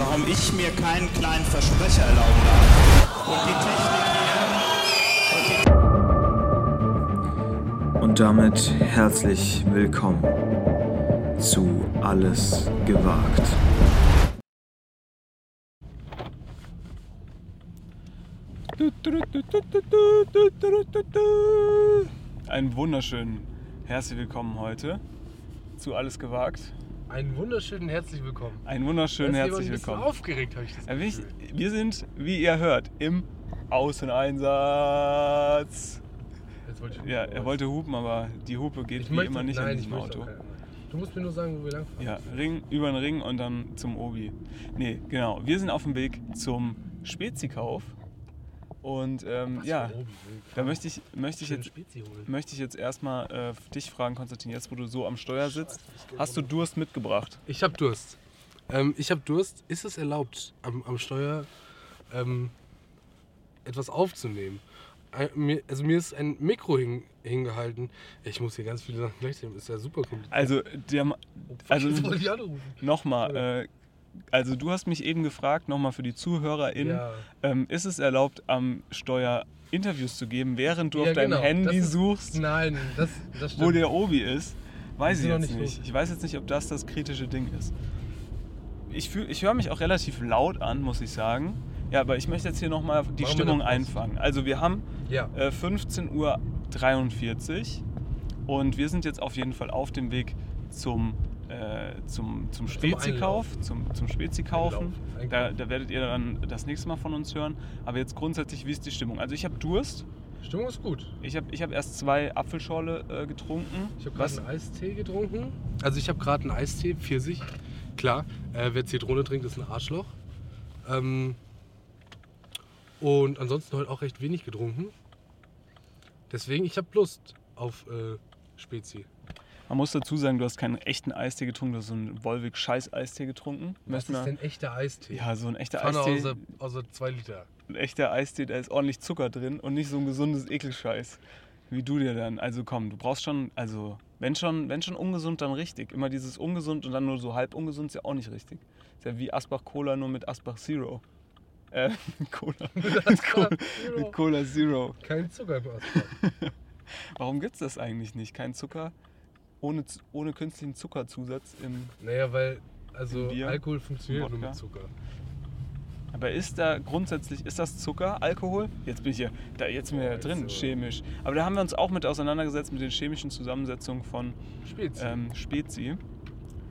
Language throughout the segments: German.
warum ich mir keinen kleinen Versprecher erlauben darf. Und die Technik Und damit herzlich willkommen zu Alles gewagt. Einen wunderschönen herzlich willkommen heute zu Alles gewagt. Einen wunderschönen herzlich willkommen. Einen wunderschönen Da ist herzlich jemand ein bisschen willkommen. aufgeregt, habe ich das Ja, wir- Gefühl. Wir sind, wie ihr hört, im Außeneinsatz. Jetzt wollte ich Ja, hupen, er aber- wollte hupen, aber die Hupe geht ich wie möchte, immer nicht nein, in ich diesem Auto. Du musst mir nur sagen, wo wir langfahren. Ja, Ring, über den Ring und dann zum Obi. Nee, genau. Wir sind auf dem Weg zum Spezikauf. Und ähm, ja, Obi, da möchte ich, möchte ich jetzt möchte ich jetzt erstmal äh, dich fragen, Konstantin, jetzt wo du so am Steuer sitzt, hast du Durst mitgebracht? Ich habe Durst. Ähm, ich habe Durst. Ist es erlaubt, am, am Steuer ähm, etwas aufzunehmen? Mir, also mir ist ein Mikro hin, hingehalten. Ich muss hier ganz viele Sachen gleichzeitig. nehmen. Ist ja super kompliziert. Also, der, Ma- also nochmal, äh, also du hast mich eben gefragt, nochmal für die ZuhörerInnen, Ja. ähm, ist es erlaubt, am Steuer Interviews zu geben, während du Ja, auf deinem genau. Handy ist- suchst, Nein, das, das wo der Obi ist? Weiß ich jetzt nicht nicht. Ich weiß jetzt nicht, ob das das kritische Ding ist. Ich, fühl- ich höre mich auch relativ laut an, muss ich sagen. Ja, aber ich möchte jetzt hier nochmal die wir Stimmung einfangen. Also wir haben Ja. äh, 15.43 Uhr und wir sind jetzt auf jeden Fall auf dem Weg zum, äh, zum, zum Spezikauf, zum, zum Spezikaufen. Da, da werdet ihr dann das nächste Mal von uns hören. Aber jetzt grundsätzlich, wie ist die Stimmung? Also ich habe Durst. Stimmung ist gut. Ich habe ich hab erst zwei Apfelschorle äh, getrunken. Ich habe Was- gerade einen Eistee getrunken. Also ich habe gerade einen Eistee, Pfirsich. Klar, äh, wer Zitrone trinkt, ist ein Arschloch. Ähm, und ansonsten heute auch recht wenig getrunken. Deswegen, ich habe Lust auf äh, Spezi. Man muss dazu sagen, du hast keinen echten Eistee getrunken, du hast so einen Wolwig-Scheiß-Eistee getrunken. Was ist denn echter Eistee? Ja, so ein echter Pfanne Eistee. außer, außer zwei Liter. ein echter Eistee, da ist ordentlich Zucker drin und nicht so ein gesundes Ekelscheiß. Wie du dir dann. Also komm, du brauchst schon, also wenn schon, wenn schon ungesund, dann richtig. Immer dieses ungesund und dann nur so halb ungesund ist ja auch nicht richtig. Ist ja wie Asbach Cola nur mit Asbach Zero. Äh, Cola. mit, Cola mit Cola Zero. Kein Zucker im Asphalt. Warum gibt's das eigentlich nicht? Kein Zucker ohne, ohne künstlichen Zuckerzusatz im. Naja, weil also Bier, Alkohol funktioniert nur mit Zucker. Aber ist da grundsätzlich, ist das Zucker, Alkohol? Jetzt bin ich hier, da, jetzt sind wir ja drin, Also- chemisch. Aber da haben wir uns auch mit auseinandergesetzt mit den chemischen Zusammensetzungen von Spezi. ähm, Spezi.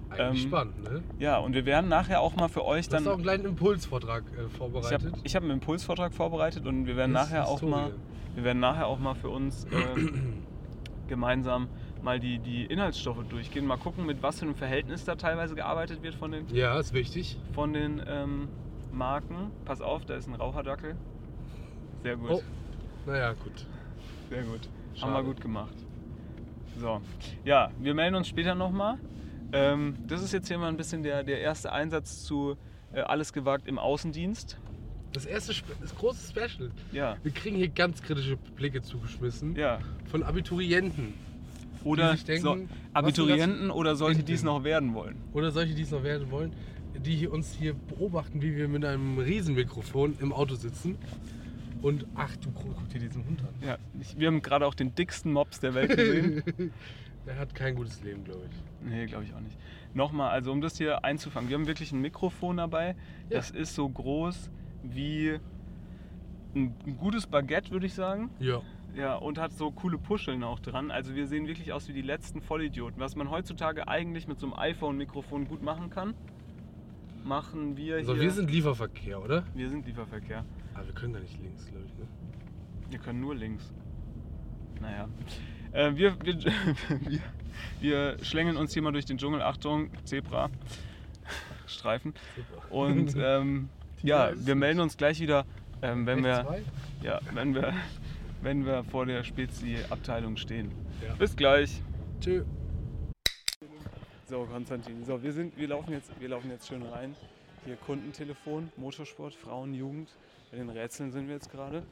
Eigentlich ähm, spannend, ne? Ja, und wir werden nachher auch mal für euch Du hast auch dann. einen kleinen Impulsvortrag äh, Ich habe vorbereitet. ich hab einen Impulsvortrag vorbereitet und wir werden Das nachher auch mal, wir werden nachher auch mal für uns äh, gemeinsam mal die, die Inhaltsstoffe durchgehen, mal gucken, mit was für einem Verhältnis da teilweise gearbeitet wird von den, Ja, ist wichtig. von den ähm, Marken. Pass auf, da ist ein Raucherdackel. Sehr gut. Oh. Naja, gut. Sehr gut. Haben Schade. wir gut gemacht. So. Ja, wir melden uns später nochmal. Ähm, das ist jetzt hier mal ein bisschen der, der erste Einsatz zu äh, Alles gewagt im Außendienst. Das erste, das große Special. Ja. Wir kriegen hier ganz kritische Blicke zugeschmissen Ja. von Abiturienten Oder denken, so, Abiturienten oder solche, die es noch werden wollen. oder solche, die es noch werden wollen, die uns hier beobachten, wie wir mit einem Riesenmikrofon im Auto sitzen. Und ach du guck dir diesen Hund an. Ja, ich, wir haben gerade auch den dicksten Mops der Welt gesehen. Der hat kein gutes Leben, glaube ich. nee, glaube ich auch nicht. Nochmal, also um das hier einzufangen, wir haben wirklich ein Mikrofon dabei. Ja. Das ist so groß wie ein, ein gutes Baguette, würde ich sagen. Ja. Ja, und hat so coole Puscheln auch dran. Also wir sehen wirklich aus wie die letzten Vollidioten. Was man heutzutage eigentlich mit so einem iPhone-Mikrofon gut machen kann, machen wir Also hier. wir sind Lieferverkehr, oder? wir sind Lieferverkehr. Aber wir können gar nicht links, glaube ich. Ne? Wir können nur links. Naja. Äh, wir, wir, wir, wir schlängeln uns hier mal durch den Dschungel. Achtung, Zebra. Streifen. Und ähm, ja, wir melden uns gleich wieder, ähm, wenn, wir, zwei? ja, wenn, wir, wenn wir vor der Spezi-Abteilung stehen. Ja. Bis gleich. Tschö. So, Konstantin. So, wir, sind, wir, laufen jetzt, wir laufen jetzt schön rein. Hier Kundentelefon, Motorsport, Frauen, Jugend. Bei den Rätseln sind wir jetzt gerade.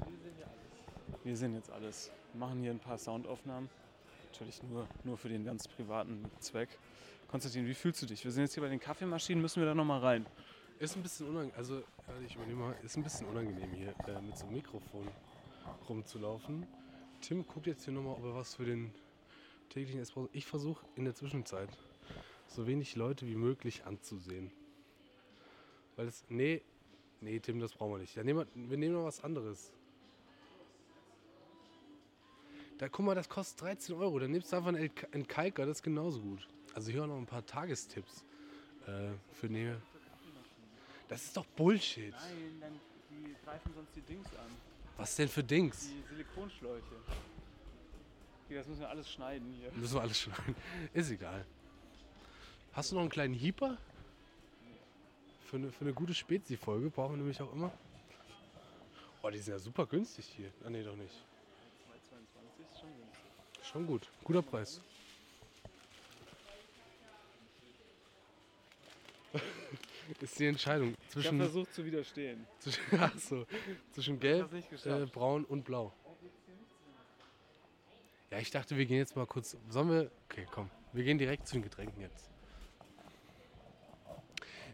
Wir sind jetzt alles. Wir machen hier ein paar Soundaufnahmen. Natürlich nur, nur für den ganz privaten Zweck. Konstantin, wie fühlst du dich? Wir sind jetzt hier bei den Kaffeemaschinen, müssen wir da nochmal rein? Ist ein bisschen unangenehm, also ich übernehme mal, ist ein bisschen unangenehm hier äh, mit so einem Mikrofon rumzulaufen. Tim guckt jetzt hier nochmal, ob er was für den täglichen Espresso. Ich versuche in der Zwischenzeit so wenig Leute wie möglich anzusehen. Weil es. Nee, nee, Tim, das brauchen wir nicht. Nehmen wir, wir nehmen noch was anderes. Da guck mal, das kostet 13 Euro. Dann nimmst du einfach einen Kalker, das ist genauso gut. Also hier auch noch ein paar Tagestipps äh, für Nähe. Das ist doch Bullshit. Nein, dann die greifen sonst die Dings an. Was denn für Dings? Die Silikonschläuche. Das müssen wir alles schneiden hier. Müssen wir alles schneiden. Ist egal. Hast du noch einen kleinen Hieper? Für eine, für eine gute Spezi-Folge brauchen wir nämlich auch immer. Oh, die sind ja super günstig hier. Ah, nee, doch nicht. 222 ist schon günstig. Schon gut. Guter Preis. Ist die Entscheidung Ich habe zwischen, versucht zu widerstehen. zwischen, ach so, zwischen Gelb, das äh, Braun und Blau. Ja, ich dachte, wir gehen jetzt mal kurz. Sollen wir. Okay, komm. Wir gehen direkt zu den Getränken jetzt.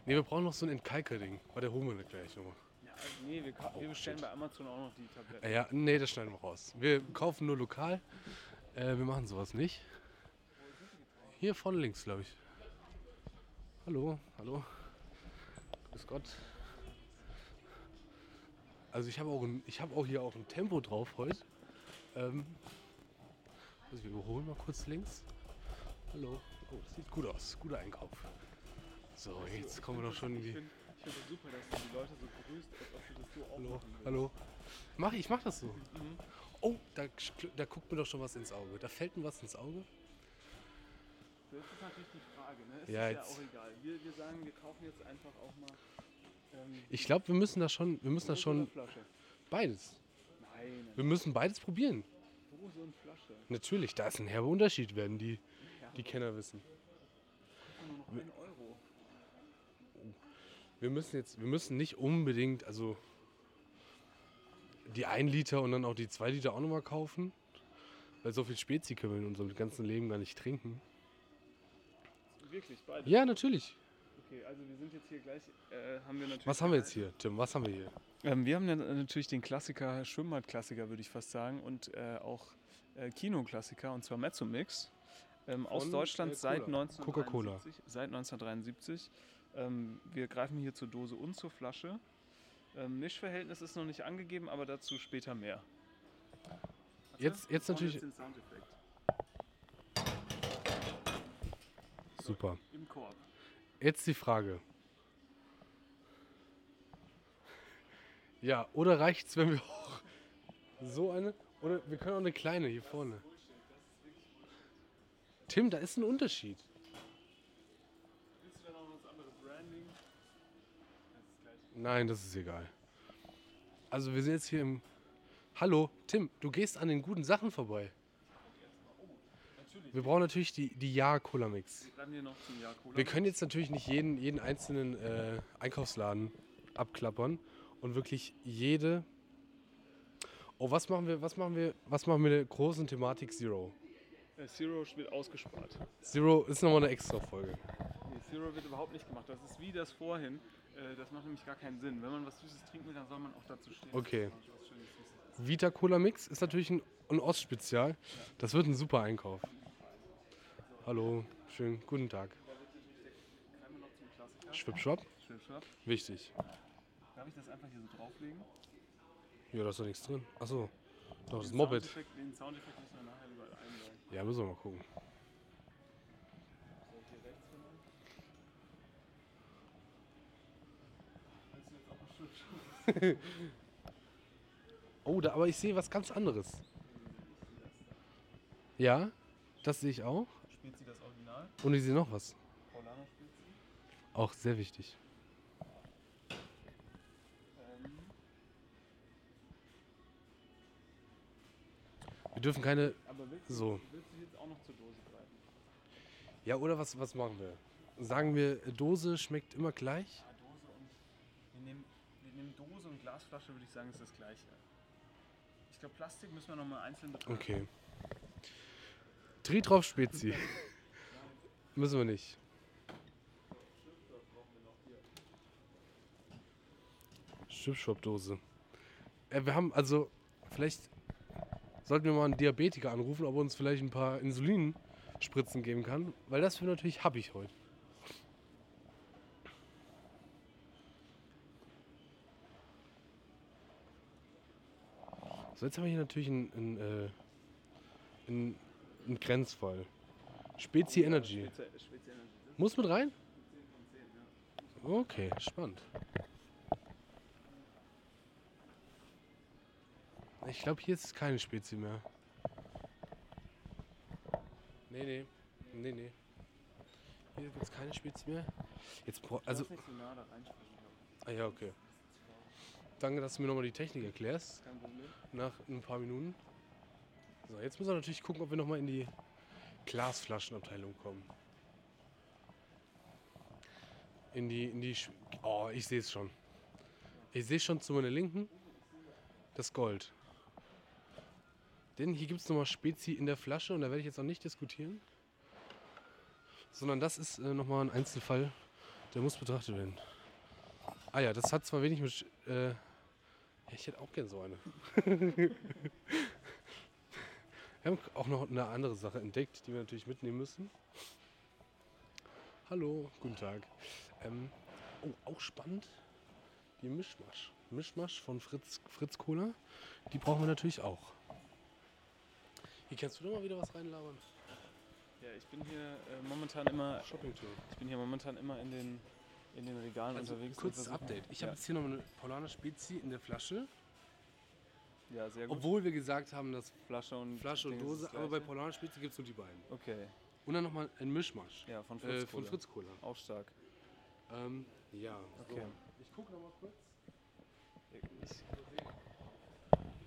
Ne, wir brauchen noch so ein Entkalker-Ding. Warte, holen wir gleich nochmal. Ja, also nee, wir, ka- wir bestellen bei Amazon auch noch die Tabletten. Ja, nee, das schneiden wir raus. Wir kaufen nur lokal. Äh, wir machen sowas nicht. Hier vorne links, glaube ich. Hallo, hallo. Grüß Gott. Also ich habe auch, ein- ich habe auch hier auch ein Tempo drauf heute. Ähm, also wir überholen mal kurz links. Hallo. Oh, das sieht gut aus. Guter Einkauf. So, jetzt kommen wir doch schon in Ich die. finde ich find das super, dass du die Leute so grüßt, als ob du das so auch Hallo, hallo. Mach ich, mach das so. Oh, da, da guckt mir doch schon was ins Auge. Da fällt mir was ins Auge. Das ist natürlich die Frage, ne? Es Ja, ist ja auch egal. Wir, wir sagen, wir kaufen jetzt einfach auch mal ähm, Ich glaube, wir müssen da schon, wir müssen da Dose schon oder Flasche. beides. Nein, Wir müssen beides probieren. Dose und Flasche. Natürlich, da ist ein herber Unterschied, werden die, die Kenner wissen. Nur noch 1 Euro. Wir müssen jetzt, wir müssen nicht unbedingt, also die 1 Liter und dann auch die 2 Liter auch nochmal kaufen. Weil so viel Spezi können wir in unserem ganzen Leben gar nicht trinken. Wirklich, beide. Ja, natürlich. Okay, also wir sind jetzt hier gleich, äh, haben wir natürlich... Was haben wir jetzt hier, Tim? Was haben wir hier? Ähm, wir haben natürlich den Klassiker, Schwimmbadklassiker würde ich fast sagen und äh, auch äh, Kinoklassiker und zwar Mezzomix. Ähm, aus Deutschland äh, seit Cola. 1973. Coca-Cola. Seit 1973. Ähm, wir greifen hier zur Dose und zur Flasche. Ähm, Mischverhältnis ist noch nicht angegeben, aber dazu später mehr. Jetzt, jetzt natürlich. Jetzt den Soundeffekt. Super. Im Korb. Jetzt die Frage. Ja, oder reicht's, wenn wir auch so eine. Oder wir können auch eine kleine hier vorne. Tim, da ist ein Unterschied. Nein, das ist egal. Also wir sind jetzt hier im. Hallo, Tim, du gehst an den guten Sachen vorbei. Wir brauchen natürlich die, die Ja-Cola-Mix. Wir können jetzt natürlich nicht jeden, jeden einzelnen äh, Einkaufsladen abklappern und wirklich jede. Oh, was machen wir, was machen wir, was machen wir mit der großen Thematik Zero? Äh, Zero wird ausgespart. Zero ist nochmal eine extra Folge. Nee, Zero wird überhaupt nicht gemacht. Das ist wie das vorhin. Äh, Das macht nämlich gar keinen Sinn. Wenn man was Süßes trinken will, dann soll man auch dazu stehen. Okay. Vita Cola Mix ist natürlich ein, ein Ostspezial. Das wird ein super Einkauf. Hallo, schönen guten Tag. Schwipschwapp, Schwipschwapp. wichtig. Darf ich das einfach hier so drauflegen? Ja, da ist doch nichts drin. Achso, doch das Moped. Den Soundeffekt müssen wir nachher überall einbauen. Ja, müssen wir mal gucken. Oh, da, aber ich sehe was ganz anderes. Ja, das sehe ich auch. Und ich sehe noch was. Auch sehr wichtig. Wir dürfen keine. aber willst, So. du, willst du jetzt auch noch zur Dose greifen? Ja, oder was, was machen wir? Sagen wir, Dose schmeckt immer gleich? Ja, Dose und. Wir nehmen, wir nehmen Dose und Glasflasche, würde ich sagen, ist das gleiche. Ich glaube, Plastik müssen wir nochmal einzeln betrachten. Okay. Tritrauf Spezi. Müssen wir nicht. Chipshop-Dose. Äh, wir haben also, vielleicht sollten wir mal einen Diabetiker anrufen, ob er uns vielleicht ein paar Insulinspritzen geben kann, weil das für natürlich habe ich heute. So, jetzt haben wir hier natürlich einen, einen, äh, einen, einen Grenzfall. Spezi Energy. Muss mit rein? Okay, spannend. Ich glaube, hier ist keine Spezi mehr. Nee, nee. Nee, nee. Hier gibt es keine Spezi mehr. Jetzt, also. Ah ja, okay. Danke, dass du mir nochmal die Technik erklärst. Nach ein paar Minuten. So, jetzt müssen wir natürlich gucken, ob wir nochmal in die Glasflaschenabteilung kommen. In die, in die. Oh, ich sehe es schon. Ich sehe schon zu meiner Linken das Gold. Denn hier gibt es nochmal Spezi in der Flasche und da werde ich jetzt auch nicht diskutieren. Sondern das ist äh, nochmal ein Einzelfall, der muss betrachtet werden. Ah ja, das hat zwar wenig mit. Äh, ja, ich hätte auch gern so eine. Wir haben auch noch eine andere Sache entdeckt, die wir natürlich mitnehmen müssen. Hallo, guten Tag. Ähm, oh, auch spannend. Die Mischmasch. Mischmasch von Fritz, Fritz Cola. Die brauchen wir natürlich auch. Hier kannst du doch mal wieder was reinlabern. Ja, ich bin hier äh, momentan immer, Shopping-Tour. ich bin hier momentan immer in den, in den Regalen Also, unterwegs. kurzes Update. Ich ja. habe jetzt hier noch eine Paulaner Spezi in der Flasche. Ja, sehr gut. Obwohl wir gesagt haben, dass Flasche und Flasche und Dose, aber bei Spezi gibt es nur die beiden. Okay, Und dann nochmal ein Mischmasch. ja, von Fritz Äh, von. Fritz Cola. Auch stark. Ähm, ja. Okay. Ich gucke nochmal kurz. Ich,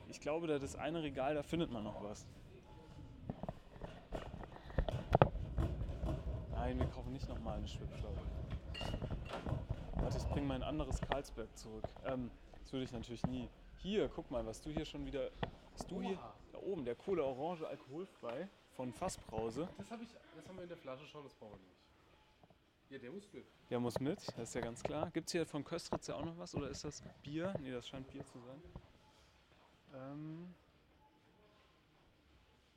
ich glaube, da das eine Regal, da findet man noch was. Nein, wir kaufen nicht nochmal eine Schwipschwappe. Warte, ich bringe mein anderes Carlsberg zurück. Ähm, das würde ich natürlich nie. Hier, guck mal, was du hier schon wieder. Was du hier. Da oben, der Cola Orange alkoholfrei von Fassbrause. Das, hab ich, das haben wir in der Flasche schon, das brauchen wir nicht. Ja, der muss mit. Der muss mit, das ist ja ganz klar. Gibt es hier von Köstritz ja auch noch was oder ist das Bier? Ne, das scheint Bier zu sein. Ähm,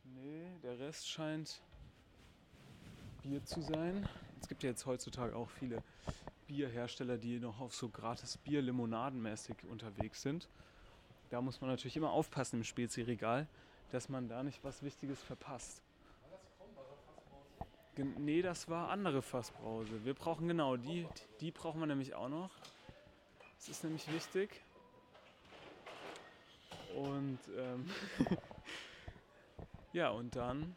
nee, der Rest scheint Bier zu sein. Es gibt ja jetzt heutzutage auch viele Bierhersteller, die noch auf so gratis Bier-Limonadenmäßig unterwegs sind. Da muss man natürlich immer aufpassen im Spezi-Regal, dass man da nicht was Wichtiges verpasst. Gen- Nee, das war andere Fassbrause. Wir brauchen genau die, die brauchen wir nämlich auch noch. Das ist nämlich wichtig. Und ähm, ja, und dann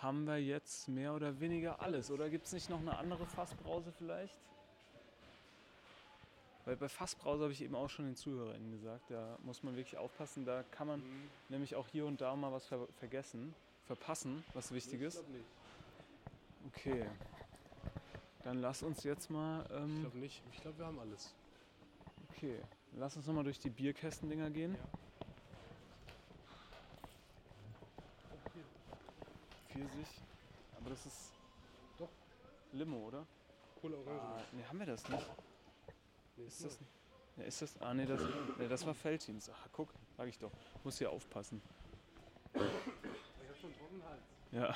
haben wir jetzt mehr oder weniger alles. Oder gibt es nicht noch eine andere Fassbrause vielleicht? Weil bei Fassbrause habe ich eben auch schon den ZuhörerInnen gesagt, da muss man wirklich aufpassen. Da kann man nämlich auch hier und da mal was ver vergessen, verpassen, was wichtig ist. nicht. Okay. Dann lass uns jetzt mal. Ich Ähm, glaube nicht. Ich glaube, wir haben alles. okay. Lass uns nochmal durch die Bierkästendinger gehen. Pfirsich. Aber das ist. Doch. Limo, oder? Cola Orange. Ah, nee, haben wir das nicht? Nee, Ist das. Ja, ist das. Ah, nee, das, nee, das war Feldteams. Ach, guck, sag ich doch. Muss hier aufpassen. Ich habe schon trockenen Hals. Ja,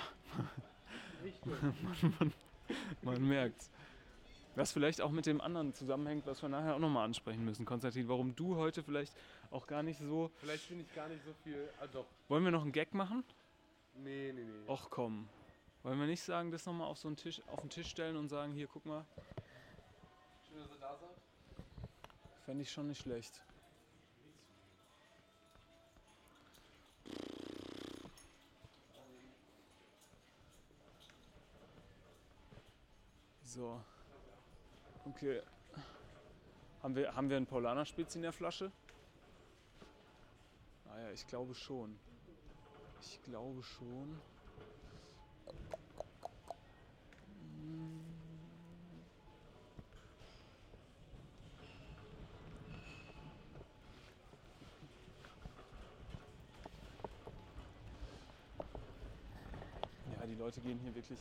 Echt gut. man merkt's. Was vielleicht auch mit dem anderen zusammenhängt, was wir nachher auch nochmal ansprechen müssen, Konstantin, warum du heute vielleicht auch gar nicht so. Vielleicht bin ich gar nicht so viel. Ah, doch. Wollen wir noch einen Gag machen? Nee, nee, nee. Och komm. Wollen wir nicht sagen, das nochmal auf so einen Tisch, auf den Tisch stellen und sagen, hier, guck mal, Schön, dass ihr da seid. Fände ich schon nicht schlecht. So. Okay. Haben wir, haben wir einen Paulaner Spitz in der Flasche? Naja, ich glaube schon. Ich glaube schon. Ja, die Leute gehen hier wirklich,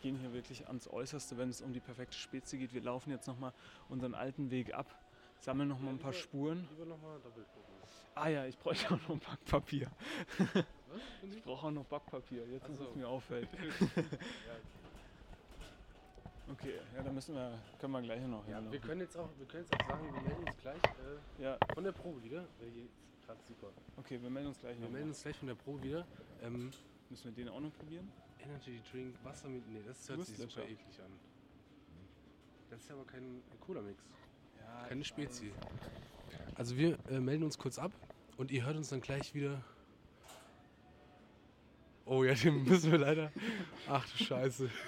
gehen hier wirklich ans Äußerste, wenn es um die perfekte Spezie geht. Wir laufen jetzt nochmal unseren alten Weg ab Sammle noch mal ein paar Spuren. Lieber nochmal doppelt gucken. Ah ja, ich bräuchte auch noch Backpapier. Was? Ich brauche auch noch Backpapier, jetzt so. es mir auffällt. Okay, ja, dann müssen wir, können wir gleich noch Ja, hinlaufen. wir können jetzt auch, wir können jetzt auch sagen, wir melden uns gleich äh, Ja, von der Probe wieder. Ist gerade super. okay, wir melden uns gleich Wir melden uns gleich von der Probe wieder. Ähm, Müssen wir den auch noch probieren? Energy Drink, Wasser mit. Nee, das hört sich super eklig an. Das ist aber kein Cola-Mix. Ja, Keine Spezi. Also wir äh, melden uns kurz ab und ihr hört uns dann gleich wieder. Oh ja, den müssen wir leider. Ach du Scheiße.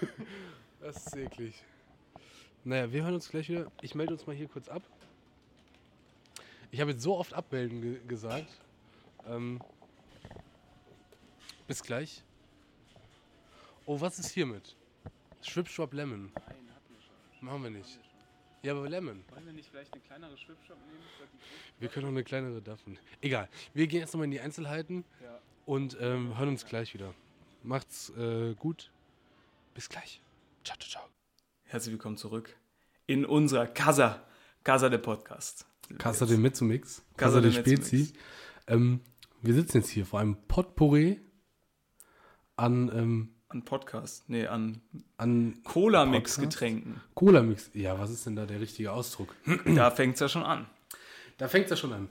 Das ist eklig. Naja, wir hören uns gleich wieder. Ich melde uns mal hier kurz ab. Ich habe jetzt so oft abmelden ge gesagt. Ähm, bis gleich. Oh, was ist hiermit? Schwipschwap Lemon. Nein, hatten wir schon. Machen wir nicht. Ja, aber Lemon. Wollen wir nicht vielleicht eine kleinere Schwipschwap nehmen? Wir können auch eine kleinere Daffen. Egal. Wir gehen jetzt nochmal in die Einzelheiten Ja. und ähm, hören uns gleich wieder. Macht's äh, gut. Bis gleich. Ciao, ciao, ciao. Herzlich willkommen zurück in unserer Casa, Casa der Podcast. Casa de Mezzomix. Casa Casa de de Spezi. Ähm, wir sitzen jetzt hier vor einem Potpourri an, ähm, An Podcast, nee, an an Cola-Mix-Getränken. Cola-Mix. Ja, was ist denn da der richtige Ausdruck? Da fängt es ja schon an. Da fängt's ja schon an.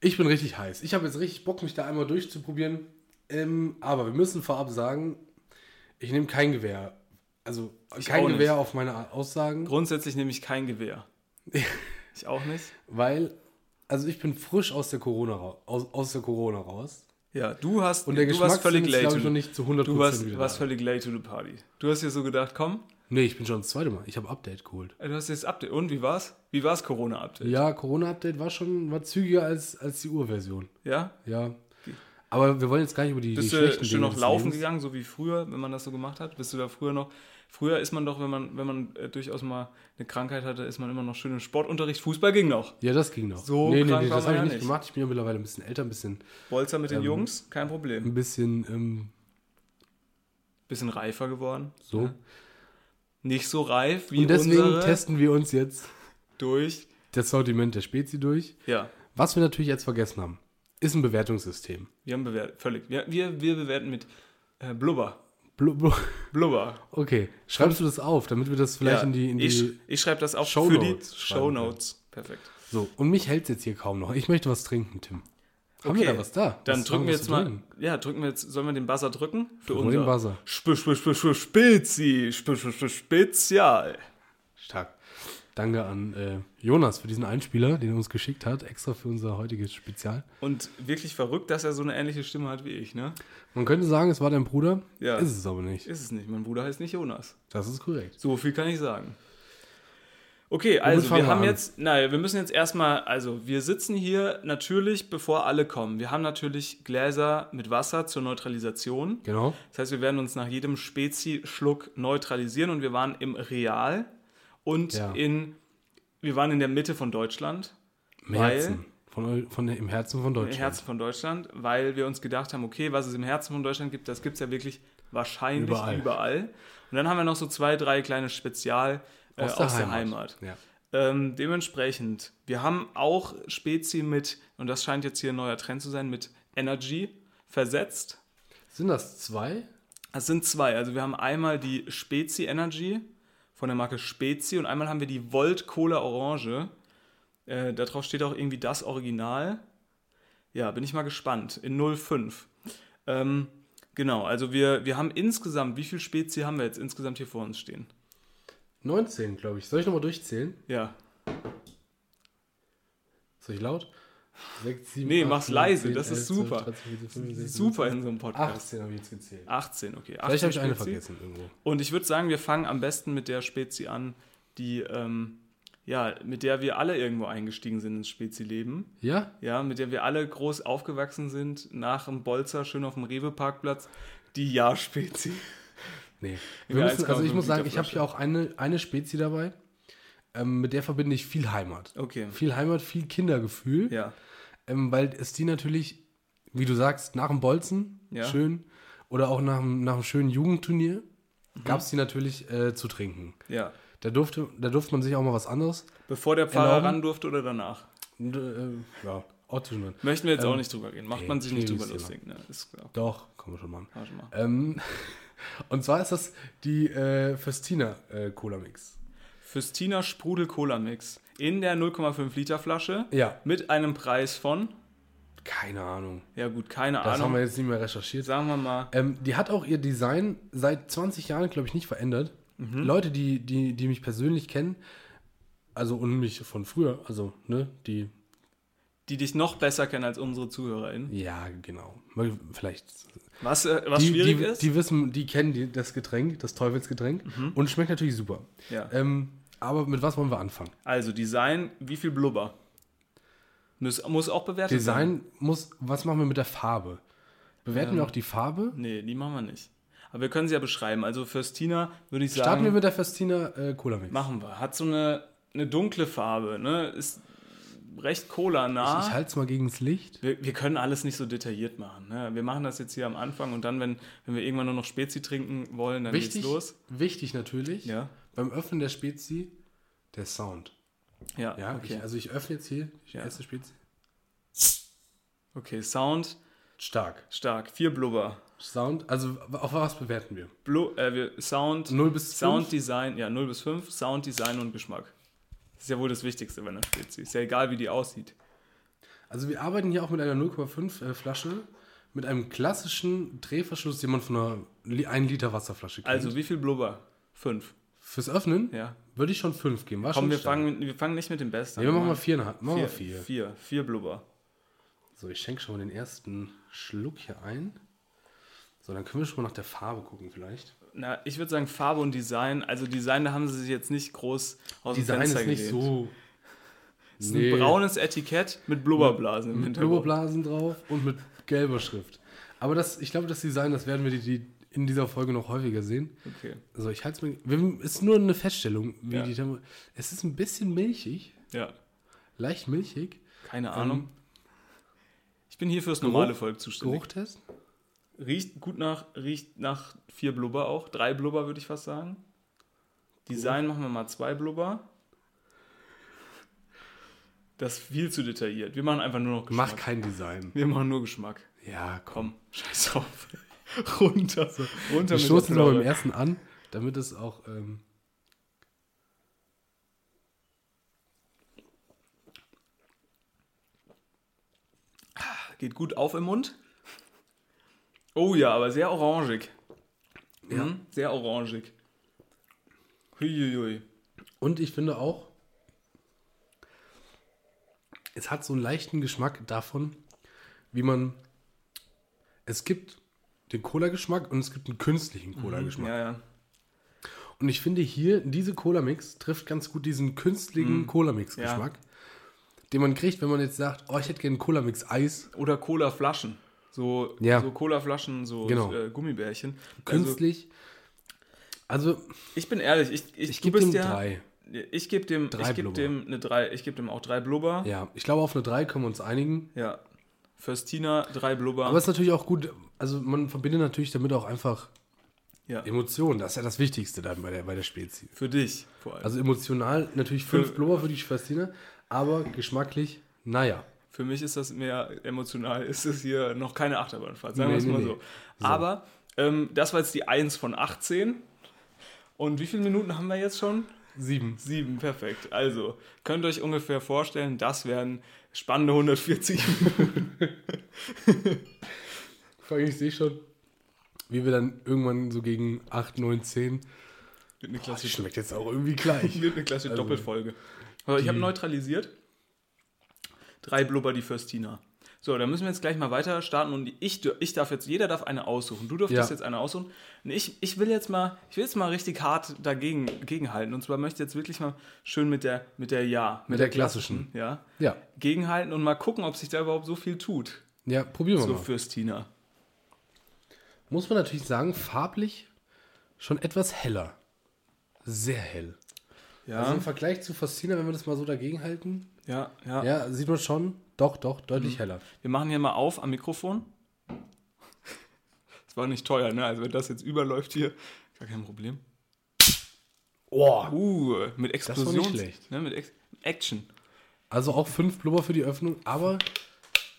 Ich bin richtig heiß. Ich habe jetzt richtig Bock, mich da einmal durchzuprobieren. Ähm, aber wir müssen vorab sagen, ich nehme kein Gewehr. Also Ich kein auch nicht. Gewehr auf meine Aussagen, Grundsätzlich nehme ich kein Gewehr. ich auch nicht. weil also ich bin frisch aus der Corona raus, aus, aus der Corona raus. Ja, du hast Und der du warst völlig late. to ich, noch nicht zu 100% du warst, warst völlig late to the party. Du hast dir so gedacht, komm, Nee, ich bin schon das zweite Mal. Ich habe Update geholt. du hast jetzt Update. Und wie war's? Wie war's Corona-Update? Ja, Corona-Update war schon war zügiger als, als die Urversion. Ja? Ja. Aber wir wollen jetzt gar nicht über die, Bist die du schlechten noch laufen Lebens- gegangen, so wie früher, wenn man das so gemacht hat? Bist du da früher noch? Früher ist man doch, wenn man, wenn man äh, durchaus mal eine Krankheit hatte, ist man immer noch schön im Sportunterricht. Fußball ging noch. Ja, das ging noch. So nee, nee, nee, das habe ich nicht gemacht. Ich bin ja mittlerweile ein bisschen älter, ein bisschen, Bolzer mit den Ähm, Jungs, kein Problem. ein bisschen ähm, Bisschen reifer geworden. so. Ja. Nicht so reif wie Und deswegen testen wir uns jetzt durch. das Sortiment der Spezi durch. Ja, Was wir natürlich jetzt vergessen haben, ist ein Bewertungssystem. wir haben bewertet, völlig. Wir, wir, wir bewerten mit äh, Blubber. Blu- blu- Blubber. Okay, schreibst du das auf, damit wir das vielleicht Ja, in die, in die ich ich schreibe das auch Show für die Notes Show. Notes. Perfekt. So, und mich hält jetzt hier kaum noch. Ich möchte was trinken, Tim. Haben wir da was da? Dann Was drücken wir jetzt mal. Ja, drücken wir jetzt. Sollen wir den Buzzer drücken? Für Drücken wir den Buzzer. Sp Sp Sp Sp Spezi. Sp Sp Sp Spezial. Stark. Danke an äh, Jonas für diesen Einspieler, den er uns geschickt hat, extra für unser heutiges Spezial. Und wirklich verrückt, dass er so eine ähnliche Stimme hat wie ich, ne? Man könnte sagen, es war dein Bruder. Ja. Ist es aber nicht. Ist es nicht. Mein Bruder heißt nicht Jonas. Das ist korrekt. So viel kann ich sagen. Okay, also wir haben an? jetzt, naja, wir müssen jetzt erstmal, also wir sitzen hier natürlich, bevor alle kommen. Wir haben natürlich Gläser mit Wasser zur Neutralisation. Genau. Das heißt, wir werden uns nach jedem Spezi-Schluck neutralisieren und wir waren im Real und Ja. in, wir waren in der Mitte von Deutschland, Im Weil- Herzen. Von, von, Im Herzen von im Deutschland. Herzen von Deutschland, weil wir uns gedacht haben, okay, was es im Herzen von Deutschland gibt, das gibt es ja wirklich wahrscheinlich überall. Überall. Und dann haben wir noch so zwei, drei kleine Spezial äh, aus, der, Heimat. Ja. Ähm, dementsprechend, wir haben auch Spezi mit, und das scheint jetzt hier ein neuer Trend zu sein, mit Energy versetzt. Sind das zwei? Es sind zwei. Also wir haben einmal die Spezi Energy von der Marke Spezi und einmal haben wir die Volt Cola Orange. Äh, darauf steht auch irgendwie das Original. Ja, bin ich mal gespannt. In 05. Ähm, genau, also wir, wir haben insgesamt, wie viel Spezi haben wir jetzt insgesamt hier vor uns stehen? 19, glaube ich. Soll ich nochmal durchzählen? Ja, Soll ich laut? 6, 7, Nee, mach's leise, das ist super. super in so einem Podcast. 18 habe ich jetzt gezählt. 18, okay. 18 Vielleicht habe ich eine vergessen irgendwo. Und ich würde sagen, wir fangen am besten mit der Spezi an, die, ähm, ja, mit der wir alle irgendwo eingestiegen sind ins Spezi-Leben. Ja? Ja, mit der wir alle groß aufgewachsen sind, nach dem Bolzer, schön auf dem Rewe-Parkplatz. Die Ja-Spezi. Nee. Wir müssen, also ich muss sagen, ich habe hier auch eine, eine Spezi dabei. Ähm, mit der verbinde ich viel Heimat. Okay. Viel Heimat, viel Kindergefühl. Ja. Ähm, weil es die natürlich, wie du sagst, nach dem Bolzen, Ja. schön, oder auch nach, dem- nach einem schönen Jugendturnier, Mhm. gab es die natürlich äh, zu trinken. Ja. Da durfte, da durfte man sich auch mal was anderes. Bevor der Pfarrer Erlauben? ran durfte oder danach? Und, äh, ja. Möchten wir jetzt auch Ähm, nicht drüber reden. Macht nee, man sich nicht drüber lustig. Ne? Ist klar. Doch, kommen wir schon mal an. Ähm, und zwar ist das die äh, Festina äh, Cola Mix. Füstina Sprudel Cola Mix in der 0,5 Liter Flasche Ja. mit einem Preis von, Keine Ahnung. ja gut, keine Das haben Ahnung, wir jetzt nicht mehr recherchiert. sagen wir mal, Ähm, die hat auch ihr Design seit 20 Jahren, glaube ich, nicht verändert. Mhm. Leute, die, die, die mich persönlich kennen, also und mich von früher, also, ne, die, die dich noch besser kennen als unsere ZuhörerInnen. ja, genau. Vielleicht. Was, äh, was die, schwierig die, ist, Die wissen, die kennen die, das Getränk, das Teufelsgetränk und schmeckt natürlich super. Mhm. ja. Ähm, aber mit was wollen wir anfangen? also Design, wie viel Blubber? Muss, muss auch bewertet sein. Design muss, was machen wir mit der Farbe? Bewerten Ähm, wir auch die Farbe? Nee, die machen wir nicht. Aber wir können sie ja beschreiben. Also Fürstina würde ich sagen, Starten wir mit der Festina äh, Cola Mix. machen wir. Hat so eine, eine dunkle Farbe, ne? Ist recht cola-nah. Ich halte es mal gegen das Licht. Wir, wir können alles nicht so detailliert machen. Ne? Wir machen das jetzt hier am Anfang und dann, wenn, wenn wir irgendwann nur noch Spezi trinken wollen, dann Wichtig, geht's los. wichtig natürlich, Ja, beim Öffnen der Spezi, der Sound. ja, Ja, okay. ich, also ich öffne jetzt hier die Ja. erste Spezi. okay, Sound Stark. stark. Vier Blubber. Sound, also auf was bewerten wir? Blu äh, wir, Sound, 0 bis 5? Sound Design, ja, 0 bis 5, Sound Design und Geschmack. Das ist ja wohl das Wichtigste bei einer Spezi. Ist ja egal, wie die aussieht. Also wir arbeiten hier auch mit einer 0,5 äh, Flasche, mit einem klassischen Drehverschluss, den man von einer Li 1 Liter Wasserflasche kennt. Also, wie viel Blubber? Fünf. Fürs Öffnen Ja. würde ich schon 5 geben. War Komm, schon wir stark. fangen, wir fangen nicht mit dem Besten Nee, wir machen mal 4,5. Machen wir vier, 4. vier. Vier Blubber. So, ich schenke schon mal den ersten Schluck hier ein. So, dann können wir schon mal nach der Farbe gucken vielleicht. Na, ich würde sagen Farbe und Design. Also Design, da haben sie sich jetzt nicht groß aus dem Design Fenster ist nicht gelehnt. so... Es ist ein braunes Etikett mit Blubberblasen im mit Hintergrund. Blubberblasen drauf und mit gelber Schrift. Aber das, ich glaube, das Design, das werden wir die, die in dieser Folge noch häufiger sehen. Okay. Also ich halte es mir. Ist nur eine Feststellung, wie Ja. die Tem- Es ist ein bisschen milchig, Ja, leicht milchig. keine Ähm, Ahnung. Ich bin hier fürs normale Geruch- Volk zuständig. Geruchtest? Riecht gut nach, riecht nach vier Blubber auch. Drei Blubber würde ich fast sagen. Design machen wir mal zwei Blubber. Das ist viel zu detailliert. Wir machen einfach nur noch Geschmack. Mach kein Design. Wir machen nur Geschmack. Ja, komm. Komm, scheiß drauf. Runter. Runter Wir mit stoßen es aber im ersten an, damit es auch. Ähm, Geht gut auf im Mund. Oh ja, aber sehr orangig. Ja. Mhm, sehr orangig. Huiuiui. und ich finde auch, es hat so einen leichten Geschmack davon, wie man. Es gibt den Cola-Geschmack und es gibt einen künstlichen Cola-Geschmack. Ja, ja. Und ich finde hier, diese Cola-Mix trifft ganz gut diesen künstlichen Cola-Mix-Geschmack, den man kriegt, wenn man jetzt sagt, oh, ich hätte gerne Cola-Mix-Eis. Oder Cola-Flaschen. So, Ja. so Cola-Flaschen, so Genau. äh, Gummibärchen. Also, Künstlich. Also, ich bin ehrlich, ich, ich, ich gebe dem ja, drei. Ich gebe dem, Drei ich Blubber. dem eine drei, ich gebe dem auch drei Blubber. Ja, ich glaube, auf eine 3 können wir uns einigen. Ja. Fürstina drei Blubber. Aber es ist natürlich auch gut, also man verbindet natürlich damit auch einfach ja. Emotionen. Das ist ja das Wichtigste dann bei der, bei der Spezie. Für dich vor allem. Also emotional natürlich fünf Für- Blubber für die Schwestine, aber geschmacklich, naja. Für mich ist das mehr emotional, ist es hier noch keine Achterbahnfahrt, sagen wir Nee, es mal nee, so. nee. Aber ähm, das war jetzt die 1 von 18. Und wie viele Minuten haben wir jetzt schon? Sieben. Sieben, perfekt. Also, könnt ihr euch ungefähr vorstellen, das wären spannende 140 Minuten. Allem, ich sehe schon, wie wir dann irgendwann so gegen 8, 9, 10. Wird eine Das klassische, schmeckt jetzt auch irgendwie gleich. wird eine klassische Also, Doppelfolge. Aber ich habe neutralisiert. Drei Blubber, die Fürstina. So, dann müssen wir jetzt gleich mal weiter starten und ich, ich darf jetzt, jeder darf eine aussuchen. Du dürftest Ja. jetzt eine aussuchen. Und ich, ich will jetzt mal, ich will jetzt mal richtig hart dagegen gegenhalten. Und zwar möchte ich jetzt wirklich mal schön mit der, mit der Ja. Mit der klassischen. Ja. Ja, Gegenhalten und mal gucken, ob sich da überhaupt so viel tut. ja, probieren wir So mal. Fürstina. Muss man natürlich sagen, farblich schon etwas heller. Sehr hell. Ja, Also im Vergleich zu Fascina, wenn wir das mal so dagegen halten, ja, ja, ja, sieht man schon, doch, doch, deutlich heller. Wir machen hier mal auf am Mikrofon. Das war nicht teuer, ne? Also wenn das jetzt überläuft hier, gar kein Problem. Oh. Uh, mit war nicht Explosion. schlecht. Ne, mit Ex Action. Also auch fünf Blubber für die Öffnung, aber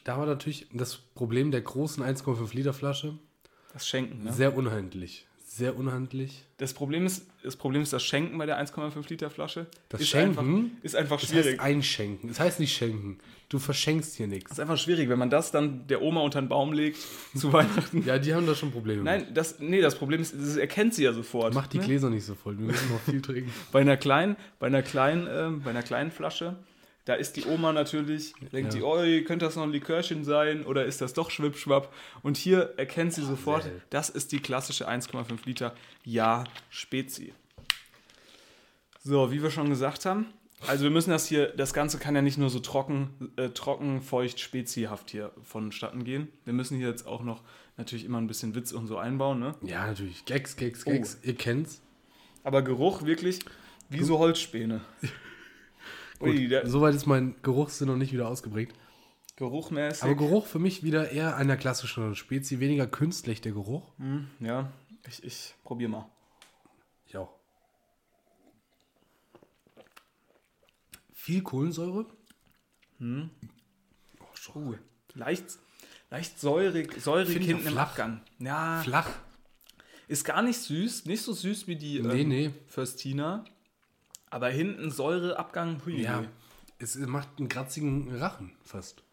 da war natürlich das Problem der großen 1,5 Liter Flasche Das Schenken, ne? sehr unhandlich. Sehr unhandlich. Das Problem ist, das Problem ist das Schenken bei der 1,5 Liter Flasche. Das ist Schenken? Einfach, ist einfach Das schwierig. heißt einschenken. Das heißt nicht schenken. Du verschenkst hier nichts. Das ist einfach schwierig, wenn man das dann der Oma unter den Baum legt zu Weihnachten. Ja, die haben da schon Probleme. Nein, das, nee, das Problem ist, das erkennt sie ja sofort. Mach die ne? Gläser nicht so voll. Wir müssen noch viel trinken. Bei einer kleinen, bei einer kleinen, ähm, bei einer kleinen Flasche, da ist die Oma natürlich, denkt Ja. die, oi, könnte das noch ein Likörchen sein oder ist das doch Schwippschwapp? Und hier erkennt sie sofort, selten. das ist die klassische 1,5 Liter Ja Spezi. So, wie wir schon gesagt haben, also wir müssen das hier, das Ganze kann ja nicht nur so trocken, äh, trocken, feucht, spezihaft hier vonstatten gehen. Wir müssen hier jetzt auch noch natürlich immer ein bisschen Witz und so einbauen, ne? Ja, natürlich. Gags, Gags, Oh. Gags. Ihr kennt's. Aber Geruch wirklich wie so Holzspäne. Ui, Soweit ist mein Geruchssinn noch nicht wieder ausgeprägt. Geruchmäßig. Aber Geruch für mich wieder eher einer klassischen Spezi, weniger künstlich der Geruch. ja, ich, ich probier mal. Ich auch. Viel Kohlensäure. Uh, leicht, leicht säurig, säurig Find hinten im flach. Abgang. Ja, Flach. ist gar nicht süß, nicht so süß wie die Nee, ähm, nee. Föstina. Aber hinten Säureabgang, hui. Ja. Es macht einen kratzigen Rachen fast.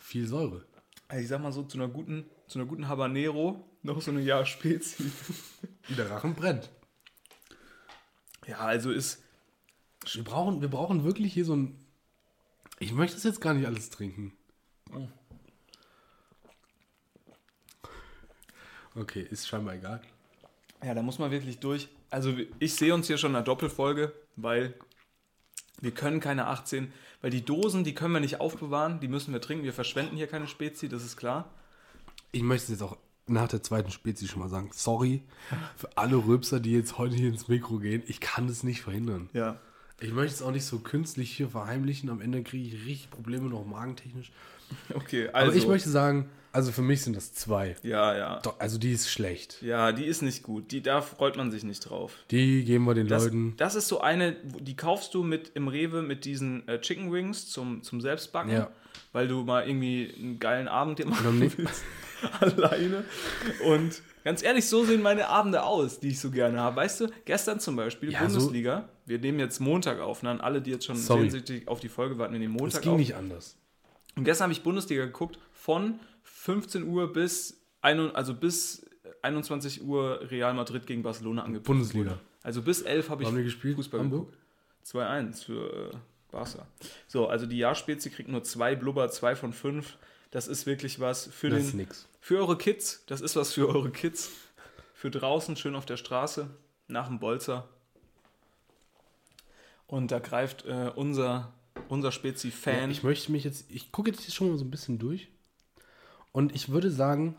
Viel Säure. Also ich sag mal so, zu einer guten, zu einer guten Habanero noch so eine Jahr Spezi. Der Rachen brennt. Ja, also ist, Wir brauchen, wir brauchen wirklich hier so ein. Ich möchte das jetzt gar nicht alles trinken. Okay, ist scheinbar egal. ja, da muss man wirklich durch. Also ich sehe uns hier schon in einer Doppelfolge, weil wir können keine 18, weil die Dosen, die können wir nicht aufbewahren, die müssen wir trinken. Wir verschwenden hier keine Spezi, das ist klar. Ich möchte es jetzt auch nach der zweiten Spezies schon mal sagen. Sorry für alle Rülpser, die jetzt heute hier ins Mikro gehen. Ich kann das nicht verhindern. Ja. Ich möchte es auch nicht so künstlich hier verheimlichen. Am Ende kriege ich richtig Probleme noch magentechnisch. Okay, also. Aber ich möchte sagen, also für mich sind das zwei. Ja, ja. Doch, also die ist schlecht. Ja, die ist nicht gut. Die, da freut man sich nicht drauf. Die geben wir den Das, Leuten. das ist so eine, die kaufst du mit im Rewe mit diesen äh, Chicken Wings zum, zum Selbstbacken, Ja. weil du mal irgendwie einen geilen Abend dir machen willst. Alleine. Und ganz ehrlich, so sehen meine Abende aus, die ich so gerne habe. Weißt du, gestern zum Beispiel, Ja, so- Bundesliga, wir nehmen jetzt Montag auf, ne? An alle, die jetzt schon Sorry. sehnsüchtig auf die Folge warten, wir nehmen Das Montag ging auf. nicht anders. Und gestern habe ich Bundesliga geguckt, von 15 Uhr bis, ein, also bis 21 Uhr Real Madrid gegen Barcelona angepfiffen Bundesliga. Also bis 11 habe ich Haben die gespielt? Fußball Hamburg? geguckt. 2-1 für äh, Barca. So, also die Jahrspezi kriegt nur zwei Blubber, zwei von fünf. Das ist wirklich was für, Das den, für eure Kids. Das ist was für eure Kids. Für draußen, schön auf der Straße, nach dem Bolzer. Und da greift äh, unser, unser Ja, Spezi-Fan. ich möchte mich jetzt, ich gucke jetzt hier schon mal so ein bisschen durch. Und ich würde sagen,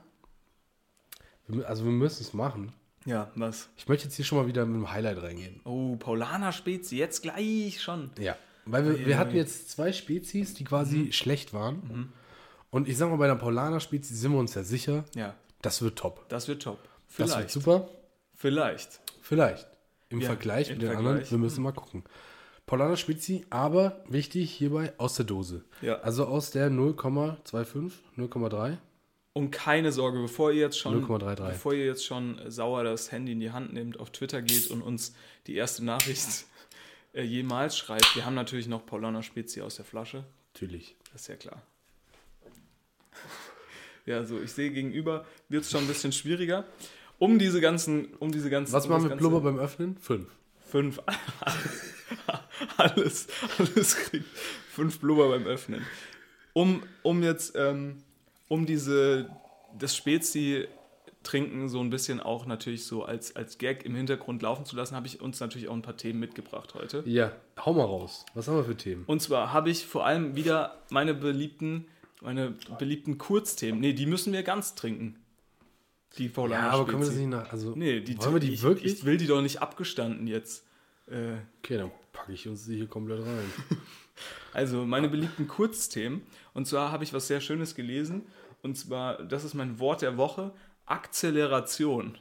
also wir müssen es machen. Ja, was? Ich möchte jetzt hier schon mal wieder mit einem Highlight reingehen. Oh, Paulaner Spezi, jetzt gleich schon. Ja. Weil wir, wir hatten jetzt zwei Spezies, die quasi Mhm. schlecht waren. Und ich sag mal, bei der Paulaner Spezies sind wir uns ja sicher, Ja, das wird top. das wird top. Das Vielleicht. wird super. Vielleicht. Vielleicht. Im Ja, Vergleich im mit den Vergleich. anderen, wir müssen mal gucken. Paulaner Spezi, aber wichtig hierbei aus der Dose. Ja. Also aus der 0,25, 0,3. Und keine Sorge, bevor ihr jetzt schon, 0,33. bevor ihr jetzt schon sauer das Handy in die Hand nehmt, auf Twitter geht und uns die erste Nachricht äh, jemals schreibt, wir haben natürlich noch Paulaner Spezi aus der Flasche. Natürlich. Das ist ja klar. Ja, so ich sehe gegenüber wird es schon ein bisschen schwieriger. Um diese ganzen, um diese ganzen. Was um machen wir mit Blubber beim Öffnen? Fünf. Fünf. alles, alles kriegt fünf Blubber beim Öffnen. Um, um jetzt, ähm, um diese, das Spezi-Trinken so ein bisschen auch natürlich so als, als Gag im Hintergrund laufen zu lassen, habe ich uns natürlich auch ein paar Themen mitgebracht heute. Ja, hau mal raus. Was haben wir für Themen? Und zwar habe ich vor allem wieder meine beliebten, meine beliebten Kurzthemen. Nee, die müssen wir ganz trinken. Die Paulaner Ja, aber können wir das Spezi. nicht nach. Also, Nee, die, wollen wir die ich, wirklich? Ich will die doch nicht abgestanden jetzt. Äh, okay, dann packe ich uns die hier komplett rein. Also meine beliebten Kurzthemen. Und zwar habe ich was sehr Schönes gelesen. Und zwar, das ist mein Wort der Woche, Akzeleration.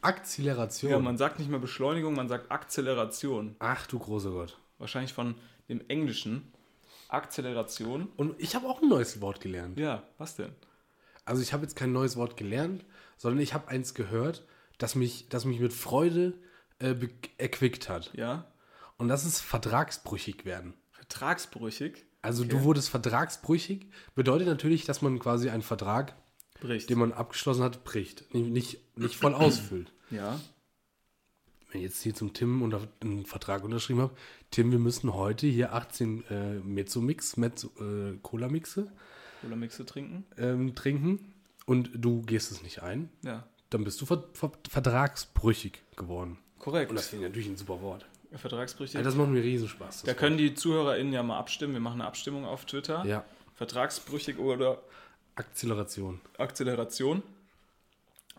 Akzeleration. Ja, man sagt nicht mehr Beschleunigung, man sagt Akzeleration. Ach du großer Gott. Wahrscheinlich von dem Englischen. Akzeleration. Und ich habe auch ein neues Wort gelernt. Ja, was denn? Also ich habe jetzt kein neues Wort gelernt, sondern ich habe eins gehört, das mich, das mich mit Freude äh, erquickt hat. Ja. Und das ist vertragsbrüchig werden. Vertragsbrüchig. Also du wurdest vertragsbrüchig, bedeutet natürlich, dass man quasi einen Vertrag, Bricht. den man abgeschlossen hat, bricht. Nicht, nicht, nicht voll ausfüllt. ja. Wenn ich jetzt hier zum Tim unter, einen Vertrag unterschrieben habe, Tim, wir müssen heute hier 18 äh, Mezzo-Mix, Mezzo, äh, Cola-Mixe Oder Mixe trinken. ähm, trinken und du gehst es nicht ein, Ja. dann bist du ver ver vertragsbrüchig geworden. Korrekt. Und das finde ich natürlich ein super Wort. Vertragsbrüchig. Ja, das macht mir Riesenspaß. da können die ZuhörerInnen ja mal abstimmen. Wir machen eine Abstimmung auf Twitter. Ja, Vertragsbrüchig oder Akzeleration. Akzeleration.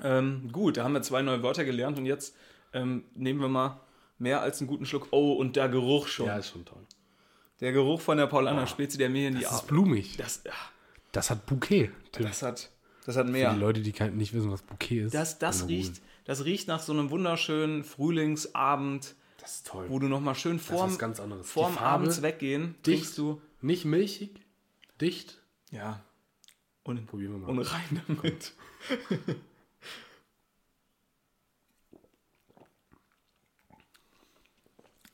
Ähm, gut, da haben wir zwei neue Wörter gelernt und jetzt ähm, nehmen wir mal mehr als einen guten Schluck. Oh, und der Geruch schon. Ja, ist schon toll. Der Geruch von der Paulaner Spezi, der mir in die Das ist blumig. Das, ja, Das hat Bouquet. Tim. das hat, das hat Für mehr. die Leute, die nicht wissen, was Bouquet ist. Das, das, riecht, das riecht nach so einem wunderschönen Frühlingsabend, Das ist toll. wo du nochmal schön vorm, ganz anderes. Vorm Abends weggehen, dicht. trinkst du. Nicht milchig, dicht. Ja. Und, Probieren wir mal. und rein damit.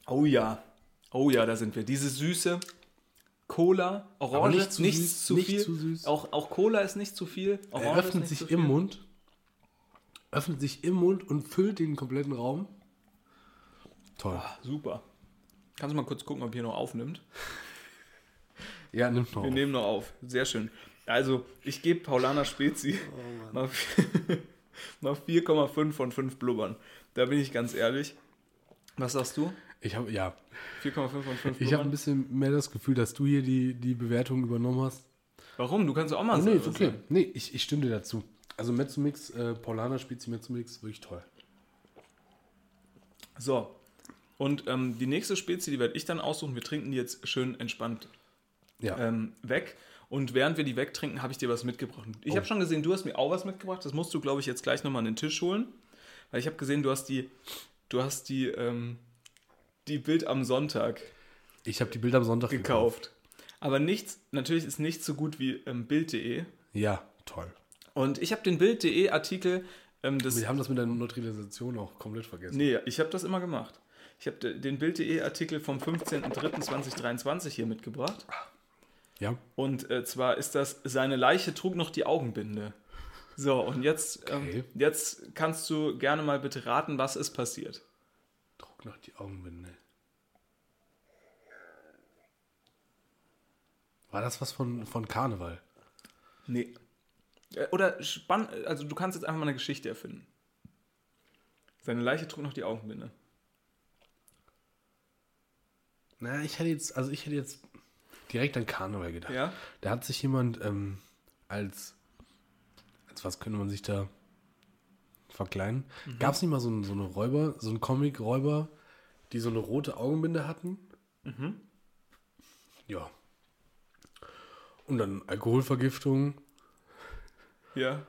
oh ja. Oh ja, da sind wir. Diese süße Cola, Orange, nicht zu nichts süß, zu nicht viel. zu süß. Auch, auch Cola ist nicht zu viel. Er Orange ist öffnet sich im. Mund. Öffnet sich im Mund und füllt den kompletten Raum. Toll. Super. Kannst du mal kurz gucken, ob hier noch aufnimmt? Ja, nimmt noch. Wir auf. nehmen noch auf. Sehr schön. Also, ich gebe Paulana Spezi Oh, mal 4,5 von 5 Blubbern. Da bin ich ganz ehrlich. Was sagst du? Ich habe ja, 4,5 von 5 ich habe ein bisschen mehr das Gefühl, dass du hier die, die Bewertung übernommen hast. Warum? Du kannst auch mal Oh, nee, okay. Nee, ich, ich stimme dir dazu. Also Mezzomix, äh, Paulaner Spezi Mezzomix, wirklich toll. So. Und ähm, die nächste Spezie, die werde ich dann aussuchen. Wir trinken die jetzt schön entspannt Ja. ähm, weg. Und während wir die wegtrinken, habe ich dir was mitgebracht. Ich habe schon gesehen, du hast mir auch was mitgebracht. Das musst du, glaube ich, jetzt gleich nochmal an den Tisch holen. Weil ich habe gesehen, du hast die, du hast die, ähm, die Bild am Sonntag Ich habe die Bilder am Sonntag gekauft. Aber nichts, natürlich ist nichts so gut wie ähm, Bild.de. Ja, toll. Und ich habe den Bild.de Artikel ähm, des Wir haben das mit der Neutralisation auch komplett vergessen. Nee, ich habe das immer gemacht. Ich habe den Bild.de Artikel vom 15.03.2023 hier mitgebracht. Ja. Und äh, zwar ist das, seine Leiche trug noch die Augenbinde. So, und jetzt, Okay. ähm, jetzt kannst du gerne mal bitte raten, was ist passiert. Druck noch die Augenbinde. War das was von, von Karneval? Nee. Äh, Oder spann, also du kannst jetzt einfach mal eine Geschichte erfinden. Seine Leiche trug noch die Augenbinde. Na, ich hätte jetzt, also ich hätte jetzt direkt an Karneval gedacht. Ja? Da hat sich jemand ähm, als, als was könnte man sich da verkleiden? Gab es nicht mal so, so eine Räuber, so einen Comic-Räuber, die so eine rote Augenbinde hatten? Ja. Und dann Alkoholvergiftung Ja.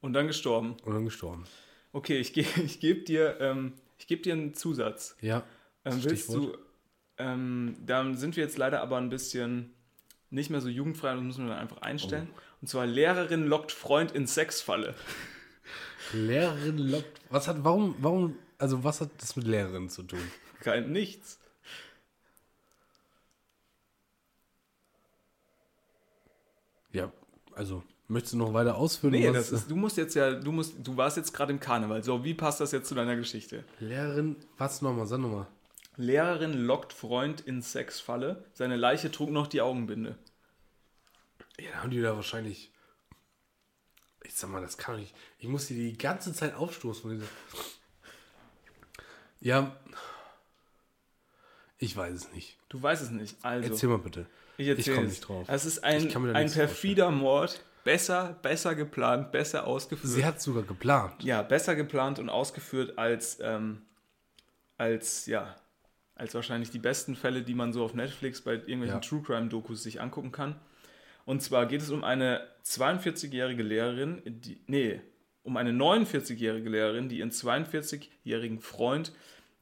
Und dann gestorben. und dann gestorben. Okay, ich, ge ich gebe dir, ähm, ich geb dir einen Zusatz. Ja. Ähm, willst Stichwort. du, ähm, dann sind wir jetzt leider aber ein bisschen nicht mehr so jugendfrei, das müssen wir dann einfach einstellen. Oh. Und zwar Lehrerin lockt Freund in Sexfalle. Lehrerin lockt. Was hat, warum, warum, also was hat das mit Lehrerin zu tun? Kein nichts. Ja, also, möchtest du noch weiter ausführen? Nee, das ist, du musst jetzt ja, du musst, du warst jetzt gerade im Karneval. So, wie passt das jetzt zu deiner Geschichte? Lehrerin, was nochmal, sag nochmal. Lehrerin lockt Freund in Sexfalle. Seine Leiche trug noch die Augenbinde. Ja, da haben die da wahrscheinlich. Ich sag mal, das kann doch nicht. Ich muss die die ganze Zeit aufstoßen. Ja. Ich weiß es nicht. Du weißt es nicht. Also, Erzähl mal bitte. ich erzähle komm es. nicht drauf. Es ist ein, Ich ein perfider Mord. Besser, besser geplant, besser ausgeführt. Sie hat sogar geplant. ja, besser geplant und ausgeführt als, ähm, als, ja, als wahrscheinlich die besten Fälle, die man so auf Netflix bei irgendwelchen Ja. True Crime Dokus sich angucken kann. Und zwar geht es um eine 42-jährige Lehrerin, die, nee, um eine 49-jährige Lehrerin, die ihren 42-jährigen Freund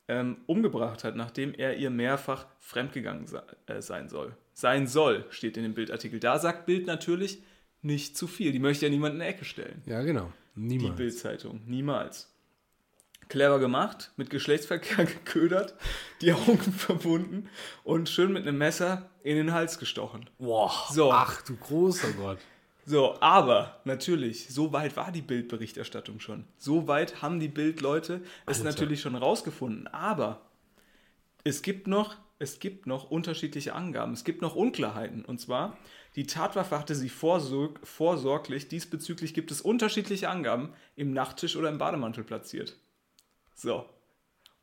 ähm, umgebracht hat, nachdem er ihr mehrfach fremdgegangen äh, sein soll. Sein soll, steht in dem Bildartikel. Da sagt Bild natürlich nicht zu viel. Die möchte ja niemand in die Ecke stellen. Ja, genau. Die Niemals. Bildzeitung. Niemals. Clever gemacht, mit Geschlechtsverkehr geködert, die Augen verbunden und schön mit einem Messer in den Hals gestochen. Boah. So. Ach du großer Gott. So, aber natürlich, so weit war die Bildberichterstattung schon. So weit haben die Bildleute es Alter. natürlich schon rausgefunden. Aber es gibt noch, es gibt noch unterschiedliche Angaben. Es gibt noch Unklarheiten. Und zwar, die Tatwaffe hatte sie vorsorg vorsorglich. Diesbezüglich gibt es unterschiedliche Angaben im Nachttisch oder im Bademantel platziert. So.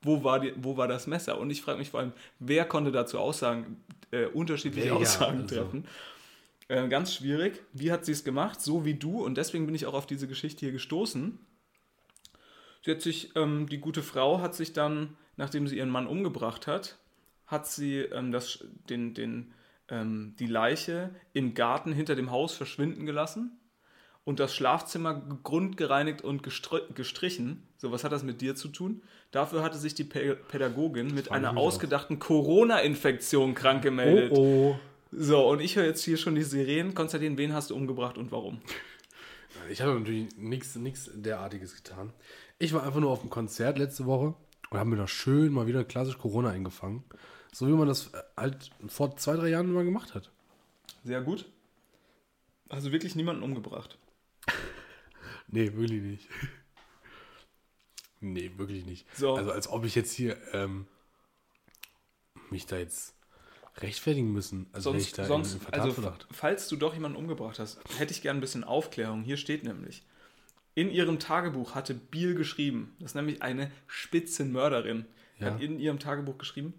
Wo war, die, wo war das Messer? Und ich frage mich vor allem, wer konnte dazu Aussagen, äh, unterschiedliche Wer, ja, Aussagen also. treffen? Äh, ganz schwierig. Wie hat sie es gemacht? So wie du. Und deswegen bin ich auch auf diese Geschichte hier gestoßen. Sie hat sich, ähm, die gute Frau hat sich dann, nachdem sie ihren Mann umgebracht hat, hat sie ähm, das, den, den, ähm, die Leiche im Garten hinter dem Haus verschwinden gelassen und das Schlafzimmer grundgereinigt und gestr gestrichen. So, was hat das mit dir zu tun? Dafür hatte sich die Pä Pädagogin mit einer ausgedachten Corona-Infektion krank gemeldet. Oh, oh. So, und ich höre jetzt hier schon die Sirenen. Konstantin, wen hast du umgebracht und warum? Ich habe natürlich nichts derartiges getan. Ich war einfach nur auf dem Konzert letzte Woche und habe mir da schön mal wieder klassisch Corona eingefangen. So wie man das äh, halt vor zwei, drei Jahren mal gemacht hat. Sehr gut. Also wirklich niemanden umgebracht. Nee, wirklich nicht. nee, wirklich nicht. So. Also als ob ich jetzt hier ähm, mich da jetzt rechtfertigen müssen. Also Sonst, sonst also, verdacht. falls du doch jemanden umgebracht hast, hätte ich gern ein bisschen Aufklärung. Hier steht nämlich, in ihrem Tagebuch hatte Biel geschrieben, das ist nämlich eine Spitzenmörderin, Ja. hat in ihrem Tagebuch geschrieben,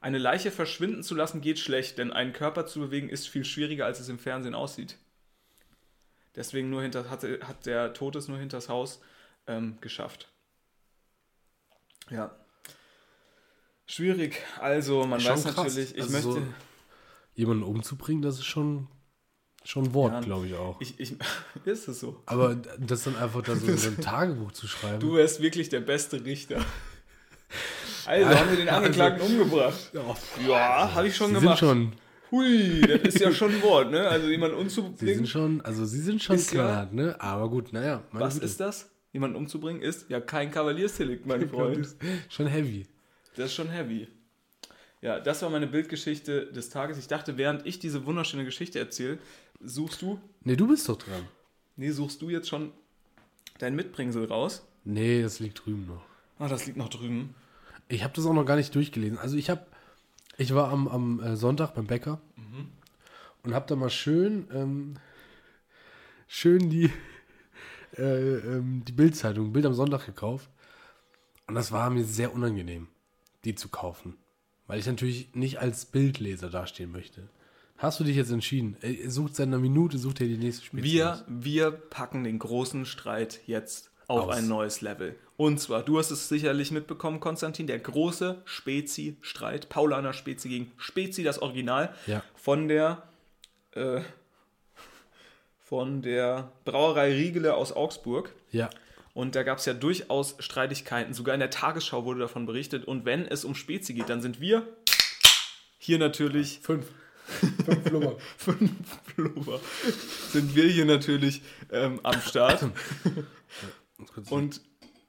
eine Leiche verschwinden zu lassen geht schlecht, denn einen Körper zu bewegen ist viel schwieriger, als es im Fernsehen aussieht. Deswegen nur hinter, hat, hat der Tod es nur hinters Haus ähm, geschafft. Ja. Schwierig. Also, man Schon weiß krass. natürlich, ich Also möchte. so- Jemanden umzubringen, das ist schon, schon ein Wort, Ja, glaube ich auch. Ich, ich, ist es so? Aber das dann einfach da so in so ein Tagebuch zu schreiben. Du wärst wirklich der beste Richter. Also haben wir den Angeklagten umgebracht. ja, Ja, habe ich schon Sie sind gemacht. schon, Hui, das ist ja schon ein Wort, ne? Also jemanden sie sind umzubringen. schon, also sie sind schon ja- knallhart, ne? Aber gut, naja. Was Güte. ist das? Jemanden umzubringen ist ja kein Kavaliersdelikt, mein Freund. Schon heavy. Das ist schon heavy. Ja, das war meine Bildgeschichte des Tages. Ich dachte, während ich diese wunderschöne Geschichte erzähle, suchst du, Nee, du bist doch dran. nee, suchst du jetzt schon dein Mitbringsel raus. Nee, das liegt drüben noch. Ah, das liegt noch drüben. Ich habe das auch noch gar nicht durchgelesen. Also ich habe, ich war am, am äh, Sonntag beim Bäcker und habe da mal schön, ähm, schön die, äh, ähm, die Bildzeitung, Bild am Sonntag gekauft. Und das war mir sehr unangenehm, die zu kaufen. Weil ich natürlich nicht als Bildleser dastehen möchte. Hast du dich jetzt entschieden? Er sucht seit einer Minute, sucht er die nächste Spitze. Wir, wir packen den großen Streit jetzt auf Aus. ein neues Level. Und zwar, du hast es sicherlich mitbekommen, Konstantin, der große Spezi-Streit, Paulaner Spezi gegen Spezi, das Original, Ja. von der äh, von der Brauerei Riegele aus Augsburg. Ja. Und da gab es ja durchaus Streitigkeiten. Sogar in der Tagesschau wurde davon berichtet. Und wenn es um Spezi geht, dann sind wir hier natürlich Fünf. Fünf Flummer. fünf Pullover, sind wir hier natürlich ähm, am Start und,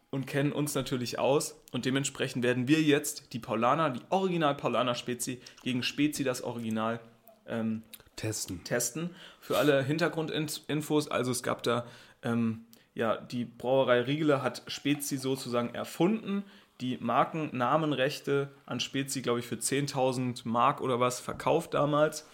und kennen uns natürlich aus. Und dementsprechend werden wir jetzt die Paulaner, die Original Paulaner Spezi gegen Spezi das Original ähm, Testen. testen. Für alle Hintergrundinfos, also es gab da, ähm, ja, die Brauerei Riegele hat Spezi sozusagen erfunden. Die Markennamenrechte an Spezi, glaube ich, für 10.000 Mark oder was verkauft damals.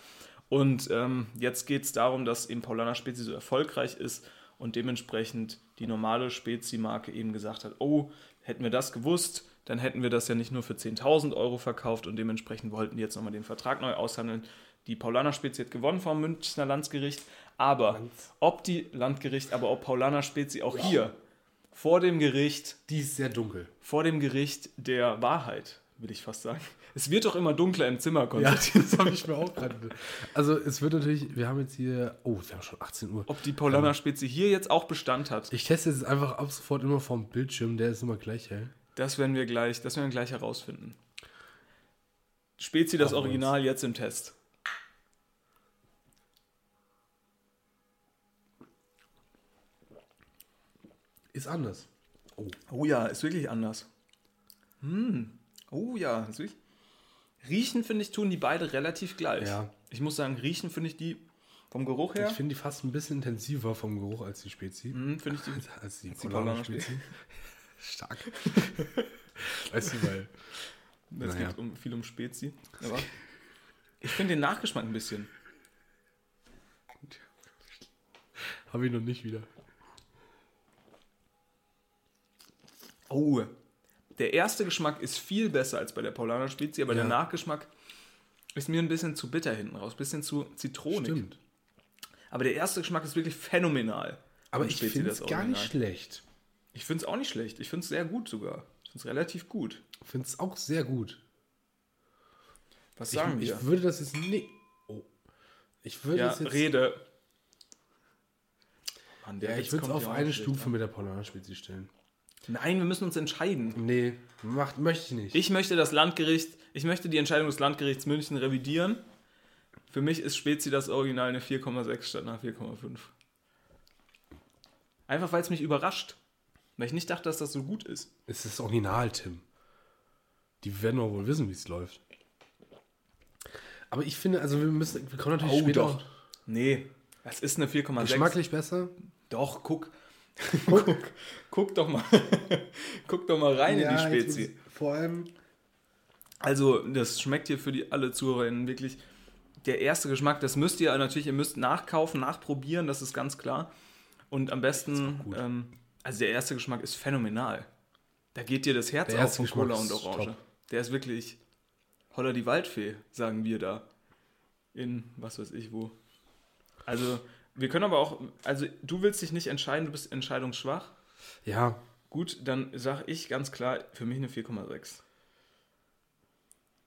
Und ähm, jetzt geht es darum, dass eben Paulaner Spezi so erfolgreich ist und dementsprechend die normale Spezi-Marke eben gesagt hat, oh, hätten wir das gewusst, dann hätten wir das ja nicht nur für 10.000 Euro verkauft und dementsprechend wollten die jetzt nochmal den Vertrag neu aushandeln. Die Paulaner Spezi hat gewonnen vom Münchner Landgericht, aber ob die Landgericht, aber ob Paulaner Spezi auch hier vor dem Gericht Die ist sehr dunkel. vor dem Gericht der Wahrheit will ich fast sagen. Es wird doch immer dunkler im Zimmer, Ja, Konstantin. das habe ich mir auch gerade. Also es wird natürlich, wir haben jetzt hier, oh, wir haben schon 18 Uhr. Ob die Paulaner Spezi hier jetzt auch Bestand hat, Ich teste jetzt einfach ab sofort immer vom Bildschirm, der ist immer gleich hell. das werden wir gleich, das werden wir gleich herausfinden. Spezi das Original jetzt im Test. Ist anders. Oh ja, ist wirklich anders. Hm. Oh ja, wirklich. Riechen, finde ich, tun die beide relativ gleich. Ja. Ich muss sagen, riechen finde ich die vom Geruch her. Ich finde die fast ein bisschen intensiver vom Geruch als die Spezi. hm, finde ich die. Als die, die Paulaner Paulaner Spezi. Stark. weißt du, weil. Es Naja. geht um, viel um Spezi. Aber ich finde den Nachgeschmack ein bisschen. Habe ich noch nicht wieder. Oh, der erste Geschmack ist viel besser als bei der Paulaner Spezi, aber Ja. der Nachgeschmack ist mir ein bisschen zu bitter hinten raus, ein bisschen zu zitronig. Stimmt. Aber der erste Geschmack ist wirklich phänomenal. Aber ich finde es gar nicht schlecht. Ich finde es auch nicht schlecht. Ich finde es sehr gut sogar. Ich finde es relativ gut. Ich finde es auch sehr gut. Was Ich, sagen wir? ich würde das jetzt nicht. Oh. Ich würde ja, das jetzt. Rede. Mann, der Ja, ich würde es auf eine Stufe an. mit der Paulaner Spezi stellen. Nein, wir müssen uns entscheiden. Nee, macht, möchte ich nicht. Ich möchte das Landgericht, ich möchte die Entscheidung des Landgerichts München revidieren. Für mich ist Spezi das Original eine 4,6 statt einer 4,5. Einfach weil es mich überrascht. Weil ich nicht dachte, dass das so gut ist. Es ist das Original, Tim. Die werden doch wohl wissen, wie es läuft. Aber ich finde, also wir müssen, wir kommen natürlich Oh, später doch. Nee, das ist eine 4,6. geschmacklich besser. Doch, guck. guck. Guck doch mal. guck doch mal rein in die Spezi. Vor allem. Also, das schmeckt hier für die alle ZuhörerInnen wirklich. Der erste Geschmack, das müsst ihr natürlich, ihr müsst nachkaufen, nachprobieren, das ist ganz klar. Und am besten, ähm, also der erste Geschmack ist phänomenal. Da geht dir das Herz Der auf von Cola und Orange. top. Der ist wirklich holler die Waldfee, sagen wir da. In was weiß ich wo. Also, wir können aber auch, also du willst dich nicht entscheiden, du bist entscheidungsschwach. Ja, Gut, dann sage ich ganz klar, für mich eine 4,6.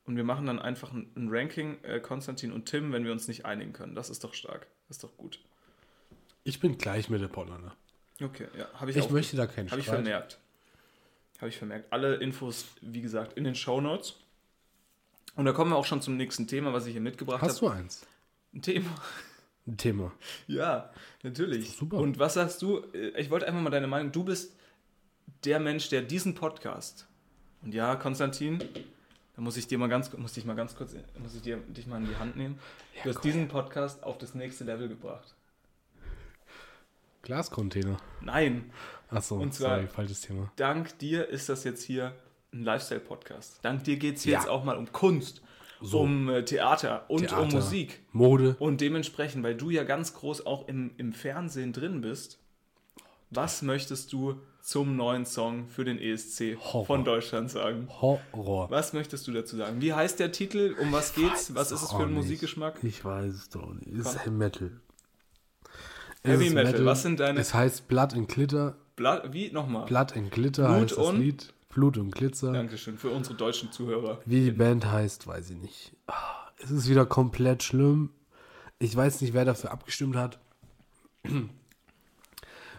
Und wir machen dann einfach ein, ein Ranking, äh, Konstantin und Tim, wenn wir uns nicht einigen können. Das ist doch stark. Das ist doch gut. ich bin gleich mit der Paulaner. Okay, ja, habe ich, Ich auch- möchte da keinen Habe ich Streit. vermerkt. Habe ich vermerkt. Alle Infos, wie gesagt, in den Shownotes. Und da kommen wir auch schon zum nächsten Thema, was ich hier mitgebracht Hast habe. du eins? Ein Thema. Ein Thema. Ja, natürlich. Super. Und was sagst du? Äh, Ich wollte einfach mal deine Meinung. Du bist der Mensch, der diesen Podcast. Und ja, Konstantin, da muss ich dir mal ganz, muss ich mal ganz kurz, muss ich dir, dich mal in die Hand nehmen. Du hast diesen Podcast auf das nächste Level gebracht. Glascontainer. Nein, Achso, Und zwar- sorry, falsches Thema. dank dir ist das jetzt hier ein Lifestyle-Podcast. Dank dir geht es Ja. jetzt auch mal um Kunst, So. um äh, Theater und um Theater. Musik. Mode. Und dementsprechend, weil du ja ganz groß auch im, im Fernsehen drin bist, was möchtest du zum neuen Song für den ESC Horror. von Deutschland sagen? Horror. Was möchtest du dazu sagen? Wie heißt der Titel? Um was geht's? Was ist es für ein nicht. Musikgeschmack? Ich weiß es doch nicht. Es ist Metal. Es Heavy ist Metal. Was sind deine- Es heißt Blood and Glitter. Bla wie? Nochmal. Blood and Glitter Blut heißt das Lied. Blut und Glitzer. Dankeschön für unsere deutschen Zuhörer. Wie die Band heißt, weiß ich nicht. Ah, Es ist wieder komplett schlimm. Ich weiß nicht, wer dafür abgestimmt hat.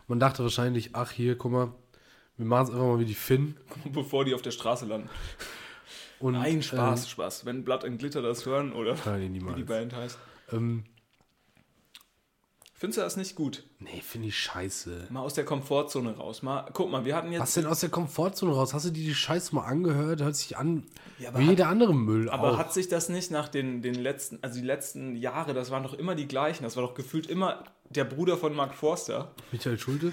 Man dachte wahrscheinlich, ach hier, guck mal, wir machen es einfach mal wie die Finn. Bevor die auf der Straße landen. Und, Nein, Spaß, Spaß. Wenn Blood and Glitter das hören oder wie die Band heißt. Ähm, Findest du das nicht gut? nee, finde ich scheiße. Mal aus der Komfortzone raus. Mal, guck mal, wir hatten jetzt Was denn aus der Komfortzone raus? Hast du dir die Scheiße mal angehört? Hört sich an Ja, wie hat- jeder andere Müll Aber auch. hat sich das nicht nach den, den letzten, also die letzten Jahre, das waren doch immer die gleichen. Das war doch gefühlt immer der Bruder von Mark Forster. Michael Schulte?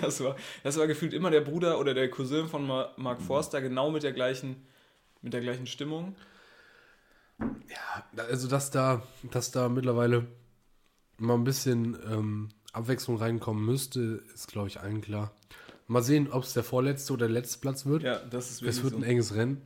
Das war, das war gefühlt immer der Bruder oder der Cousin von Ma- Mark Forster, genau mit der gleichen, mit der gleichen Stimmung. Also, dass da, dass da mittlerweile mal ein bisschen ähm, Abwechslung reinkommen müsste, ist, glaube ich, allen klar. Mal sehen, ob es der vorletzte oder der letzte Platz wird. Ja, das ist es wirklich wird so. ein enges Rennen.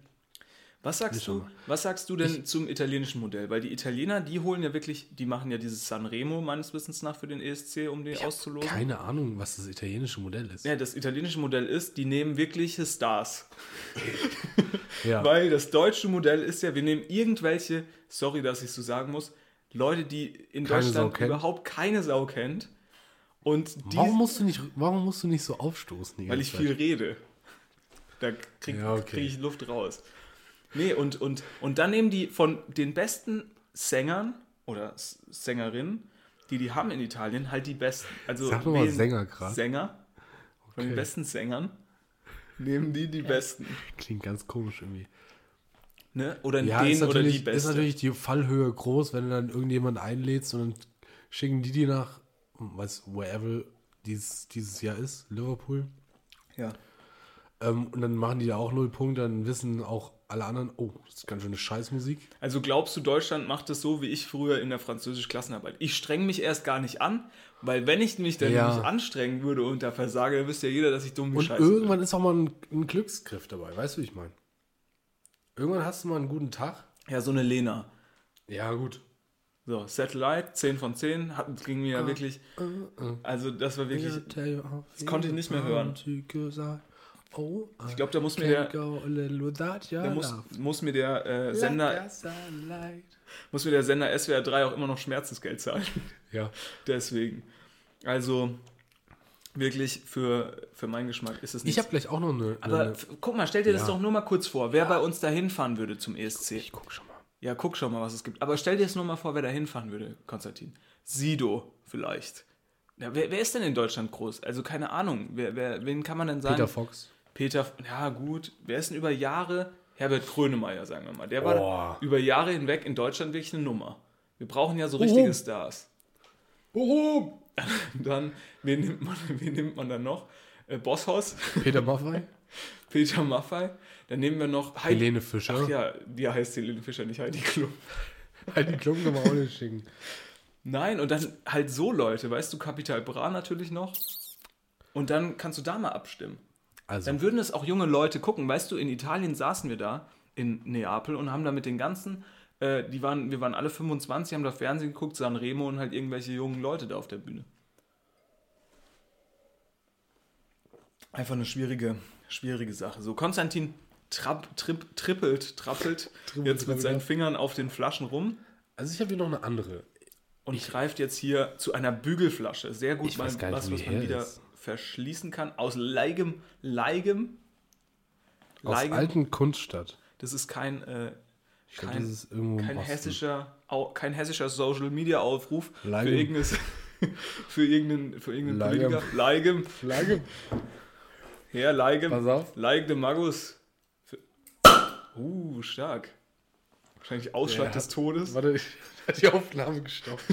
Was sagst du, was sagst du denn zum italienischen Modell? Weil die Italiener, die holen ja wirklich, die machen ja dieses Sanremo meines Wissens nach für den ESC, um den Ich auszulosen. keine Ahnung, was das italienische Modell ist. Ja, das italienische Modell ist, die nehmen wirkliche Stars. Ja. Weil das deutsche Modell ist ja, wir nehmen irgendwelche, sorry, dass ich so sagen muss, Leute, die in Keine Deutschland überhaupt keine Sau kennt. Und die, warum, musst du nicht, warum musst du nicht so aufstoßen? weil ich Zeit? viel rede. Da kriege Ja, okay. krieg ich Luft raus. Nee, und, und, und dann nehmen die von den besten Sängern oder Sängerinnen, die die haben in Italien, halt die besten. Also Sag mal Sänger grad. Sänger. Von den Okay. besten Sängern nehmen die die besten. Klingt ganz komisch irgendwie. Ne? Oder Ja, den ist oder die natürlich, ist beste. natürlich die Fallhöhe groß, wenn du dann irgendjemand einlädst und dann schicken die die nach, was, wherever dieses, dieses Jahr ist, Liverpool. ja. Ähm, und dann machen die da auch null Punkte, dann wissen auch alle anderen, oh, das ist ganz schön eine Scheißmusik. Also glaubst du, Deutschland macht es so wie ich früher in der französischen Klassenarbeit? Ich streng mich erst gar nicht an, weil wenn ich mich dann Ja. nämlich anstrengen würde und da versage, dann wüsste ja jeder, dass ich dumm wie Und irgendwann ist auch mal ein, ein Glücksgriff dabei, weißt du, wie ich meine? Irgendwann hast du mal einen guten Tag. Ja, so eine Lena. Ja, gut. So, Satellite, 10 von 10, hat, ging mir ja wirklich, also das war wirklich, Das konnte ich nicht mehr hören. Oh, ich glaube, da muss mir der, der muss, muss mir der äh, Sender, muss mir der Sender SWR 3 auch immer noch Schmerzensgeld zahlen. Ja. Deswegen. Also wirklich für, für meinen Geschmack ist es nicht Ich habe gleich auch noch eine. Aber eine guck mal, stell dir das Ja. doch nur mal kurz vor, wer bei uns da hinfahren würde zum ESC. ich guck schon mal. Ja, guck schon mal, was es gibt. Aber stell dir das nur mal vor, wer da hinfahren würde, Konstantin. Sido vielleicht. Ja, wer, wer ist denn in Deutschland groß? Also keine Ahnung. Wer, wer, wen kann man denn sagen? Peter Fox. Peter, ja gut. Wer ist denn über Jahre? Herbert Grönemeyer, sagen wir mal. Der war Boah. über Jahre hinweg in Deutschland wirklich eine Nummer. Wir brauchen ja so richtige Stars. Dann, wen nimmt man, wen nimmt man dann noch? Äh, Bosshaus, Peter Maffei. Peter Maffei. Dann nehmen wir noch Heidi. Helene Fischer. Ach ja, die heißt Helene Fischer, nicht Heidi Klum. Die Klumpen kann man auch nicht schicken. Nein, und dann halt so Leute, weißt du, Capital Bra natürlich noch. Und dann kannst du da mal abstimmen. Also, Dann würden es auch junge Leute gucken. Weißt du, in Italien saßen wir da, in Neapel, und haben da mit den ganzen, äh, die waren, wir waren alle 25, haben da Fernsehen geguckt, Sanremo und halt irgendwelche jungen Leute da auf der Bühne. Einfach eine schwierige, schwierige Sache. So, Konstantin trapp, tripp, trippelt, trappelt jetzt mit seinen Fingern auf den Flaschen rum also ich habe hier noch eine andere. und greift jetzt hier zu einer Bügelflasche. Sehr gut, Ich mal nicht, was, was man wieder ist. verschließen kann. Aus Leigem, Leigem. Aus Leigem. alten Kunststadt. Das ist kein, äh, Ich glaube, kein, das ist irgendwo kein, hessischer, au, kein hessischer Social Media Aufruf für Leigem. irgendeines, für irgendeinen, für irgendeinen Leigem. Politiker. Leigem. Flagge. Herr Leigem. Pass auf. Leig de Magus. Für, uh, stark. Wahrscheinlich Ausschlag Der des Todes. Warte, ich hat die Aufnahme gestoppt.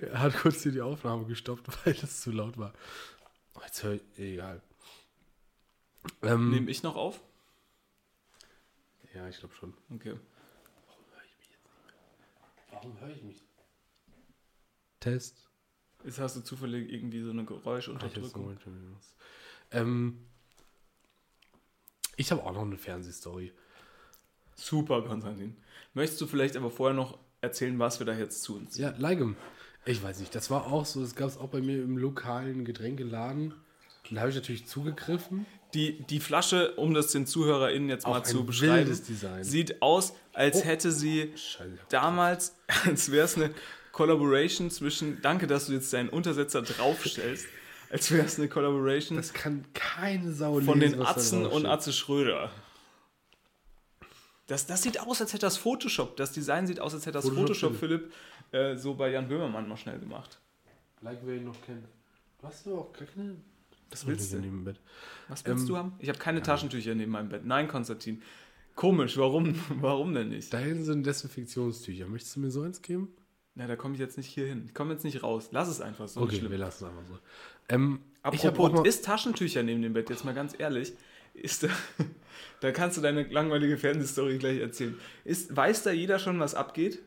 er hat kurz hier die Aufnahme gestoppt, weil das zu laut war. Oh, jetzt höre ich, egal. Ähm, Nehme ich noch auf? Ja, ich glaube schon. Okay. Warum höre ich mich? Test. Jetzt hast du zufällig irgendwie so eine Ah, ich Geräuschunterdrückung. was. Ähm, ich habe auch noch eine Fernsehstory. Super, Konstantin. Möchtest du vielleicht aber vorher noch erzählen, was wir da jetzt zu uns ziehen? Ja, Leigem. Ich weiß nicht, das war auch so, das gab es auch bei mir im lokalen Getränkeladen. Da habe ich natürlich zugegriffen. Die, die Flasche, um das den ZuhörerInnen jetzt Auch mal zu beschreiben, sieht aus, als Oh. hätte sie Scheiße. damals, als wäre es eine Collaboration zwischen, danke, dass du jetzt deinen Untersetzer draufstellst, als wäre es eine Collaboration Das kann keine Sau von lesen, den Atzen und. Atze Schröder. Das, das sieht aus, als hätte das Photoshop, das Design sieht aus, als hätte das Photoshop Photoshop, Philipp, äh, so bei Jan Böhmermann mal schnell gemacht. Like, wer ihn noch kennt. Du hast aber auch gar keine. Was willst du? neben dem Bett. Was willst Ähm, du haben? Ich habe keine Taschentücher neben meinem Bett. Nein, Konstantin. Komisch, warum, warum denn nicht? Da hinten sind Desinfektionstücher. Möchtest du mir so eins geben? Na, da komme ich jetzt nicht hier hin. Ich komme jetzt nicht raus. Lass es einfach so. Okay, wir lassen es einfach so. Ähm, Apropos, ist Taschentücher neben dem Bett, jetzt mal ganz ehrlich, ist da, da kannst du deine langweilige Fernsehstory gleich erzählen. Ist, weiß da jeder schon, was abgeht?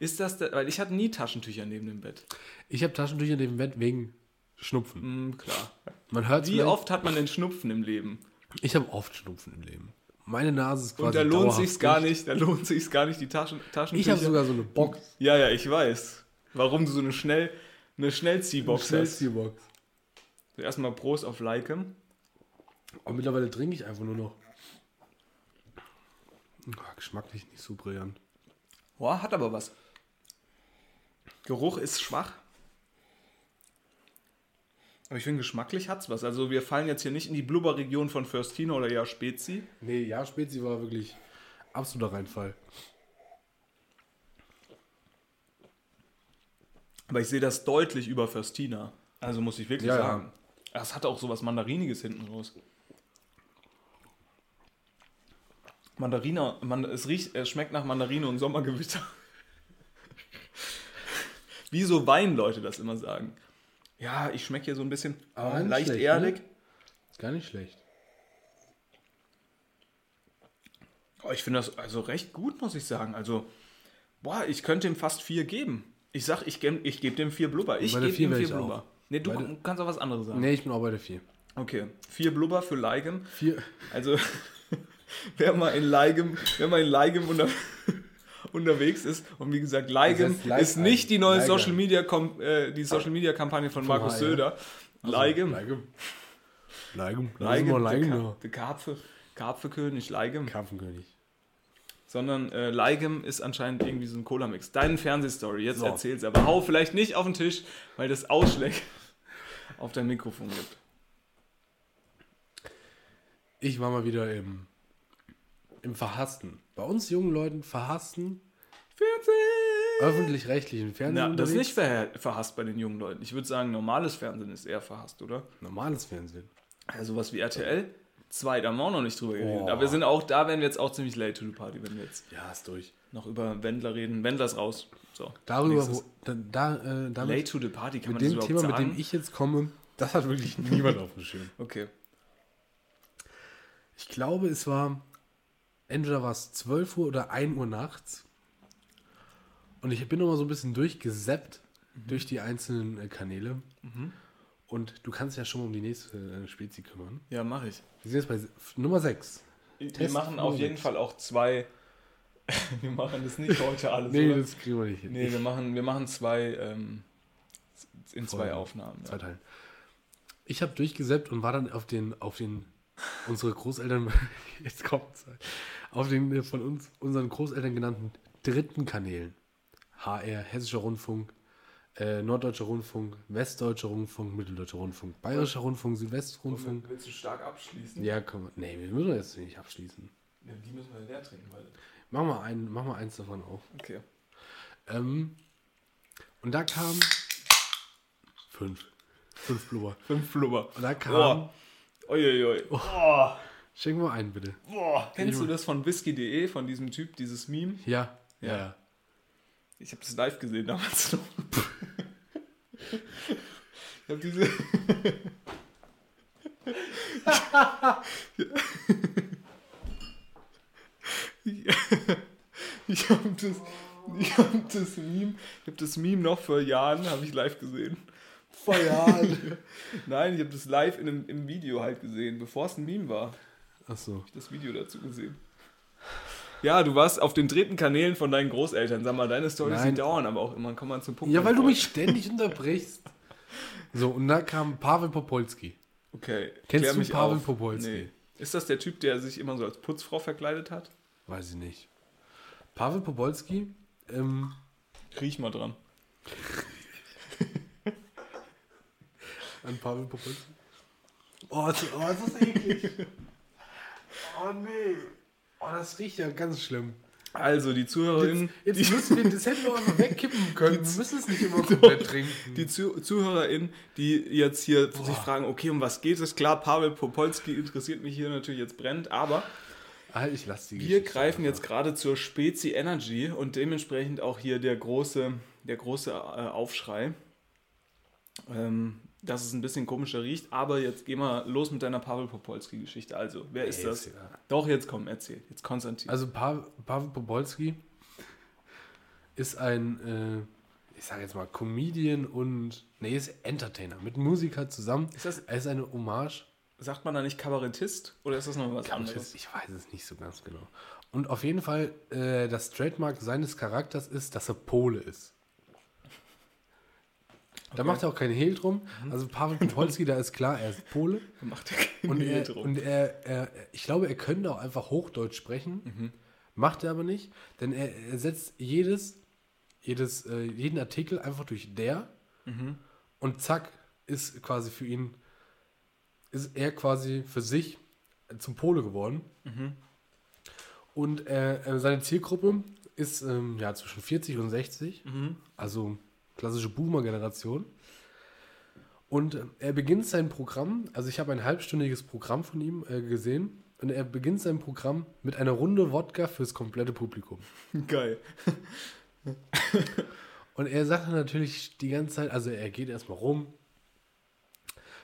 Ist das, da, weil ich hatte nie Taschentücher neben dem Bett. ich habe Taschentücher neben dem Bett wegen Schnupfen. Hm, klar. Man hört Wie oft hat man denn Schnupfen im Leben? Ich habe oft Schnupfen im Leben. Meine Nase ist quasi Und da lohnt sich's gar nicht, da lohnt sich's gar nicht, die Taschen, Taschentücher. Ich habe sogar so eine Box. Ja, ja, ich weiß. Warum du so eine schnell eine Schnellziehbox hast. Schnellziehbox. Erstmal Prost auf Likem. Aber mittlerweile trinke ich einfach nur noch. Ah, geschmacklich nicht so brillant. Boah, hat aber was. Geruch ist schwach. Aber ich finde, geschmacklich hat's was. Also wir fallen jetzt hier nicht in die Blubberregion von Förstino oder ja Spezi. Nee, ja, Spezi war wirklich absoluter Reinfall. Aber ich sehe das deutlich über Föstina. Also muss ich wirklich Ja, ja. sagen. Das hat auch sowas Mandariniges hinten raus. Mandarina, man, es riecht, es schmeckt nach Mandarine und Sommergewitter. Wie so Weinleute das immer sagen. Ja, ich schmecke hier so ein bisschen nicht leicht schlecht, erdig. ne? Ist gar nicht schlecht. Oh, ich finde das also recht gut, muss ich sagen. Also, boah, ich könnte ihm fast vier geben. Ich sag, ich, geb- ich gebe dem vier Blubber. Ich gebe vier ihm vier ich auch. Blubber. Nee, du Bei der- kannst auch was anderes sagen. Nee, ich bin auch bei der 4. Okay, vier Blubber für Leigem. Vier. Also, wer mal in Leigem, wer mal in Leigem unter, unterwegs ist, und wie gesagt, Leigem Das heißt ist nicht die neue. Social Media, äh, die Social Media Kampagne von Markus HR. Söder. Leigem, Leigem. Leigem. Leigem, Leigem. der. Ka der Karpfe, Karpfekönig, Leigem. Karpfenkönig. Sondern äh, Leigem ist anscheinend irgendwie so ein Cola-Mix. Deine Fernsehstory, jetzt So. erzähl's, aber hau vielleicht nicht auf den Tisch, weil das Ausschläge auf dein Mikrofon gibt. Ich war mal wieder im, im Verhassten. Bei uns jungen Leuten verhassten Fernsehen! öffentlich-rechtlichen Fernsehen. Na, das ist nicht ver verhasst bei den jungen Leuten. Ich würde sagen, normales Fernsehen ist eher verhasst, oder? normales Fernsehen. Ja, sowas wie RTL 2, da haben wir auch noch nicht drüber geredet. Boah. Aber wir sind auch, da wären wir jetzt auch ziemlich late to the party, wenn wir jetzt Ja, ist durch. noch über Wendler reden. Wendler ist raus. So. Darüber, wo, da, da, äh, damit, Late to the party, kann mit man dem das Thema, überhaupt mit sagen? dem ich jetzt komme, das hat wirklich niemand auf dem Schirm. okay. Ich glaube, es war entweder war es 12 Uhr oder 1 Uhr nachts. Und ich bin noch mal so ein bisschen durchgesappt durch die einzelnen äh, Kanäle. Und du kannst ja schon mal um die nächste äh, Spezi kümmern. Ja, mache ich. Wir sind jetzt bei Nummer 6. Wir Test machen auf jeden sechs. Fall auch zwei. wir machen das nicht heute alles. Nee, oder? das kriegen wir nicht hin. nee wir, machen, wir machen zwei ähm, in zwei Folgen. Aufnahmen. Zwei Ja. Teilen. Ich habe durchgesappt und war dann auf den, auf den, unsere Großeltern, jetzt kommt's, auf den äh, von uns, unseren Großeltern genannten dritten Kanälen. HR, Hessischer Rundfunk, äh, Norddeutscher Rundfunk, Westdeutscher Rundfunk, Mitteldeutscher Rundfunk, Bayerischer Rundfunk, Südwestrundfunk. Willst du stark abschließen? Ja, komm, nee, wir müssen jetzt nicht abschließen. Ja, die müssen wir leer trinken, weil. Mach mal, ein, mach mal eins davon auf. Okay. Ähm, und da kam fünf. Fünf Blubber. Fünf Flubber. Und da kam, Boah. Uiuiui. Boah. Schenk mal einen bitte. Boah. Kennst du das von whisky.de, von diesem Typ, dieses Meme? Ja, Ja. ja, ja. Ich habe das live gesehen damals noch. ich habe diese. ich habe das, ich hab das Meme, ich habe das Meme noch vor Jahren, habe ich live gesehen. Vor Jahren. Nein, ich habe das live in einem, im Video halt gesehen, bevor es ein Meme war. Achso. das Video dazu gesehen. Ja, du warst auf den dritten Kanälen von deinen Großeltern. Sag mal, deine Storys, die Nein. dauern aber auch immer. Komm mal zum Punkt. Ja, weil du mich ständig unterbrichst. So, und da kam Pavel Popolski. Okay. Kennst klär du mich Pavel auf. Popolski? Nee. Ist das der Typ, der sich immer so als Putzfrau verkleidet hat? Weiß ich nicht. Pavel Popolski, ähm, Riech mal dran. an Pavel Popolski. Oh, das, oh, das ist eklig. Oh, nee. Oh, das riecht ja ganz schlimm. Also, die Zuhörerinnen, Jetzt, jetzt müssen wir, das hätten wir auch noch wegkippen können. Wir müssen es nicht immer komplett trinken. die Zu ZuhörerInnen, die jetzt hier sich fragen, okay, um was geht es? Klar, Pavel Popolski interessiert mich hier natürlich jetzt brennt, aber Ah, ich lasse die Wir Geschichte greifen einfach. jetzt gerade zur Spezi Energy und dementsprechend auch hier der große, der große äh, Aufschrei, ähm, dass es ein bisschen komischer riecht. Aber jetzt geh mal los mit deiner Pavel Popolski-Geschichte. Also, wer ist Ey, das? ja. Doch, jetzt komm, erzähl. Jetzt Konstantin. Also pa Pavel Popolski ist ein, äh, ich sage jetzt mal, Comedian und, nee, ist Entertainer mit Musiker zusammen. Ist das- er ist eine Hommage sagt man da nicht Kabarettist oder ist das noch was Ich, anderes? ich weiß es nicht so ganz genau. Und auf jeden Fall, äh, das Trademark seines Charakters ist, dass er Pole ist. Da macht er auch kein Hehl drum. Also Pavel Popolski, da ist klar, er ist Pole. Macht er keinen Und, Hehl er, drum. und er, er, ich glaube, er könnte auch einfach Hochdeutsch sprechen. Macht er aber nicht, denn er, er setzt jedes, jedes, äh, jeden Artikel einfach durch der und zack, ist quasi für ihn, ist er quasi für sich zum Pole geworden. Und äh, äh, seine Zielgruppe ist ähm, ja, zwischen 40 und 60, also klassische Boomer-Generation. Und äh, er beginnt sein Programm, also ich habe ein halbstündiges Programm von ihm äh, gesehen, und er beginnt sein Programm mit einer Runde Wodka fürs komplette Publikum. Geil. Und er sagt dann natürlich die ganze Zeit, also er geht erstmal rum,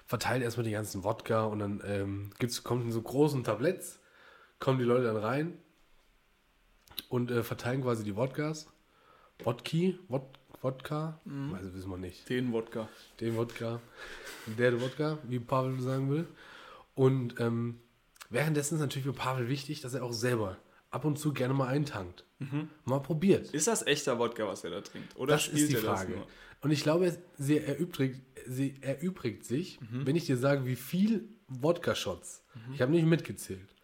verteilt erstmal die ganzen Wodka und dann ähm, gibt's, kommt in so großen Tabletts, kommen die Leute dann rein und äh, verteilen quasi die Wodkas. Wodki, Wod Wodka, also wissen wir nicht. Den Wodka. Den Wodka, der Wodka, wie Pavel sagen will. Und ähm, währenddessen ist natürlich für Pavel wichtig, dass er auch selber ab und zu gerne mal eintankt. Mal probiert. Ist das echter Wodka, was er da trinkt? Oder Das spielt ist die er Frage. Und ich glaube, sie erübrigt, sie erübrigt sich, Mhm. wenn ich dir sage, wie viel Wodka-Shots, Mhm. ich habe nicht mitgezählt,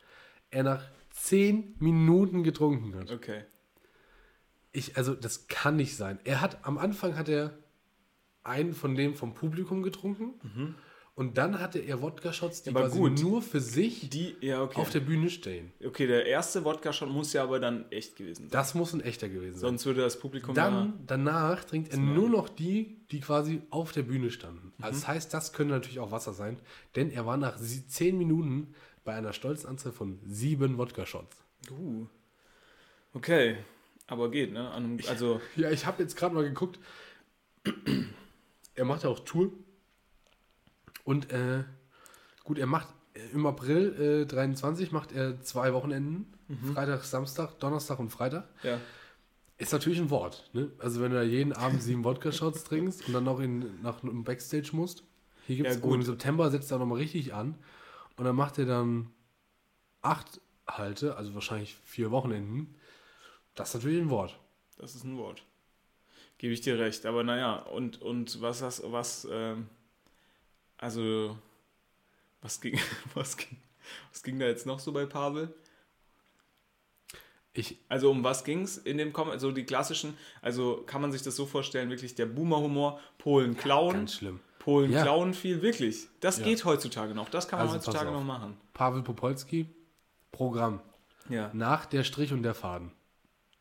er nach 10 Minuten getrunken hat. Okay. Ich, also das kann nicht sein. Er hat, am Anfang hat er einen von dem vom Publikum getrunken und dann hatte er Wodka-Shots, die Mhm. Aber quasi gut. nur für sich Die, ja, okay. auf der Bühne stehen. okay, der erste Wodka-Shot muss ja aber dann echt gewesen sein. Das muss ein echter gewesen sein. Sonst würde das Publikum ja... Dann, danach trinkt er nur noch die, die quasi auf der Bühne standen. Also das heißt, das können natürlich auch Wasser sein, denn er war nach zehn Minuten bei einer stolzen Anzahl von sieben Wodka-Shots. Uh. Okay. Aber geht, ne? An einem, also, Ja, ich habe jetzt gerade mal geguckt. er macht ja auch Tour. Und äh, gut, er macht äh, im April äh, 23 macht er zwei Wochenenden. Freitag, Samstag, Donnerstag und Freitag. ja. Ist natürlich ein Wort. Ne? Also wenn du da jeden Abend sieben Wodka-Shots trinkst und dann noch in, nach einem Backstage musst. Hier gibt es Ja, gut. im September setzt er nochmal richtig an. Und dann macht er dann acht Halte, also wahrscheinlich vier Wochenenden. Das ist natürlich ein Wort. Das ist ein Wort. Gebe ich dir recht. Aber naja, und, und was hast was, ähm, also, was ging, was ging, was ging da jetzt noch so bei Pavel? Ich, Also um was ging es in dem Kom Also die klassischen, also kann man sich das so vorstellen, wirklich der Boomer-Humor, Polen klauen, ganz schlimm. Polen Ja. klauen viel, wirklich. Das Ja. geht heutzutage noch, das kann man Also heutzutage noch machen. Pavel Popolski, Programm. Ja. Nach der Strich und der Faden.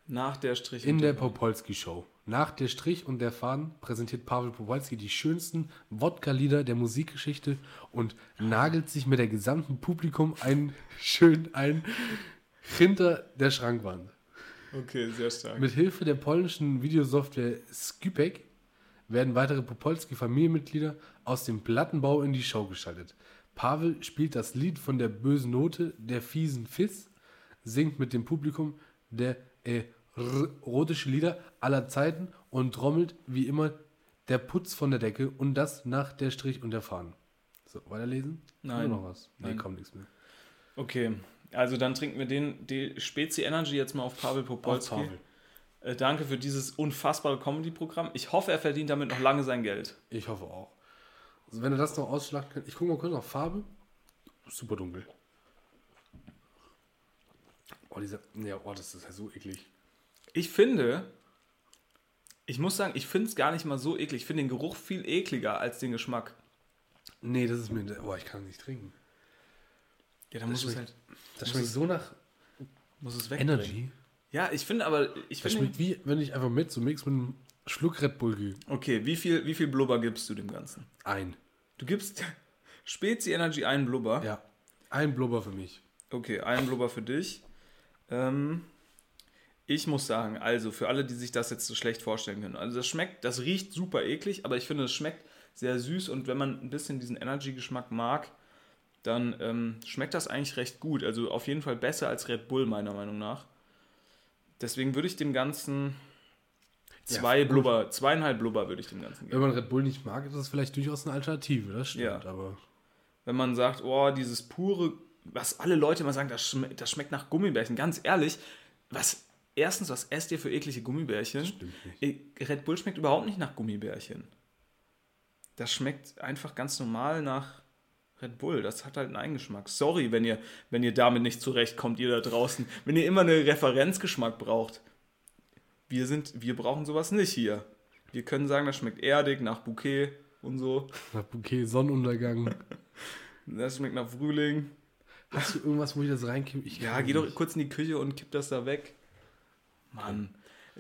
Nach der Strich. In der Popolski Show. Nach der Strich und der Faden präsentiert Pavel Popolski die schönsten Wodka-Lieder der Musikgeschichte und nagelt sich mit der gesamten Publikum ein schön ein hinter der Schrankwand. Okay, sehr stark. Mit Hilfe der polnischen Videosoftware Skypek werden weitere Popolski-Familienmitglieder aus dem Plattenbau in die Show geschaltet. Pavel spielt das Lied von der bösen Note der fiesen Fiss, singt mit dem Publikum der erotische Lieder aller Zeiten und trommelt wie immer der Putz von der Decke und das nach der Strich und der Faden. So, weiterlesen? Nein. Nur noch was? Nee, Nein. kommt nichts mehr. Okay, also dann trinken wir den die Spezi Energy jetzt mal auf Pavel Popolski. Auf Pavel. Äh, danke für dieses unfassbare Comedy-Programm. Ich hoffe, er verdient damit noch lange sein Geld. Ich hoffe auch. Also wenn er das noch ausschlagen kann. Ich gucke mal kurz auf Farbe. Super dunkel. Oh, dieser. Ja, oh, das ist ja so eklig. Ich finde, ich muss sagen, ich finde es gar nicht mal so eklig. Ich finde den Geruch viel ekliger als den Geschmack. Nee, das ist mir. Oh, ich kann nicht trinken. Ja, dann Das muss es halt Das schmeckt es- so nach muss es wegbringen. Energy. Ja, ich finde aber, ich Das schmeckt wie, wenn ich einfach mit so mix mit einem Schluck Red Bull gehe. Okay, wie viel, wie viel Blubber gibst du dem Ganzen? Ein. Du gibst Spezi Energy einen Blubber. Ja. Ein Blubber für mich. Okay, einen Blubber für dich. Ähm, ich muss sagen, also für alle, die sich das jetzt so schlecht vorstellen können, also das schmeckt, das riecht super eklig, aber ich finde, es schmeckt sehr süß und wenn man ein bisschen diesen Energy-Geschmack mag, dann ähm, schmeckt das eigentlich recht gut. Also auf jeden Fall besser als Red Bull, meiner Meinung nach. Deswegen würde ich dem Ganzen zwei gut. Blubber, zweieinhalb Blubber würde ich dem Ganzen Wenn geben. man Red Bull nicht mag, ist das vielleicht durchaus eine Alternative. Das stimmt. Ja. Aber wenn man sagt, oh, dieses pure, was alle Leute immer sagen, das, schme das schmeckt nach Gummibärchen. Ganz ehrlich, was erstens, was esst ihr für eklige Gummibärchen? Stimmt Eh, Red Bull schmeckt überhaupt nicht nach Gummibärchen. Das schmeckt einfach ganz normal nach Red Bull. Das hat halt einen Eigengeschmack. Sorry, wenn ihr, wenn ihr damit nicht zurechtkommt, ihr da draußen. Wenn ihr immer einen Referenzgeschmack braucht. Wir sind, wir brauchen sowas nicht hier. Wir können sagen, das schmeckt erdig, nach Bouquet und so. Nach Bouquet, Sonnenuntergang. Das schmeckt nach Frühling. Hast du irgendwas, wo ich das reinkippe? Ja, geh doch nicht. kurz in die Küche und kipp das da weg. Mann.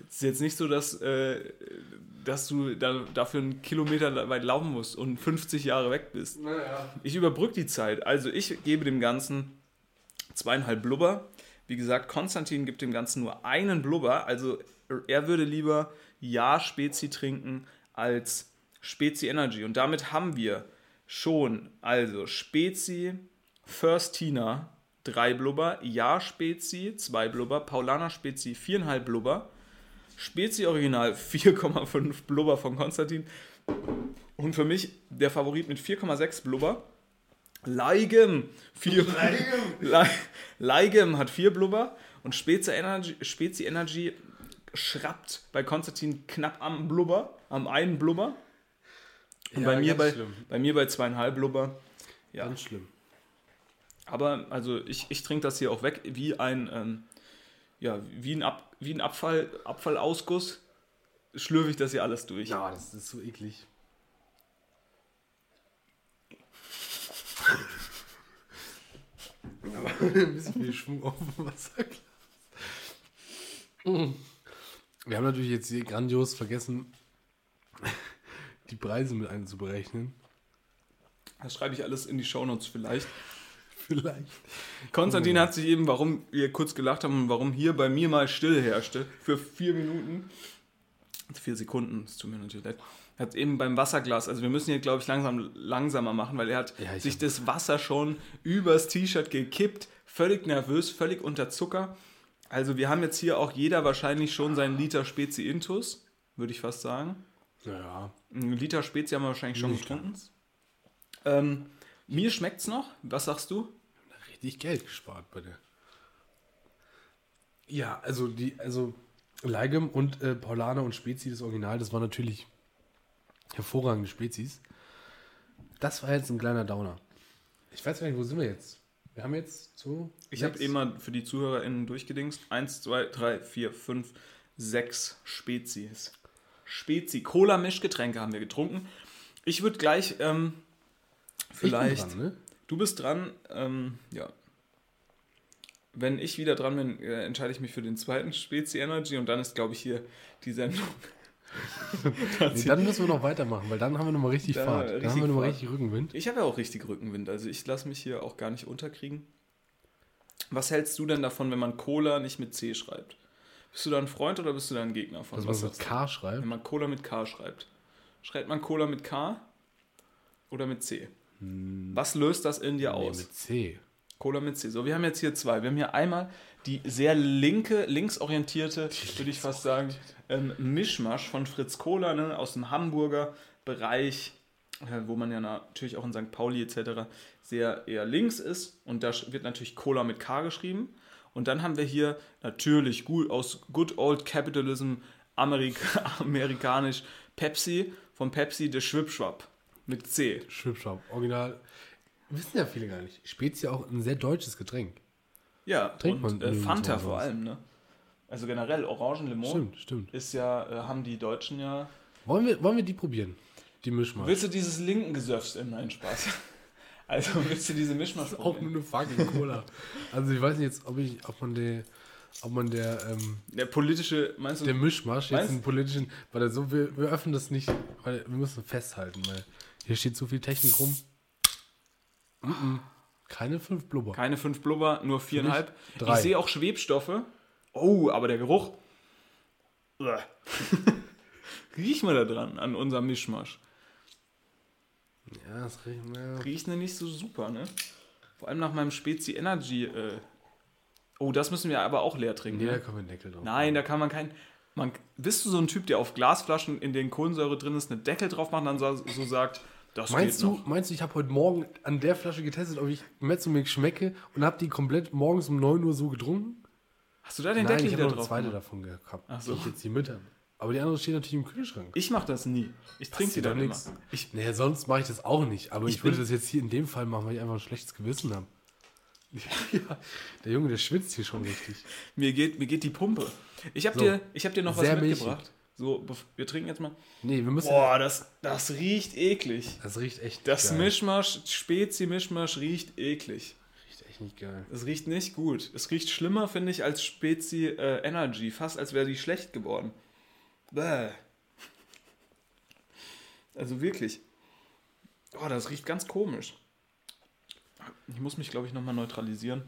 Es ist jetzt nicht so, dass, äh, dass du da, dafür einen Kilometer weit laufen musst und 50 Jahre weg bist. Naja. Ich überbrücke die Zeit. Also ich gebe dem Ganzen zweieinhalb Blubber. Wie gesagt, Konstantin gibt dem Ganzen nur einen Blubber. Also er würde lieber Ja Spezi trinken als Spezi Energy. Und damit haben wir schon also Spezi First Tina drei Blubber, Ja Spezi zwei Blubber, Paulaner Spezi viereinhalb Blubber, Spezi Original 4,5 Blubber von Konstantin und für mich der Favorit mit 4,6 Blubber. Leigem. Vier, Le- Leigem hat 4 Blubber und Spezi Energy, Spezi Energy schrappt bei Konstantin knapp am Blubber, am einen Blubber. Und Ja, bei, mir bei, schlimm. bei mir bei zweieinhalb Blubber. Ja. Ganz schlimm. Aber also ich, ich trinke das hier auch weg wie ein, ähm, ja, wie ein, Ab, wie ein Abfall, Abfallausguss. Schlürfe ich das hier alles durch. Ja, das ist so eklig. Aber ein bisschen viel Schwung auf dem Wasserglas. Wir haben natürlich jetzt hier grandios vergessen, die Preise mit einzuberechnen. Das schreibe ich alles in die Shownotes vielleicht. Vielleicht. Konstantin hat sich eben, warum wir kurz gelacht haben und warum hier bei mir mal still herrschte, für vier Minuten, vier Sekunden, es tut mir natürlich leid, hat eben beim Wasserglas, also wir müssen hier, glaube ich, langsam langsamer machen, weil er hat Ja, ich sich hab- das Wasser schon übers T-Shirt gekippt, völlig nervös, völlig unter Zucker. Also wir haben jetzt hier auch jeder wahrscheinlich schon seinen Liter Spezi Intus, würde ich fast sagen. Naja, Einen Liter Spezi haben wir wahrscheinlich schon getrunken. Ähm, mir schmeckt's noch. Was sagst du? Richtig Geld gespart bei der. Ja, also die, also Leigem und äh, Paulaner und Spezi, das Original, das war natürlich hervorragende Spezies. Das war jetzt ein kleiner Downer. Ich weiß gar nicht, wo sind wir jetzt? Wir haben jetzt so. Ich habe eben mal für die ZuhörerInnen durchgedingst. Eins, zwei, drei, vier, fünf, sechs Spezies. Spezi. Cola-Mischgetränke haben wir getrunken. Ich würde gleich ähm, Ich bin vielleicht. Dran, ne? Du bist dran. Ähm, ja. Wenn ich wieder dran bin, äh, entscheide ich mich für den zweiten Spezi Energy und dann ist, glaube ich, hier die Sendung. Nee, dann müssen wir noch weitermachen, weil dann haben wir nochmal richtig Dann Fahrt. wir Dann richtig haben wir nochmal richtig Rückenwind. Ich habe ja auch richtig Rückenwind, also ich lasse mich hier auch gar nicht unterkriegen. Was hältst du denn davon, wenn man Cola nicht mit C schreibt? Bist du da ein Freund oder bist du da ein Gegner von? Dass Was man mit? K Wenn schreibt. man Cola mit K schreibt. Schreibt man Cola mit K oder mit C? Was löst das in dir Hm. Nee, aus? mit C. Cola mit C. So, wir haben jetzt hier zwei. Wir haben hier einmal die sehr linke, linksorientierte, würde ich fast sagen, ähm, Mischmasch von Fritz Cola ne, aus dem Hamburger Bereich, äh, wo man ja natürlich auch in St. Pauli etc. sehr eher links ist. Und da wird natürlich Cola mit K geschrieben. Und dann haben wir hier natürlich gut aus Good Old Capitalism Amerika amerikanisch Pepsi von Pepsi de Schwipschwap mit C. Schwipschwap. Original. Wissen ja viele gar nicht. Spezi ja auch ein sehr deutsches Getränk. Ja, Trinkt und man äh, Fanta vor allem, ne? Also generell Orangenlimon Stimmt, stimmt. ist ja, äh, haben die Deutschen ja. Wollen wir, wollen wir die probieren? Die Mischmasch. Willst du dieses linken Gesöffs in Nein Spaß? Also willst du diese Mischmasch auch nur eine fucking Cola. also ich weiß nicht jetzt, ob ich, ob man der, ob man der, ähm, Der politische, meinst du? der Mischmasch jetzt Meinst- einen politischen, weil so, wir, wir öffnen das nicht, weil wir müssen festhalten, weil hier steht so viel Technik rum. Mhm. Keine fünf Blubber. keine fünf Blubber, nur viereinhalb. Ich drei. sehe auch Schwebstoffe. Oh, aber der Geruch. Riech mal da dran an unserem Mischmasch. Ja, das riecht, ja. Riecht ne nicht so super, ne? Vor allem nach meinem Spezi Energy. Äh. Oh, das müssen wir aber auch leer trinken. Nee, da ne? kann man Deckel drauf. Nein, da kann man kein. Man, bist du so ein Typ, der auf Glasflaschen, in denen Kohlensäure drin ist, einen Deckel drauf macht und dann so, so sagt, Das Meinst du, noch. meinst du, ich habe heute Morgen an der Flasche getestet, ob ich Mezzomilk schmecke und habe die komplett morgens um 9 Uhr so getrunken? Hast du da den Nein, Deckel ich habe wieder noch eine drauf? zweite gemacht? davon gehabt, Ach so. die ich jetzt hier mit habe. Aber die andere steht natürlich im Kühlschrank. Ich mache das nie. Ich trinke die dann nix. Ich, Naja, sonst mache ich das auch nicht. Aber Ich ich, würde das jetzt hier in dem Fall machen, weil ich einfach ein schlechtes Gewissen habe. ja, der Junge, der schwitzt hier schon richtig. mir, geht, mir geht die Pumpe. Ich habe So. dir, ich hab dir noch was mitgebracht. So, wir trinken jetzt mal. Nee, wir müssen. Boah, das, das riecht eklig. Das riecht echt Das geil. Mischmasch, Spezi-Mischmasch riecht eklig. riecht echt nicht geil. Es riecht nicht gut. Es riecht schlimmer, finde ich, als Spezi äh, Energy. Fast als wäre die schlecht geworden. Bäh. Also wirklich. Oh, das riecht ganz komisch. Ich muss mich, glaube ich, nochmal neutralisieren.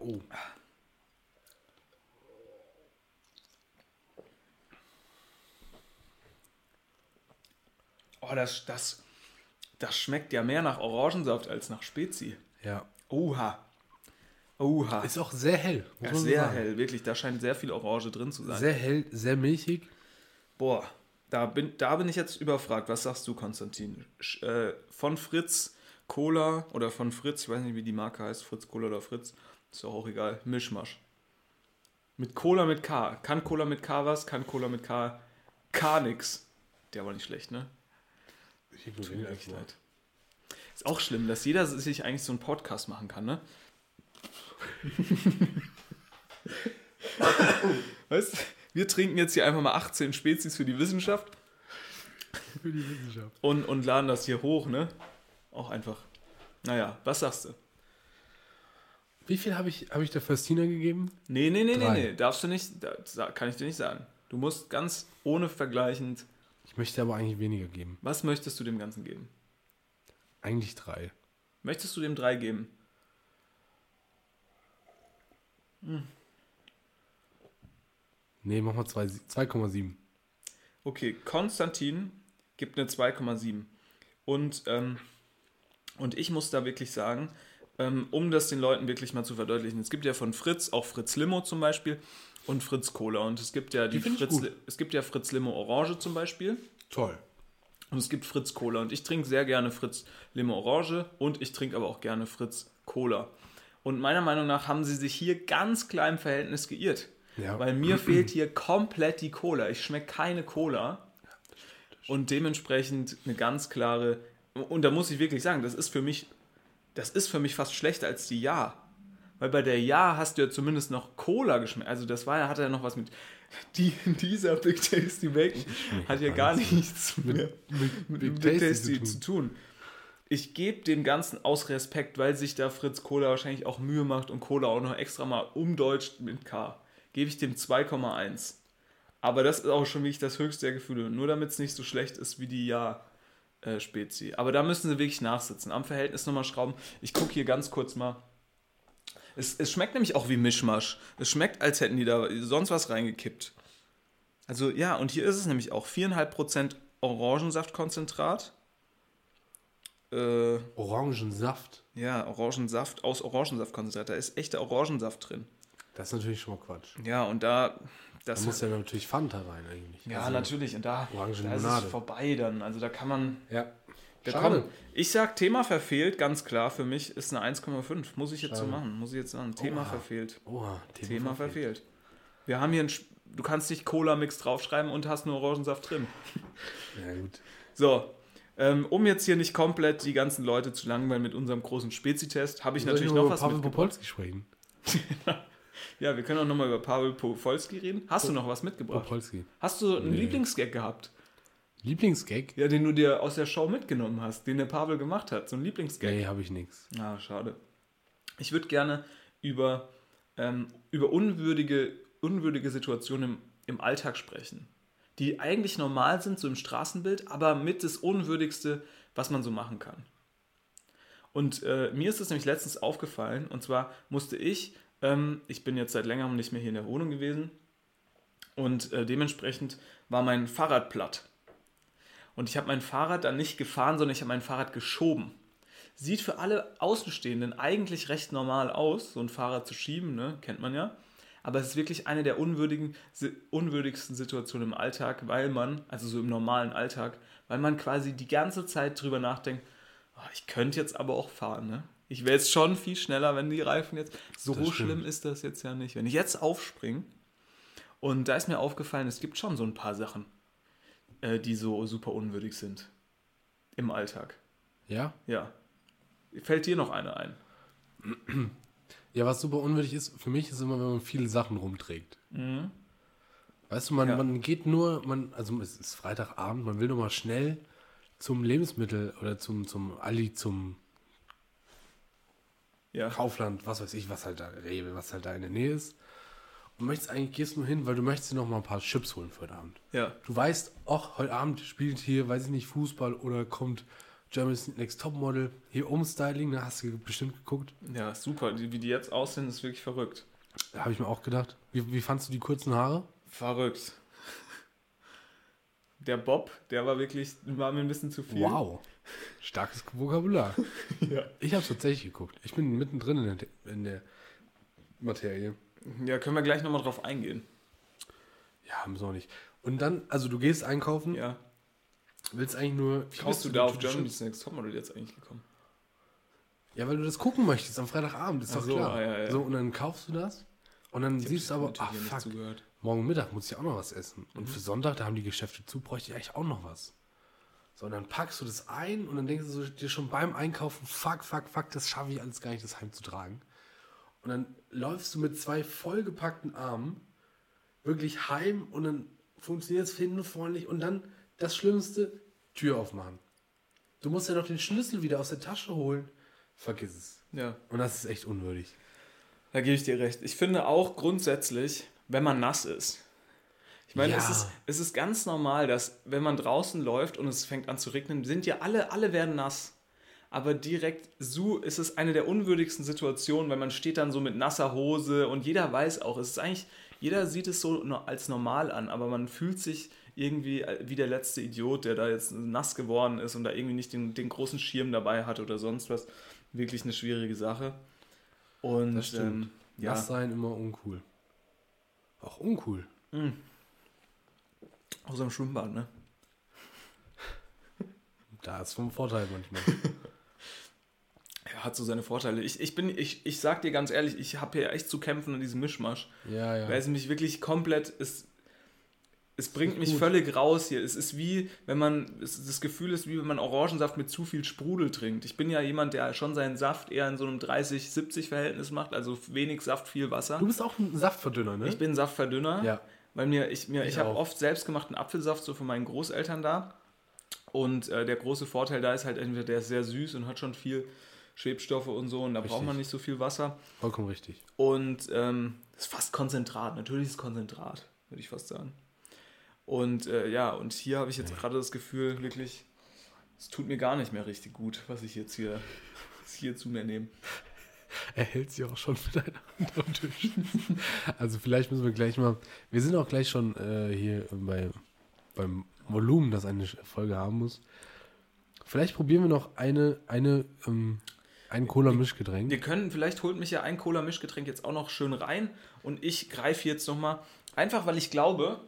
Oh. Oh, das, das, das schmeckt ja mehr nach Orangensaft als nach Spezi. Ja. Oha. Oha. Ist auch sehr hell. Ja, sehr sagen. hell, wirklich. Da scheint sehr viel Orange drin zu sein. Sehr hell, sehr milchig. Boah, da bin, da bin ich jetzt überfragt. Was sagst du, Konstantin? Sch, äh, von Fritz Cola oder von Fritz, ich weiß nicht, wie die Marke heißt, Fritz Cola oder Fritz, ist doch auch egal. Mischmasch. Mit Cola mit K. Kann Cola mit K was? Kann Cola mit K K nix. Der war nicht schlecht, ne? Ich ignoriere das mal. leid. Ist auch schlimm, dass jeder sich eigentlich so einen Podcast machen kann, ne? weißt wir trinken jetzt hier einfach mal 18 Spezies für die Wissenschaft Für die Wissenschaft. und, und laden das hier hoch, ne? Auch einfach. Naja, was sagst du? Wie viel habe ich, hab ich der Föstina gegeben? Nee, nee, nee, nee, Drei. nee, darfst du nicht, da, kann ich dir nicht sagen. Du musst ganz ohne vergleichend, Ich möchte aber eigentlich weniger geben. was möchtest du dem Ganzen geben? Eigentlich drei. Möchtest du dem drei geben? Nee, mach mal zwei- 2,7. Okay, Konstantin gibt eine 2,7. Und, ähm, und ich muss da wirklich sagen, ähm, um das den Leuten wirklich mal zu verdeutlichen, es gibt ja von Fritz auch Fritz Limo zum Beispiel und Fritz Cola. Und es gibt ja die, Die Fritz, es gibt ja Fritz Limo Orange zum Beispiel. Toll. Und es gibt Fritz Cola. Und ich trinke sehr gerne Fritz Limo Orange und ich trinke aber auch gerne Fritz Cola. Und meiner Meinung nach haben sie sich hier ganz klar im Verhältnis geirrt. Ja. Weil mir fehlt hier komplett die Cola. Ich schmecke keine Cola. Und dementsprechend eine ganz klare. Und da muss ich wirklich sagen, das ist für mich, das ist für mich fast schlechter als die Ja. Weil bei der Ja hast du ja zumindest noch Cola geschmeckt. Also das war ja, hat ja noch was mit die, dieser Big Tasty Bacon hat ja gar nichts mehr Mit, mit Big Big Tasty zu tun. Ich gebe dem Ganzen aus Respekt, weil sich da Fritz Cola wahrscheinlich auch Mühe macht und Cola auch noch extra mal umdeutscht mit K. Gebe ich dem 2,1. Aber das ist auch schon wirklich das höchste der Gefühle. Nur damit es nicht so schlecht ist wie die Ja-Spezi. Aber da müssen sie wirklich nachsitzen. Am Verhältnis nochmal schrauben. Ich gucke hier ganz kurz mal. Es, es schmeckt nämlich auch wie Mischmasch. Es schmeckt, als hätten die da sonst was reingekippt. Also ja, und hier ist es nämlich auch 4,5% Orangensaftkonzentrat. Äh, Orangensaft. ja, Orangensaft aus Orangensaftkonzentrat. Da ist echter Orangensaft drin. Das ist natürlich schon mal Quatsch. Ja, und da. Da Das muss ja natürlich Fanta rein eigentlich. ja, Also, natürlich. Und da, da ist es vorbei dann. Also da kann man. Ja. Schade. ich sag, Thema verfehlt, ganz klar für mich ist eine 1,5. Muss ich jetzt so Schade. machen. Muss ich jetzt sagen. Thema Oha. verfehlt. Oha, Thema, Thema verfehlt. verfehlt. Wir haben hier ein. Du kannst nicht Cola-Mix draufschreiben und hast nur Orangensaft drin. Ja, gut. So, ähm, um jetzt hier nicht komplett die ganzen Leute zu langweilen mit unserem großen Spezi-Test, habe ich Soll natürlich noch über was Pavel mitgebracht. Popolski sprechen. Ja, wir können auch nochmal über Pavel Powolski reden. Hast du noch was mitgebracht? Popolski. Hast du einen Nee. Lieblingsgag gehabt? Lieblingsgag? Ja, den du dir aus der Show mitgenommen hast, den der Pavel gemacht hat. So ein Lieblingsgag. Nee, habe ich nichts. Ah, schade. Ich würde gerne über, ähm, über unwürdige, unwürdige Situationen im, im Alltag sprechen, die eigentlich normal sind, so im Straßenbild, aber mit das Unwürdigste, was man so machen kann. Und äh, mir ist es nämlich letztens aufgefallen, und zwar musste ich, ähm, ich bin jetzt seit längerem nicht mehr hier in der Wohnung gewesen, und äh, dementsprechend war mein Fahrrad platt. Und ich habe mein Fahrrad dann nicht gefahren, sondern ich habe mein Fahrrad geschoben. Sieht für alle Außenstehenden eigentlich recht normal aus, so ein Fahrrad zu schieben, ne? kennt man ja. aber es ist wirklich eine der unwürdigen, unwürdigsten Situationen im Alltag, weil man, also so im normalen Alltag, weil man quasi die ganze Zeit drüber nachdenkt, oh, ich könnte jetzt aber auch fahren, ne? Ich wäre jetzt schon viel schneller, wenn die Reifen jetzt. So schlimm ist das jetzt ja nicht. Wenn ich jetzt aufspringe, und da ist mir aufgefallen, es gibt schon so ein paar Sachen, äh, die so super unwürdig sind im Alltag. Ja? Ja. Fällt dir noch eine ein? Ja, was super unwürdig ist, für mich ist immer, wenn man viele Sachen rumträgt. Weißt du, man, Ja. man geht nur, man, also es ist Freitagabend, man will nur mal schnell zum Lebensmittel oder zum, zum Aldi, zum Ja. Kaufland, was weiß ich, was halt da, Rewe, was halt da in der Nähe ist. Und möchtest eigentlich, gehst nur hin, weil du möchtest dir noch mal ein paar Chips holen für heute Abend. Ja. Du weißt, ach, heute Abend spielt hier, weiß ich nicht, Fußball oder kommt Germany's Next Topmodel, hier Umstyling, da hast du bestimmt geguckt. Ja, super. Die, wie die jetzt aussehen, ist wirklich verrückt. Habe ich mir auch gedacht. Wie, wie fandst du die kurzen Haare? Verrückt. Der Bob, der war wirklich, war mir ein bisschen zu viel. Wow. Starkes Vokabular. Ja. Ich habe tatsächlich geguckt. Ich bin mittendrin in der, in der Materie. Ja, können wir gleich nochmal drauf eingehen. Ja, müssen wir auch nicht. Und dann, also du gehst einkaufen, Ja. willst eigentlich nur. Wie bist du da auf Germany's Next Topmodel jetzt eigentlich gekommen? Ja, weil du das gucken möchtest am Freitagabend, ist Ach doch so, klar. ah, ja, ja. So, und dann kaufst du das und dann siehst du aber, ach nicht fuck, zugehört. morgen Mittag muss ich auch noch was essen. Und Mhm. für Sonntag, da haben die Geschäfte zu, bräuchte ich eigentlich auch noch was. So, und dann packst du das ein und dann denkst du so, dir schon beim Einkaufen, fuck, fuck, fuck, das schaffe ich alles gar nicht, das heimzutragen. Und dann läufst du mit zwei vollgepackten Armen wirklich heim und dann funktioniert es hinten freundlich und dann das Schlimmste, Tür aufmachen. Du musst ja noch den Schlüssel wieder aus der Tasche holen. Vergiss es. Ja. Und das ist echt unwürdig. Da gebe ich dir recht. Ich finde auch grundsätzlich, wenn man nass ist. Ich meine, Ja. es, ist, es ist ganz normal, dass wenn man draußen läuft und es fängt an zu regnen, sind ja alle, alle werden nass. Aber direkt so ist es eine der unwürdigsten Situationen, weil man steht dann so mit nasser Hose und jeder weiß auch, es ist eigentlich, jeder sieht es so als normal an, aber man fühlt sich irgendwie äh, wie der letzte Idiot, der da jetzt nass geworden ist und da irgendwie nicht den, den großen Schirm dabei hat oder sonst was. Wirklich eine schwierige Sache. Und Das stimmt. Ähm, ja. Nass sein immer uncool. Auch uncool. Außer im Schwimmbad, ne? Da ist vom Vorteil manchmal. Hat so seine Vorteile. Ich, ich bin, ich, ich sag dir ganz ehrlich, ich habe hier echt zu kämpfen an diesem Mischmasch. ja, ja. Weil es mich wirklich komplett, es, es bringt mich gut. völlig raus hier. Es ist wie, wenn man, es, das Gefühl ist, wie wenn man Orangensaft mit zu viel Sprudel trinkt. Ich bin ja jemand, der schon seinen Saft eher in so einem 30-70-Verhältnis macht, also wenig Saft, viel Wasser. Du bist auch ein Saftverdünner, ne? Ich bin Saftverdünner, Ja. weil mir, ich, mir, Ich ich, habe oft selbstgemachten Apfelsaft so von meinen Großeltern da. Und äh, der große Vorteil da ist halt entweder, der ist sehr süß und hat schon viel Schwebstoffe und so und da braucht Richtig. man nicht so viel Wasser. Vollkommen richtig. Und ähm, ist fast Konzentrat, natürlich ist es Konzentrat, würde ich fast sagen. Und äh, ja, und hier habe ich jetzt gerade das Gefühl, wirklich, es tut mir gar nicht mehr richtig gut, was ich jetzt hier, hier zu mir nehme. Er hält sie auch schon mit einer Hand am Tisch. also vielleicht müssen wir gleich mal. Wir sind auch gleich schon äh, hier bei, beim Volumen, das eine Folge haben muss. Vielleicht probieren wir noch eine, eine, ähm, ein Cola-Mischgetränk. Wir können, vielleicht holt mich ja ein Cola-Mischgetränk jetzt auch noch schön rein und ich greife jetzt nochmal, einfach weil ich glaube,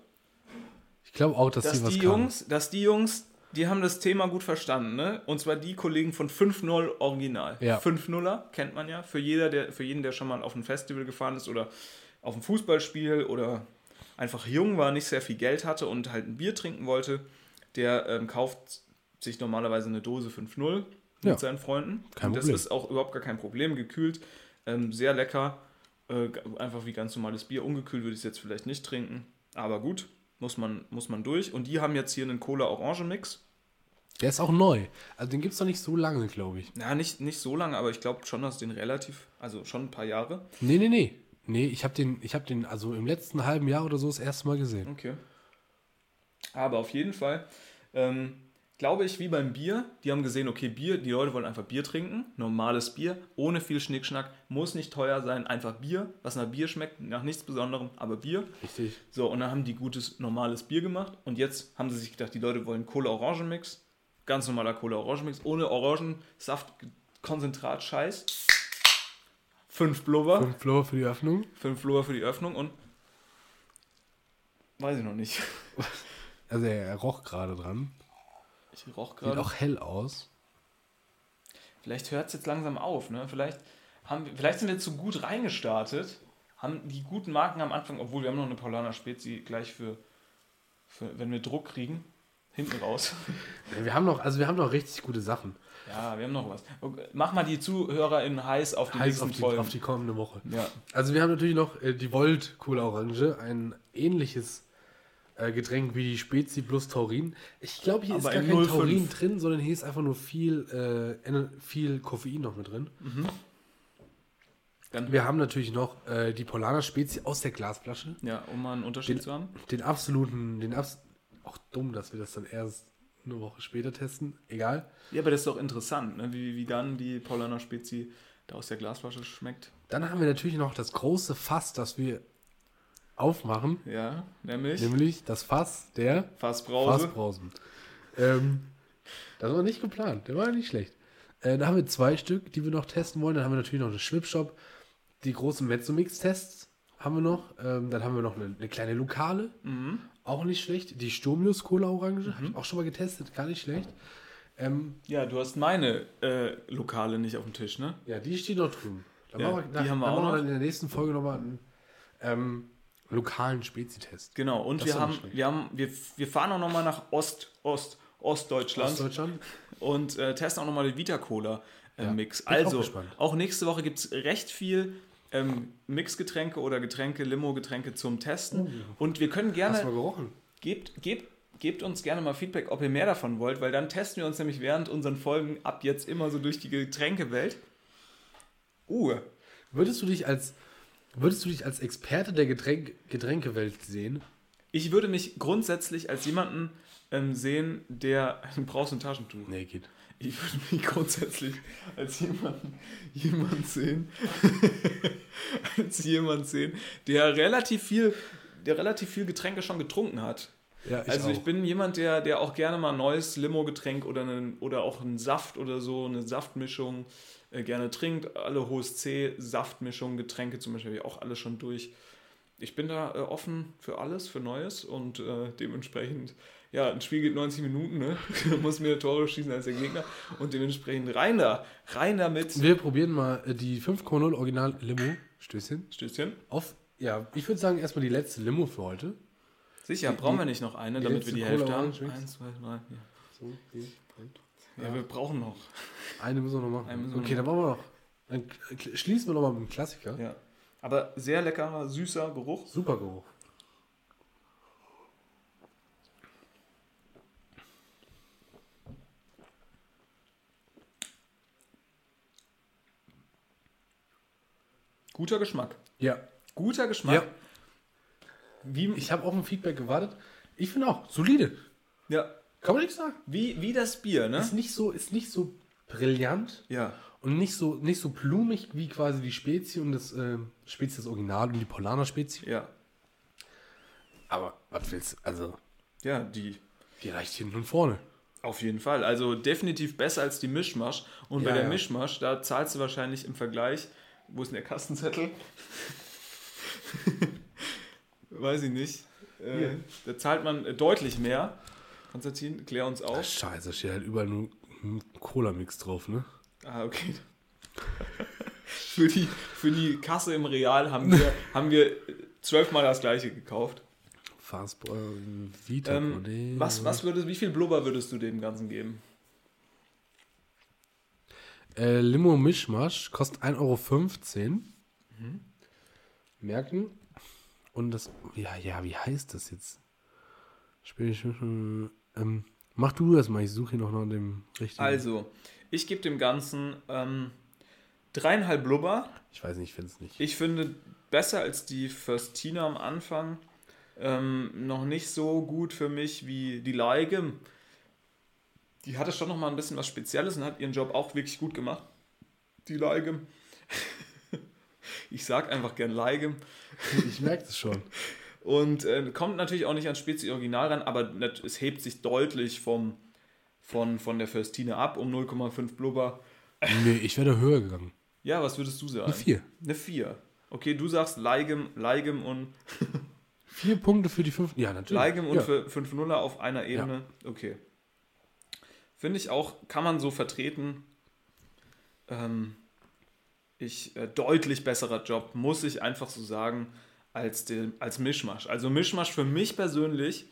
Ich glaube auch, dass, dass sie was die. Jungs, dass die Jungs, die haben das Thema gut verstanden, ne? Und zwar die Kollegen von 5-0 Original. Ja. 5-0er kennt man ja. Für, jeder, der, für jeden, der schon mal auf ein Festival gefahren ist oder auf ein Fußballspiel oder einfach jung war, nicht sehr viel Geld hatte und halt ein Bier trinken wollte, der ähm, kauft sich normalerweise eine Dose 5-0 mit Ja. seinen Freunden. Kein und das Problem. ist auch überhaupt gar kein Problem. Gekühlt, ähm, sehr lecker. Äh, einfach wie ganz normales Bier. Ungekühlt würde ich es jetzt vielleicht nicht trinken. Aber gut, muss man, muss man durch. Und die haben jetzt hier einen Cola-Orange-Mix. Der ist auch neu. Also den gibt es noch nicht so lange, glaube ich. Ja, nicht, nicht so lange, aber ich glaube schon, dass den relativ, also schon ein paar Jahre. Nee, nee, nee. Nee, ich habe den, ich habe den also im letzten halben Jahr oder so das erste Mal gesehen. Okay. Aber auf jeden Fall, ähm, glaube ich, wie beim Bier, die haben gesehen, okay, Bier, die Leute wollen einfach Bier trinken, normales Bier, ohne viel Schnickschnack, muss nicht teuer sein, einfach Bier, was nach Bier schmeckt, nach nichts Besonderem, aber Bier. Richtig. So, und dann haben die gutes, normales Bier gemacht und jetzt haben sie sich gedacht, die Leute wollen Cola-Orangen-Mix, ganz normaler Cola-Orangen-Mix, ohne Orangensaft, Konzentrat, Scheiß. fünf Blubber, Fünf Floor für die Öffnung. fünf Blubber für die Öffnung und weiß ich noch nicht. Also er roch gerade dran. Ich roch Sieht gerade. auch hell aus. Vielleicht hört es jetzt langsam auf, ne? Vielleicht, haben wir, vielleicht sind wir zu gut reingestartet, haben die guten Marken am Anfang, obwohl wir haben noch eine Paulaner Spezi gleich für, für wenn wir Druck kriegen, hinten raus. Wir haben noch, also wir haben noch richtig gute Sachen. Ja, wir haben noch was. Mach mal die ZuhörerInnen heiß auf die Heiß nächsten auf die, Folgen. auf die kommende Woche. ja. Also wir haben natürlich noch äh, die Volt Cola Orange, ein ähnliches äh, Getränk wie die Spezi plus Taurin. Ich glaube, hier Aber ist gar in kein 0,5. Taurin drin, sondern hier ist einfach nur viel, äh, viel Koffein noch mit drin. Dann, Wir haben natürlich noch äh, die Polana Spezi aus der Glasflasche. ja, um mal einen Unterschied Den- zu haben. Den absoluten, den abs auch dumm, dass wir das dann erst eine Woche später testen. Egal. Ja, aber das ist doch interessant, ne? wie, wie dann die Paulaner Spezi da aus der Glasflasche schmeckt. Dann haben wir natürlich noch das große Fass, das wir aufmachen, Ja, nämlich nämlich das Fass der Fassbrause. Fassbrausen. Ähm, das war nicht geplant, der war nicht schlecht. Äh, da haben wir zwei Stück, die wir noch testen wollen. Dann haben wir natürlich noch eine Schwipshop, die großen Mezzomix-Tests haben wir noch. Ähm, dann haben wir noch eine, eine kleine Lokale, auch nicht schlecht. Die Sturmius Cola Orange, habe ich auch schon mal getestet, gar nicht schlecht. Ähm, Ja, du hast meine äh, Lokale nicht auf dem Tisch, ne? ja, die steht noch drüben. Dann Ja, machen wir, die haben wir auch noch. in der nächsten Folge nochmal einen ähm, lokalen Spezi-Test. Genau, und Das wir haben, wir haben, wir, wir fahren auch nochmal nach Ost, Ost, Ostdeutschland Ostdeutschland. und äh, testen auch nochmal den Vita Cola äh, Ja, auch Also, gespannt. auch nächste Woche gibt es recht viel ähm, Mixgetränke oder Getränke, Limo-Getränke zum Testen. Und wir können Hast du mal gerne, gerochen? gebt, gebt, gebt uns gerne mal Feedback, ob ihr mehr davon wollt, weil dann testen wir uns nämlich während unseren Folgen ab jetzt immer so durch die Getränkewelt. Uh, Würdest du dich als, würdest du dich als Experte der Getränk, Getränkewelt sehen? ich würde mich grundsätzlich als jemanden ähm, sehen, der. Du brauchst ein Taschentuch. Nee, geht. Ich würde mich grundsätzlich als jemand, jemand sehen, als jemand sehen, der relativ viel, der relativ viel Getränke schon getrunken hat. Ja, ich also ich auch. bin jemand, der, der auch gerne mal ein neues Limo-Getränk oder, einen, oder auch einen Saft oder so, eine Saftmischung äh, gerne trinkt. Alle hohes C, Saftmischung, Getränke zum Beispiel, habe ich auch alles schon durch. Ich bin da äh, offen für alles, für Neues und äh, dementsprechend, ja, ein Spiel geht 90 Minuten, ne? Muss mehr Tore schießen als der Gegner und dementsprechend rein da, rein damit. Wir probieren mal äh, die 5,0 Original Limo. Stößchen. Stößchen. Auf, ja, ich würde sagen, erstmal die letzte Limo für heute. Sicher, Die- brauchen wir nicht noch eine, die damit wir die Cola Hälfte haben. Eins, zwei, drei, vier. So, hier, und. Ja, wir brauchen noch. Eine müssen wir noch Eine machen. wir Okay, noch dann machen wir noch. Dann schließen wir noch mal mit dem Klassiker. Ja. Aber sehr leckerer, süßer Geruch. Super Geruch. Guter Geschmack. Ja. Guter Geschmack. Ja. Wie, Ich habe auf ein Feedback gewartet. Ich finde auch, solide. ja. Kann man nichts sagen. Wie, wie das Bier, ne? Ist nicht so, ist nicht so brillant Ja. und nicht so, nicht so blumig wie quasi die Spezi und das äh, Spezi das Original und die Polaner Spezi. Ja. Aber was willst du? Also, Ja, die. die reicht hinten und vorne. Auf jeden Fall. Also definitiv besser als die Mischmasch. Und bei Ja, der ja. Mischmasch, da zahlst du wahrscheinlich im Vergleich. Wo ist denn der Kastenzettel? Weiß ich nicht. Äh, da zahlt man äh, deutlich mehr. Konstantin, klär uns Ach, auf. scheiße, steht halt überall nur ein Cola-Mix drauf, ne? Ah, okay. für, die, für die Kasse im Real haben wir, haben wir zwölfmal das gleiche gekauft. Fastball, Vita, Ähm, was, was würdest, wie viel Blubber würdest du dem Ganzen geben? Äh, Limo Mischmasch kostet 1,15 Euro. Mhm. Merken. Und das, ja, ja, wie heißt das jetzt? Spiel ich, ähm, mach du das mal, ich suche hier noch nach dem richtigen. Also, ich gebe dem Ganzen ähm, dreieinhalb Blubber. Ich weiß nicht, ich finde es nicht. Ich finde besser als die Föstina am Anfang. Ähm, noch nicht so gut für mich wie die Leige. Die hatte schon noch mal ein bisschen was Spezielles und hat ihren Job auch wirklich gut gemacht. Die Leige. Ich sag einfach gern Leige. Ich merke es schon. Und äh, kommt natürlich auch nicht ans Spezi Original ran, aber es hebt sich deutlich vom, von, von der Föstine ab um 0,5 Blubber. nee, ich wäre höher gegangen. Ja, was würdest du sagen? Eine 4. Eine 4. Okay, du sagst Leigem, Leigem und Vier Punkte für die fünf. Ja, natürlich. Leigem und ja. für 5-0er auf einer Ebene. Okay. Finde ich auch, kann man so vertreten. Ähm, ich, äh, deutlich besserer Job, muss ich einfach so sagen, als, den, als Mischmasch. Also Mischmasch für mich persönlich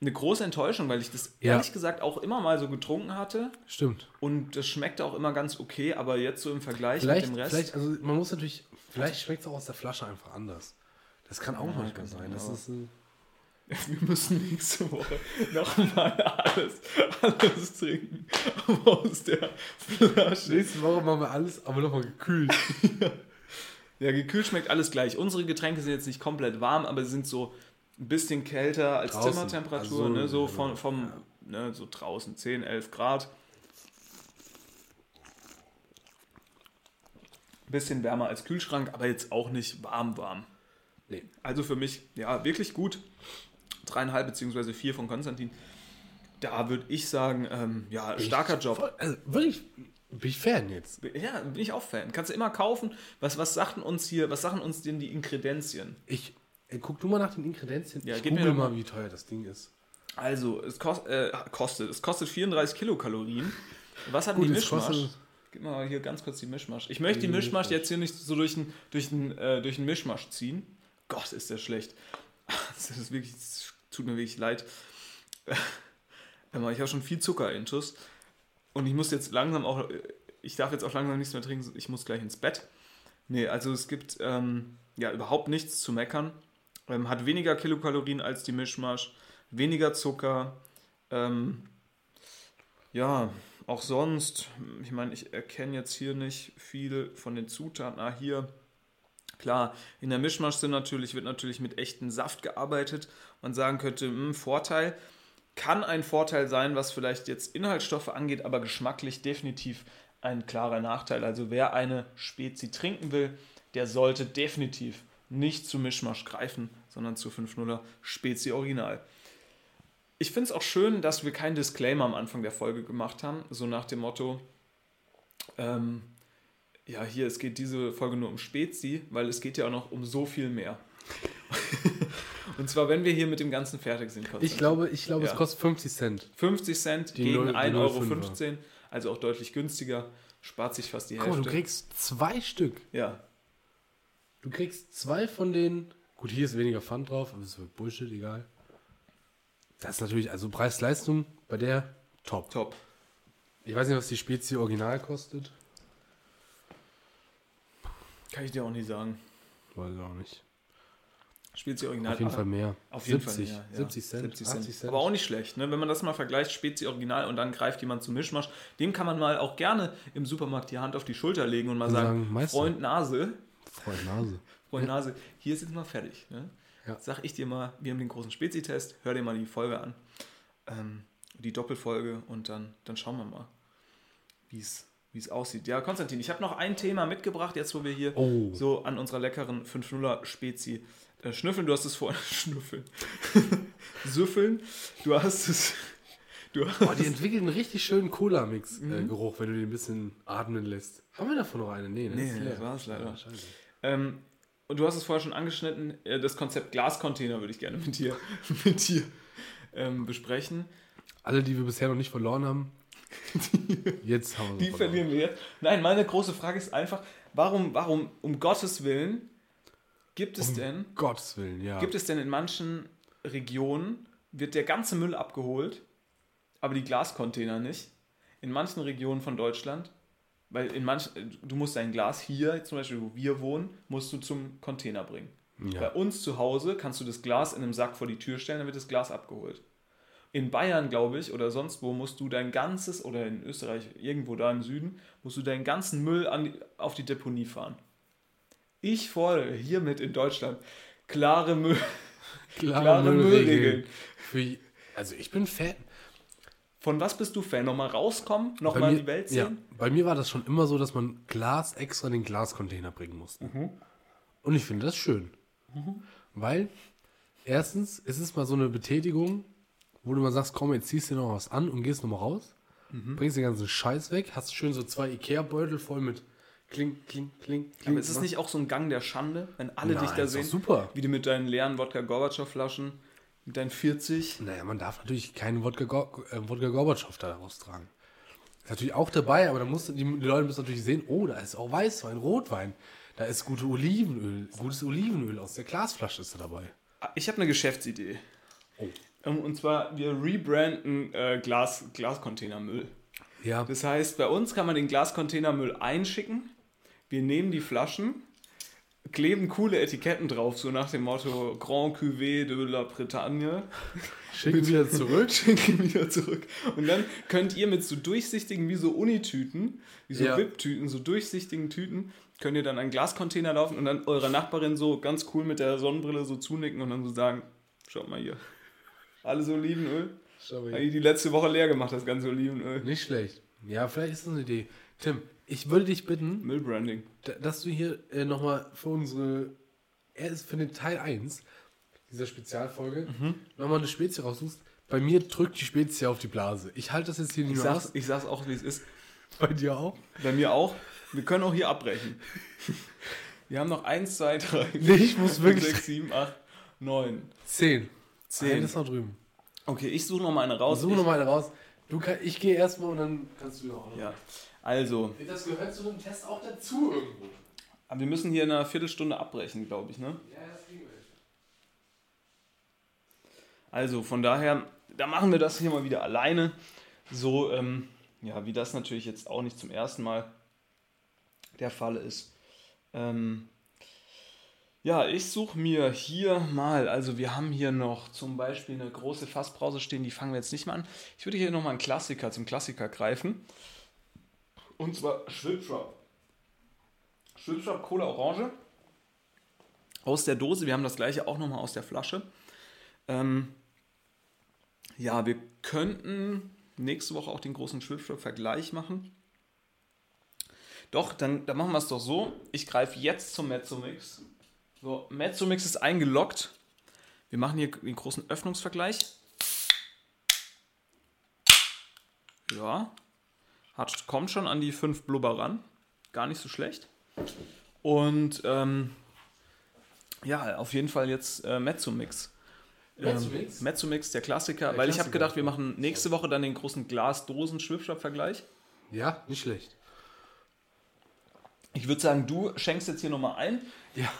eine große Enttäuschung, weil ich das Ja. ehrlich gesagt auch immer mal so getrunken hatte Stimmt. und das schmeckte auch immer ganz okay, aber jetzt so im Vergleich Vielleicht, mit dem Rest. vielleicht, also man muss natürlich, vielleicht schmeckt es auch aus der Flasche einfach anders. Das kann auch manchmal kann sein. Das aber- ist ein, Wir müssen nächste Woche nochmal alles, alles trinken aus der Flasche. nächste Woche machen wir alles, aber nochmal gekühlt. Ja, gekühlt schmeckt alles gleich. Unsere Getränke sind jetzt nicht komplett warm, aber sie sind so ein bisschen kälter als Draußen. Zimmertemperatur. Also, ne, so ja, von, vom, ne, so draußen 10, 11 Grad. Bisschen wärmer als Kühlschrank, aber jetzt auch nicht warm, warm. Nee. Also für mich, ja, wirklich gut. Dreieinhalb beziehungsweise vier von Konstantin. Da würde ich sagen, ähm, ja, starker Job. Voll, also wirklich, bin ich Fan jetzt. Ja, bin ich auch Fan. Kannst du immer kaufen. Was, was sagten uns hier, was sagen uns denn die Inkredenzien? Ich, ey, guck du mal nach den Ingredienzien. Ja, ich google mal. mal, wie teuer das Ding ist. Also, es kost, äh, kostet, es kostet 34 Kilokalorien. Was hat Gut, die Mischmasch? Gib mal hier ganz kurz die Mischmasch. Ich möchte die Die Mischmasch Mischmasch. jetzt hier nicht so durch den, durch äh, durch Mischmasch ziehen. Gott, ist der schlecht. Das ist wirklich, tut mir wirklich leid. Ich habe schon viel Zucker intus. Und ich muss jetzt langsam auch, ich darf jetzt auch langsam nichts mehr trinken, ich muss gleich ins Bett. Nee, also es gibt ähm, ja überhaupt nichts zu meckern. Ähm, hat weniger Kilokalorien als die Mischmasch, weniger Zucker. Ähm, ja, auch sonst, ich meine, ich erkenne jetzt hier nicht viel von den Zutaten. Ah, hier, klar, in der Mischmasch sind natürlich, wird natürlich mit echtem Saft gearbeitet. Man sagen könnte, hm, Vorteil. Kann ein Vorteil sein, was vielleicht jetzt Inhaltsstoffe angeht, aber geschmacklich definitiv ein klarer Nachteil. Also wer eine Spezi trinken will, der sollte definitiv nicht zu Mischmasch greifen, sondern zu 5.0er Spezi Original. Ich finde es auch schön, dass wir keinen Disclaimer am Anfang der Folge gemacht haben, so nach dem Motto, ähm, ja, hier, es geht diese Folge nur um Spezi, weil es geht ja auch noch um so viel mehr. Und zwar, wenn wir hier mit dem Ganzen fertig sind. Ich glaube, ich glaube Ja. es kostet 50 Cent. 50 Cent Die gegen null- die 1,15 Euro, also auch deutlich günstiger, spart sich fast die Guck mal, Hälfte. du kriegst zwei Stück. ja, Du kriegst zwei von den. Gut, hier ist weniger Pfand drauf, aber ist Bullshit, egal. Das ist natürlich, also Preis-Leistung bei der top. top. Ich weiß nicht, was die Spezie Original kostet. Kann ich dir auch nicht sagen. Weiß ich auch nicht. Spezi Original. Auf jeden Fall mehr. Auf jeden 70, Fall, ja, ja. 70 Cent, 70 Cent. 80 Cent. Aber auch nicht schlecht, ne? wenn man das mal vergleicht, Spezi Original und dann greift jemand zum Mischmasch, dem kann man mal auch gerne im Supermarkt die Hand auf die Schulter legen und mal Und sagen, sagen. Freund Nase, Freund Nase. Freund Nase, hier ist jetzt mal fertig. Ne? Ja. Sag ich dir mal, wir haben den großen Spezi-Test, hör dir mal die Folge an, ähm, die Doppelfolge und dann, dann schauen wir mal, wie es wie es aussieht. Ja, Konstantin, ich habe noch ein Thema mitgebracht, jetzt wo wir hier Oh. so an unserer leckeren 5-0er Spezi äh, schnüffeln. Du hast es vorhin schnüffeln. Süffeln. Du hast es. Du hast Boah, die entwickeln einen richtig schönen Cola-Mix-Geruch, wenn du den ein bisschen atmen lässt. Haben wir davon noch eine? Nee, ne? Nee, Ist leer. das war's leider. Ah, scheiße. ähm, und du hast es vorher schon angeschnitten. äh, Das Konzept Glascontainer würde ich gerne mit dir, mit dir ähm, besprechen. Alle, die wir bisher noch nicht verloren haben, jetzt haben wir Die verlieren wir jetzt. Nein, meine große Frage ist einfach, warum, warum, um Gottes Willen, gibt es denn, Um Gottes Willen, ja. gibt es denn in manchen Regionen, wird der ganze Müll abgeholt, aber die Glascontainer nicht? In manchen Regionen von Deutschland, weil in manchen, du musst dein Glas hier, zum Beispiel wo wir wohnen, musst du zum Container bringen. Bei ja. uns zu Hause kannst du das Glas in einem Sack vor die Tür stellen, dann wird das Glas abgeholt. In Bayern, glaube ich, oder sonst wo, musst du dein ganzes, oder in Österreich, irgendwo da im Süden, musst du deinen ganzen Müll an auf die Deponie fahren. Ich fordere hiermit in Deutschland klare Müll. Klare, klare Müllregeln. Müllregeln. Also ich bin Fan. Von was bist du Fan? Nochmal rauskommen? Nochmal in die Welt ja, sehen? bei mir war das schon immer so, dass man Glas extra in den Glascontainer bringen musste. Mhm. Und ich finde das schön. Weil, erstens, es ist mal so eine Betätigung, wo du mal sagst, komm, jetzt ziehst du dir noch was an und gehst nochmal raus, Mhm. bringst den ganzen Scheiß weg, hast schön so zwei Ikea-Beutel voll mit Kling, kling, kling, kling. Aber ist es nicht auch so ein Gang der Schande, wenn alle Nein, dich da sehen? super. Wie du mit deinen leeren Wodka-Gorbatschow-Flaschen, mit deinen 40. Naja, man darf natürlich keinen Wodka, Gor- äh, da raustragen. Ist natürlich auch dabei, aber da musst du, die, die Leute müssen natürlich sehen, oh, da ist auch Weißwein, Rotwein. Da ist gute Olivenöl, gutes Olivenöl aus der Glasflasche ist da dabei. Ah, Ich habe eine Geschäftsidee. Oh. Ähm, Und zwar, wir rebranden äh, Glas, Glascontainermüll. Ja, Das heißt, bei uns kann man den Glascontainermüll einschicken. Wir nehmen die Flaschen, kleben coole Etiketten drauf, so nach dem Motto Grand Cuvée de la Bretagne. schicken wieder zurück. Schicken wieder zurück. Und dann könnt ihr mit so durchsichtigen, wie so Unitüten, wie so Ja. VIP-Tüten, so durchsichtigen Tüten, könnt ihr dann einen Glascontainer laufen und dann eurer Nachbarin so ganz cool mit der Sonnenbrille so zunicken und dann so sagen, schaut mal hier. Alles Olivenöl. Schau Habe ich die letzte Woche leer gemacht, das ganze Olivenöl. Nicht schlecht. Ja, vielleicht ist das eine Idee. Tim, ich würde dich bitten, Müllbranding. da- dass du hier äh, nochmal für unsere, er ist für den Teil 1 dieser Spezialfolge, nochmal eine Spezie raussuchst. Bei mir drückt die Spezie auf die Blase. Ich halte das jetzt hier nicht Ich mehr sag's, aus. ich sag's auch, wie es ist. Bei dir auch? Bei mir auch. Wir können auch hier abbrechen. Wir haben noch 1, 2, 3, Nee, ich muss wirklich- 6, 7, 8, 9. 10. Zehn. Eine ist noch drüben. Okay, ich suche noch mal eine raus. Suche Ich- nochmal eine raus. Du kann, ich gehe erstmal und dann kannst du auch noch. Ja, also, Das gehört zu einem Test auch dazu irgendwo. aber wir müssen hier in einer Viertelstunde abbrechen, glaube ich, ne? Ja, das ging nicht. Also, von daher, da machen wir das hier mal wieder alleine. So, ähm, ja, wie das natürlich jetzt auch nicht zum ersten Mal der Fall ist. Ähm, ja, ich suche mir hier mal, also wir haben hier noch zum Beispiel eine große Fassbrause stehen, die fangen wir jetzt nicht mal an. Ich würde hier nochmal einen Klassiker zum Klassiker greifen. Und zwar Schwipschwap. Schwipschwap Cola Orange. Aus der Dose, wir haben das gleiche auch nochmal aus der Flasche. Ähm, ja, wir könnten nächste Woche auch den großen Schwipschwap-Vergleich machen. Doch, dann, dann machen wir es doch so. Ich greife jetzt zum Mezzomix. So, Mezzomix ist eingeloggt. Wir machen hier den großen Öffnungsvergleich. Ja, hat, kommt schon an die 5 Blubber ran. Gar nicht so schlecht. Und ähm, ja, auf jeden Fall jetzt äh, Mezzomix. Mezzomix? Ähm, Mezzomix, der Klassiker. Der weil ich habe Klassiker. gedacht, wir machen nächste Woche dann den großen Glas-Dosen-Schwipschwap-Vergleich. Ja, nicht schlecht. Ich würde sagen, du schenkst jetzt hier nochmal ein, Ja.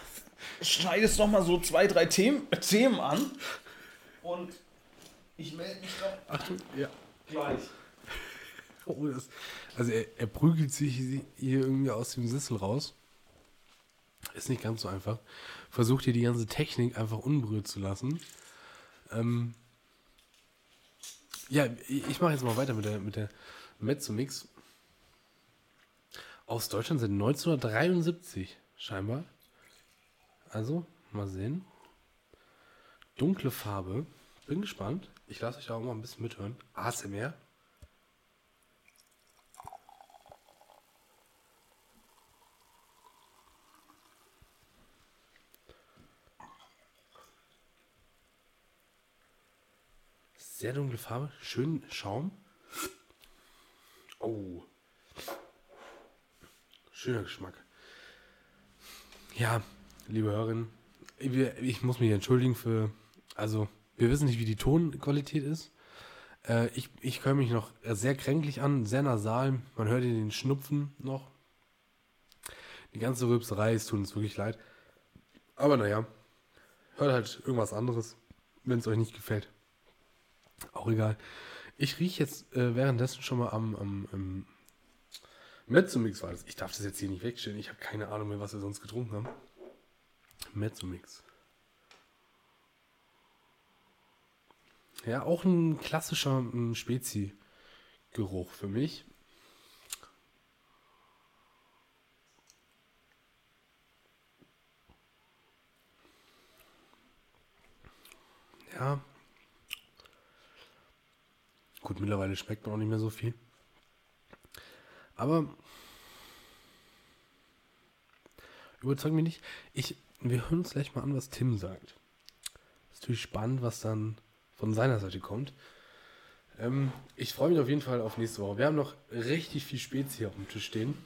Schneidest nochmal so zwei, drei Themen, Themen an und ich melde mich dann Achtung, ja. gleich. Oh, das, also er, er prügelt sich hier irgendwie aus dem Sessel raus. Ist nicht ganz so einfach. Versucht hier die ganze Technik einfach unberührt zu lassen. Ähm, ja, ich mache jetzt mal weiter mit der, mit der Mezzomix. Aus Deutschland seit 1973, scheinbar. Also, mal sehen. Dunkle Farbe. Bin gespannt. Ich lasse euch da auch mal ein bisschen mithören. ASMR. Sehr dunkle Farbe, schön Schaum. Oh. Schöner Geschmack. Ja, liebe Hörerinnen, wir- ich muss mich entschuldigen für, also wir wissen nicht, wie die Tonqualität ist. Äh, ich, ich höre mich noch sehr kränklich an, sehr nasal. Man hört den Schnupfen noch. Die ganze Rülpserei, es tut uns wirklich leid. Aber naja, hört halt irgendwas anderes, wenn es euch nicht gefällt. Auch egal. Ich rieche jetzt äh, währenddessen schon mal am, am, am Mezzomix war. Ich darf das jetzt hier nicht wegstellen. Ich habe keine Ahnung mehr, was wir sonst getrunken haben. Mezzomix. Ja, auch ein klassischer mm, Spezi-Geruch für mich. Ja. Gut, mittlerweile schmeckt man auch nicht mehr so viel. Aber überzeugt mich nicht. Ich, wir hören uns gleich mal an, was Tim sagt. Ist natürlich spannend, was dann von seiner Seite kommt. Ähm, ich freue mich auf jeden Fall auf nächste Woche. Wir haben noch richtig viel Spezi hier auf dem Tisch stehen.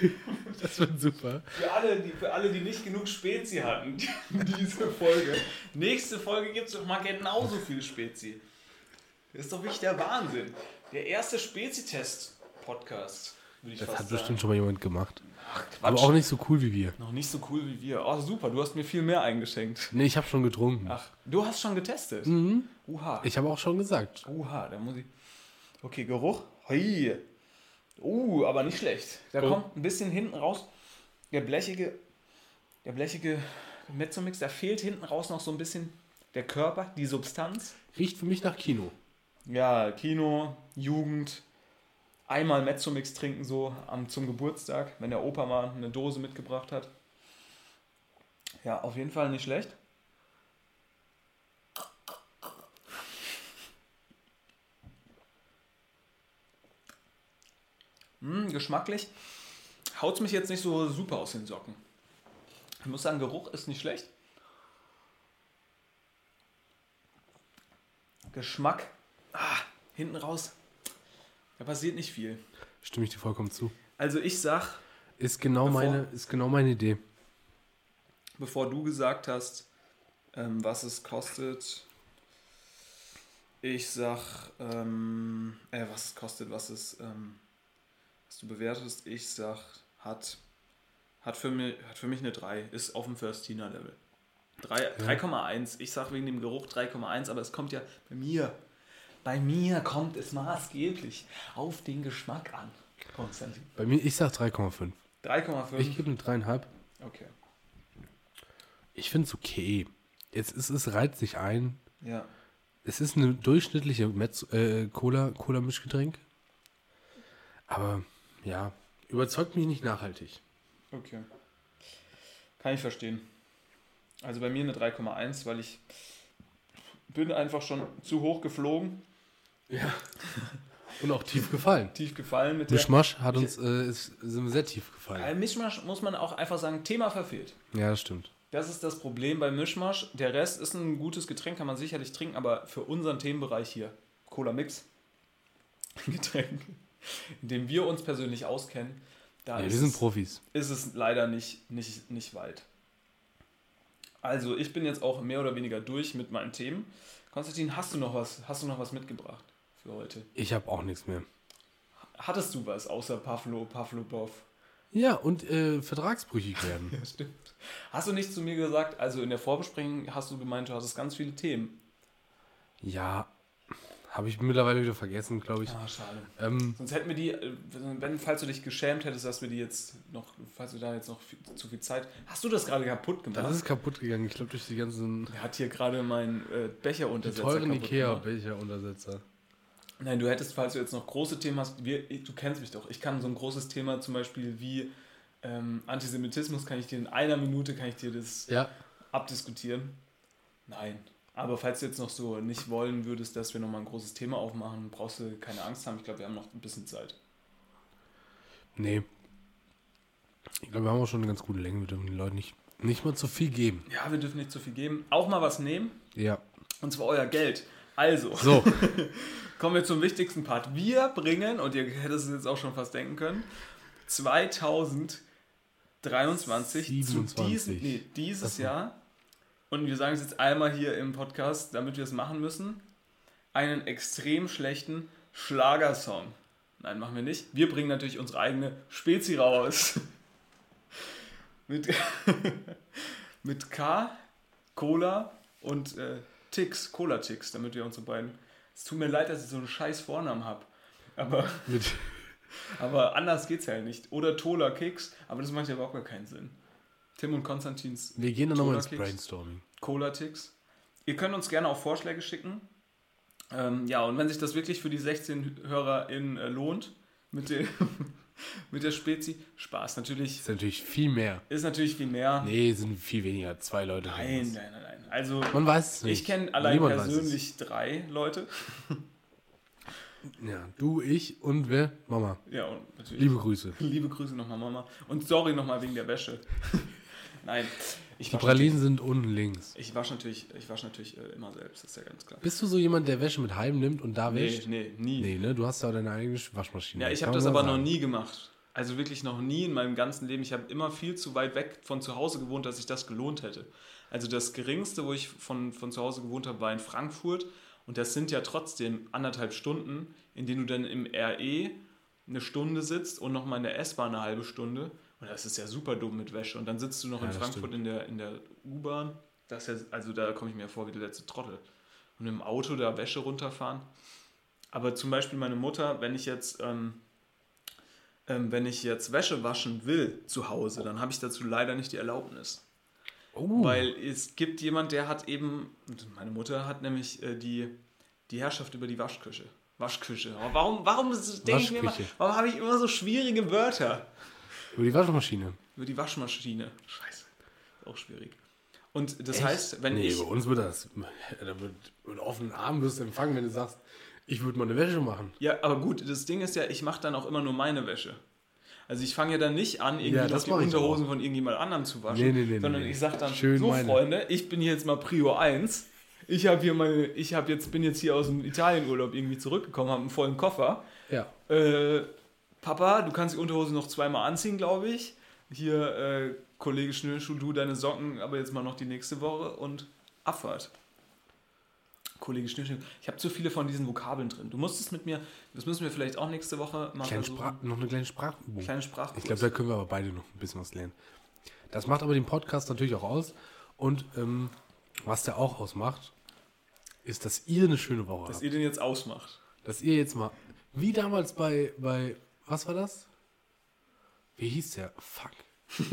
das wird super. Für alle, die, für alle, die nicht genug Spezi hatten, diese Folge. Nächste Folge gibt es doch mal genauso viel Spezi. Das ist doch wirklich der Wahnsinn. Der erste Spezi-Test-Podcast, Das hat sagen. bestimmt schon mal jemand gemacht. Ach, Aber auch nicht so cool wie wir. Noch nicht so cool wie wir. Oh, super, du hast mir viel mehr eingeschenkt. Nee, ich habe schon getrunken. Ach, du hast schon getestet? Mhm. Uha. Ich habe auch schon gesagt. Uha, da muss ich. Okay, Geruch. Hui. Uh, aber nicht schlecht. Da Oh. kommt ein bisschen hinten raus. Der blechige, der blechige Mezzomix, da fehlt hinten raus noch so ein bisschen der Körper, die Substanz. Riecht für mich nach Kino. Ja, Kino, Jugend, einmal Mezzomix trinken so am, zum Geburtstag, wenn der Opa mal eine Dose mitgebracht hat. Ja, auf jeden Fall nicht schlecht. Hm, geschmacklich haut mich jetzt nicht so super aus den Socken. Ich muss sagen, Geruch ist nicht schlecht. Geschmack, ah, hinten raus, da passiert nicht viel. Stimme ich dir vollkommen zu. Also ich sag, Ist genau, Bevor- meine, ist genau meine Idee. bevor du gesagt hast, ähm, was es kostet, ich sag, ähm, äh, was es kostet, was es, ähm, was du bewertest, ich sag, hat, hat, für mich, hat für mich eine 3, ist auf dem First-Tina-Level. 3 3,1, ich sag wegen dem Geruch 3,1, aber es kommt ja bei mir, bei mir kommt es maßgeblich auf den Geschmack an, Konstantin. Bei mir, ich sag 3,5. 3,5, Ich gebe eine 3,5. okay, Ich finde es okay. Jetzt ist es reizt sich ein. ja. Es ist eine durchschnittliche Metz, äh, Cola, Cola-Mischgetränk. Aber ja, überzeugt mich nicht nachhaltig. Okay. Kann ich verstehen. Also bei mir eine 3,1, weil ich bin einfach schon zu hoch geflogen, Ja. Und auch tief gefallen. tief gefallen mit. Mischmasch hat uns äh, ist, sind wir sehr tief gefallen. Ein Mischmasch muss man auch einfach sagen, Thema verfehlt. Ja, das stimmt. Das ist das Problem bei Mischmasch. Der Rest ist ein gutes Getränk, kann man sicherlich trinken, aber für unseren Themenbereich hier, Cola Mix, ein Getränk, in dem wir uns persönlich auskennen, da Ja, ist wir sind es- Profis. ist es leider nicht, nicht, nicht weit. Also, ich bin jetzt auch mehr oder weniger durch mit meinen Themen. Konstantin, hast du noch was, hast du noch was mitgebracht für heute? Ich habe auch nichts mehr. Hattest du was außer Pavlo, Pavlobov? Ja, und äh, vertragsbrüchig werden. Ja, stimmt. Hast du nicht zu mir gesagt, also in der Vorbesprechung hast du gemeint, du hattest ganz viele Themen. ja, habe ich mittlerweile wieder vergessen, glaube ich. Ah, schade. Ähm, Sonst hätten wir die, wenn, falls du dich geschämt hättest, dass wir die jetzt noch, falls wir da jetzt noch viel, zu viel Zeit. Hast du das gerade kaputt gemacht? das ist kaputt gegangen. Ich glaube, durch die ganzen Er hat hier gerade meinen äh, Becheruntersetzer teuren kaputt gemacht. Ikea-Becher-Untersetzer. Nein, du hättest, falls du jetzt noch große Themen hast, wir, du kennst mich doch, ich kann so ein großes Thema zum Beispiel wie ähm, Antisemitismus, kann ich dir in einer Minute, kann ich dir das Ja, abdiskutieren. Nein, aber falls du jetzt noch so nicht wollen würdest, dass wir nochmal ein großes Thema aufmachen, brauchst du keine Angst haben, ich glaube, wir haben noch ein bisschen Zeit. nee. Ich glaube, wir haben auch schon eine ganz gute Länge. Wir dürfen den Leuten nicht, nicht mal zu viel geben. Ja, wir dürfen nicht zu viel geben, auch mal was nehmen, Ja. und zwar euer Geld. Also, So, Kommen wir zum wichtigsten Part. Wir bringen, und ihr hättet es jetzt auch schon fast denken können, 2023 zu 27. diesem, nee, dieses so. Jahr, und wir sagen es jetzt einmal hier im Podcast, damit wir es machen müssen, einen extrem schlechten Schlagersong. Nein, machen wir nicht. Wir bringen natürlich unsere eigene Spezi raus. mit, mit K, Cola und äh, Tix, Cola-Tix, damit wir unsere beiden. Es tut mir leid, dass ich so einen scheiß Vornamen habe. Aber, aber anders geht's ja nicht. Oder Tola Kicks, aber das macht ja überhaupt gar keinen Sinn. Tim und Konstantins wir gehen dann nochmal ins. Brainstorming. Cola-Ticks. Ihr könnt uns gerne auch Vorschläge schicken. Ähm, ja, und wenn sich das wirklich für die 16 HörerInnen äh, lohnt, mit, den, mit der Spezi, Spaß natürlich. Ist natürlich viel mehr. Ist natürlich viel mehr. Nee, sind viel weniger. Zwei Leute. nein, nein, nein, nein. Also. Man weiß es nicht. ich kenne allein Niemand persönlich drei Leute. Ja, du, ich und wer? Mama. Ja, und natürlich. Liebe Grüße. Liebe Grüße nochmal, Mama. Und sorry nochmal wegen der Wäsche. Nein, ich Die Pralinen sind unten links. ich wasche natürlich, ich wasche natürlich äh, immer selbst, das ist ja ganz klar. Bist du so jemand, der Wäsche mit heim nimmt und da Nee, wäscht? nee, nie. Nee, ne? Du hast ja auch deine eigene Waschmaschine. Ja, ich habe das aber mal noch sagen. nie gemacht. Also wirklich noch nie in meinem ganzen Leben. Ich habe immer viel zu weit weg von zu Hause gewohnt, dass sich das gelohnt hätte. Also das geringste, wo ich von, von zu Hause gewohnt habe, war in Frankfurt. Und das sind ja trotzdem anderthalb Stunden, in denen du dann im RE eine Stunde sitzt und nochmal in der S-Bahn eine halbe Stunde. Und das ist ja super dumm mit Wäsche. Und dann sitzt du noch Ja, in Frankfurt in der, in der U-Bahn. Das ist ja, also da komme ich mir vor wie der letzte Trottel. Und im Auto da Wäsche runterfahren. Aber zum Beispiel meine Mutter, wenn ich jetzt, ähm, ähm, wenn ich jetzt Wäsche waschen will zu Hause, dann habe ich dazu leider nicht die Erlaubnis. Oh, Weil es gibt jemand, der hat eben, meine Mutter hat nämlich äh, die, die Herrschaft über die Waschküche. Waschküche. Warum, warum denke ich mir immer, Waschküche. warum habe ich immer so schwierige Wörter? Über die Waschmaschine. Über die Waschmaschine. Scheiße. Auch schwierig. Und das Echt? heißt, wenn nee, ich. bei uns wird das. Da wird mit offenen Armen wirst du empfangen, wenn du sagst, ich würde mal eine Wäsche machen. Ja, aber gut, das Ding ist ja, ich mache dann auch immer nur meine Wäsche. Also ich fange ja dann nicht an, irgendwie Ja, noch das die Unterhosen von irgendjemand anderem zu waschen, Nee, nee, nee, sondern nee. ich sage dann, Schön so meine. Freunde, ich bin hier jetzt mal Prio 1. Ich habe hier meine, ich habe jetzt, bin jetzt hier aus dem Italienurlaub irgendwie zurückgekommen, habe einen vollen Koffer. Ja. Äh, Papa, du kannst die Unterhose noch zweimal anziehen, glaube ich. Hier, äh, Kollege Schnürschuh, du deine Socken, aber jetzt mal noch die nächste Woche und Abfahrt. Kollege Schnürschuh, ich habe zu viele von diesen Vokabeln drin. Du musst es mit mir, das müssen wir vielleicht auch nächste Woche mal Kleine versuchen. Sprach, noch eine kleine Sprachübung. Kleine Sprachkurs. Ich glaube, da können wir aber beide noch ein bisschen was lernen. Das macht aber den Podcast natürlich auch aus. Und ähm, was der auch ausmacht, ist, dass ihr eine schöne Woche dass habt. ihr den jetzt ausmacht. Dass ihr jetzt mal, wie damals bei, bei was war das? Wie hieß der? Fuck.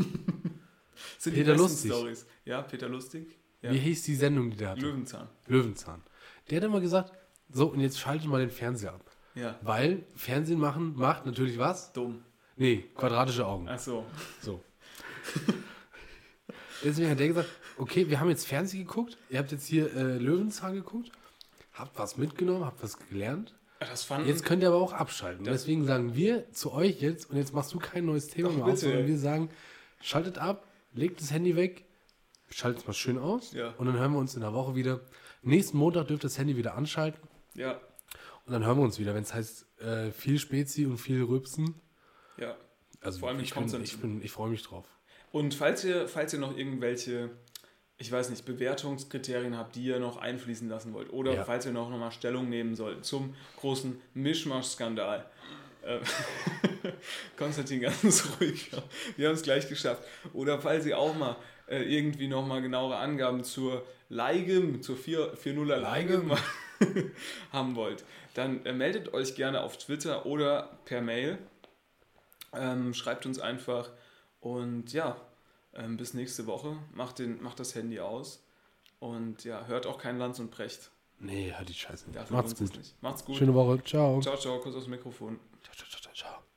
Sind Peter Lustig. Stories. Ja, Peter Lustig. Ja. Wie hieß die Sendung, die der hatte? Löwenzahn. Löwenzahn. Der hat immer gesagt, so, und jetzt schaltet mal den Fernseher ab. Ja. Weil Fernsehen machen macht natürlich was? Dumm. Nee, quadratische Augen. Ach so. So. Deswegen hat der gesagt, okay, wir haben jetzt Fernsehen geguckt, ihr habt jetzt hier äh, Löwenzahn geguckt, habt was mitgenommen, habt was gelernt. Jetzt könnt ihr aber auch abschalten. Deswegen sagen wir zu euch jetzt, und jetzt machst du kein neues Thema Doch, mehr aus, sondern wir sagen, schaltet ab, legt das Handy weg, schaltet es mal schön aus Ja. und dann hören wir uns in der Woche wieder. Nächsten Montag dürft ihr das Handy wieder anschalten ja, und dann hören wir uns wieder, wenn es heißt äh, viel Spezi und viel Rübsen. ja. Also Vor allem ich, bin, ich, bin, ich freue mich drauf. Und falls ihr, falls ihr noch irgendwelche, ich weiß nicht, Bewertungskriterien habt, die ihr noch einfließen lassen wollt, oder Ja. falls ihr noch mal Stellung nehmen sollt zum großen Mischmasch-Skandal. Äh, Konstantin, ganz ruhig. Wir haben es gleich geschafft. Oder falls ihr auch mal äh, irgendwie noch mal genauere Angaben zur Leigem, zur 4 4.0er Leigem haben wollt, dann äh, meldet euch gerne auf Twitter oder per Mail. Ähm, schreibt uns einfach und ja, ähm, bis nächste Woche. Macht, den, macht das Handy aus und ja, hört auch kein Lanz und Precht. Nee, halt die Scheiße nicht. Dafür Macht's gut. Nicht. Macht's gut. Schöne Woche. Ciao. Ciao, ciao, kurz aufs Mikrofon. Ciao, ciao, ciao, ciao.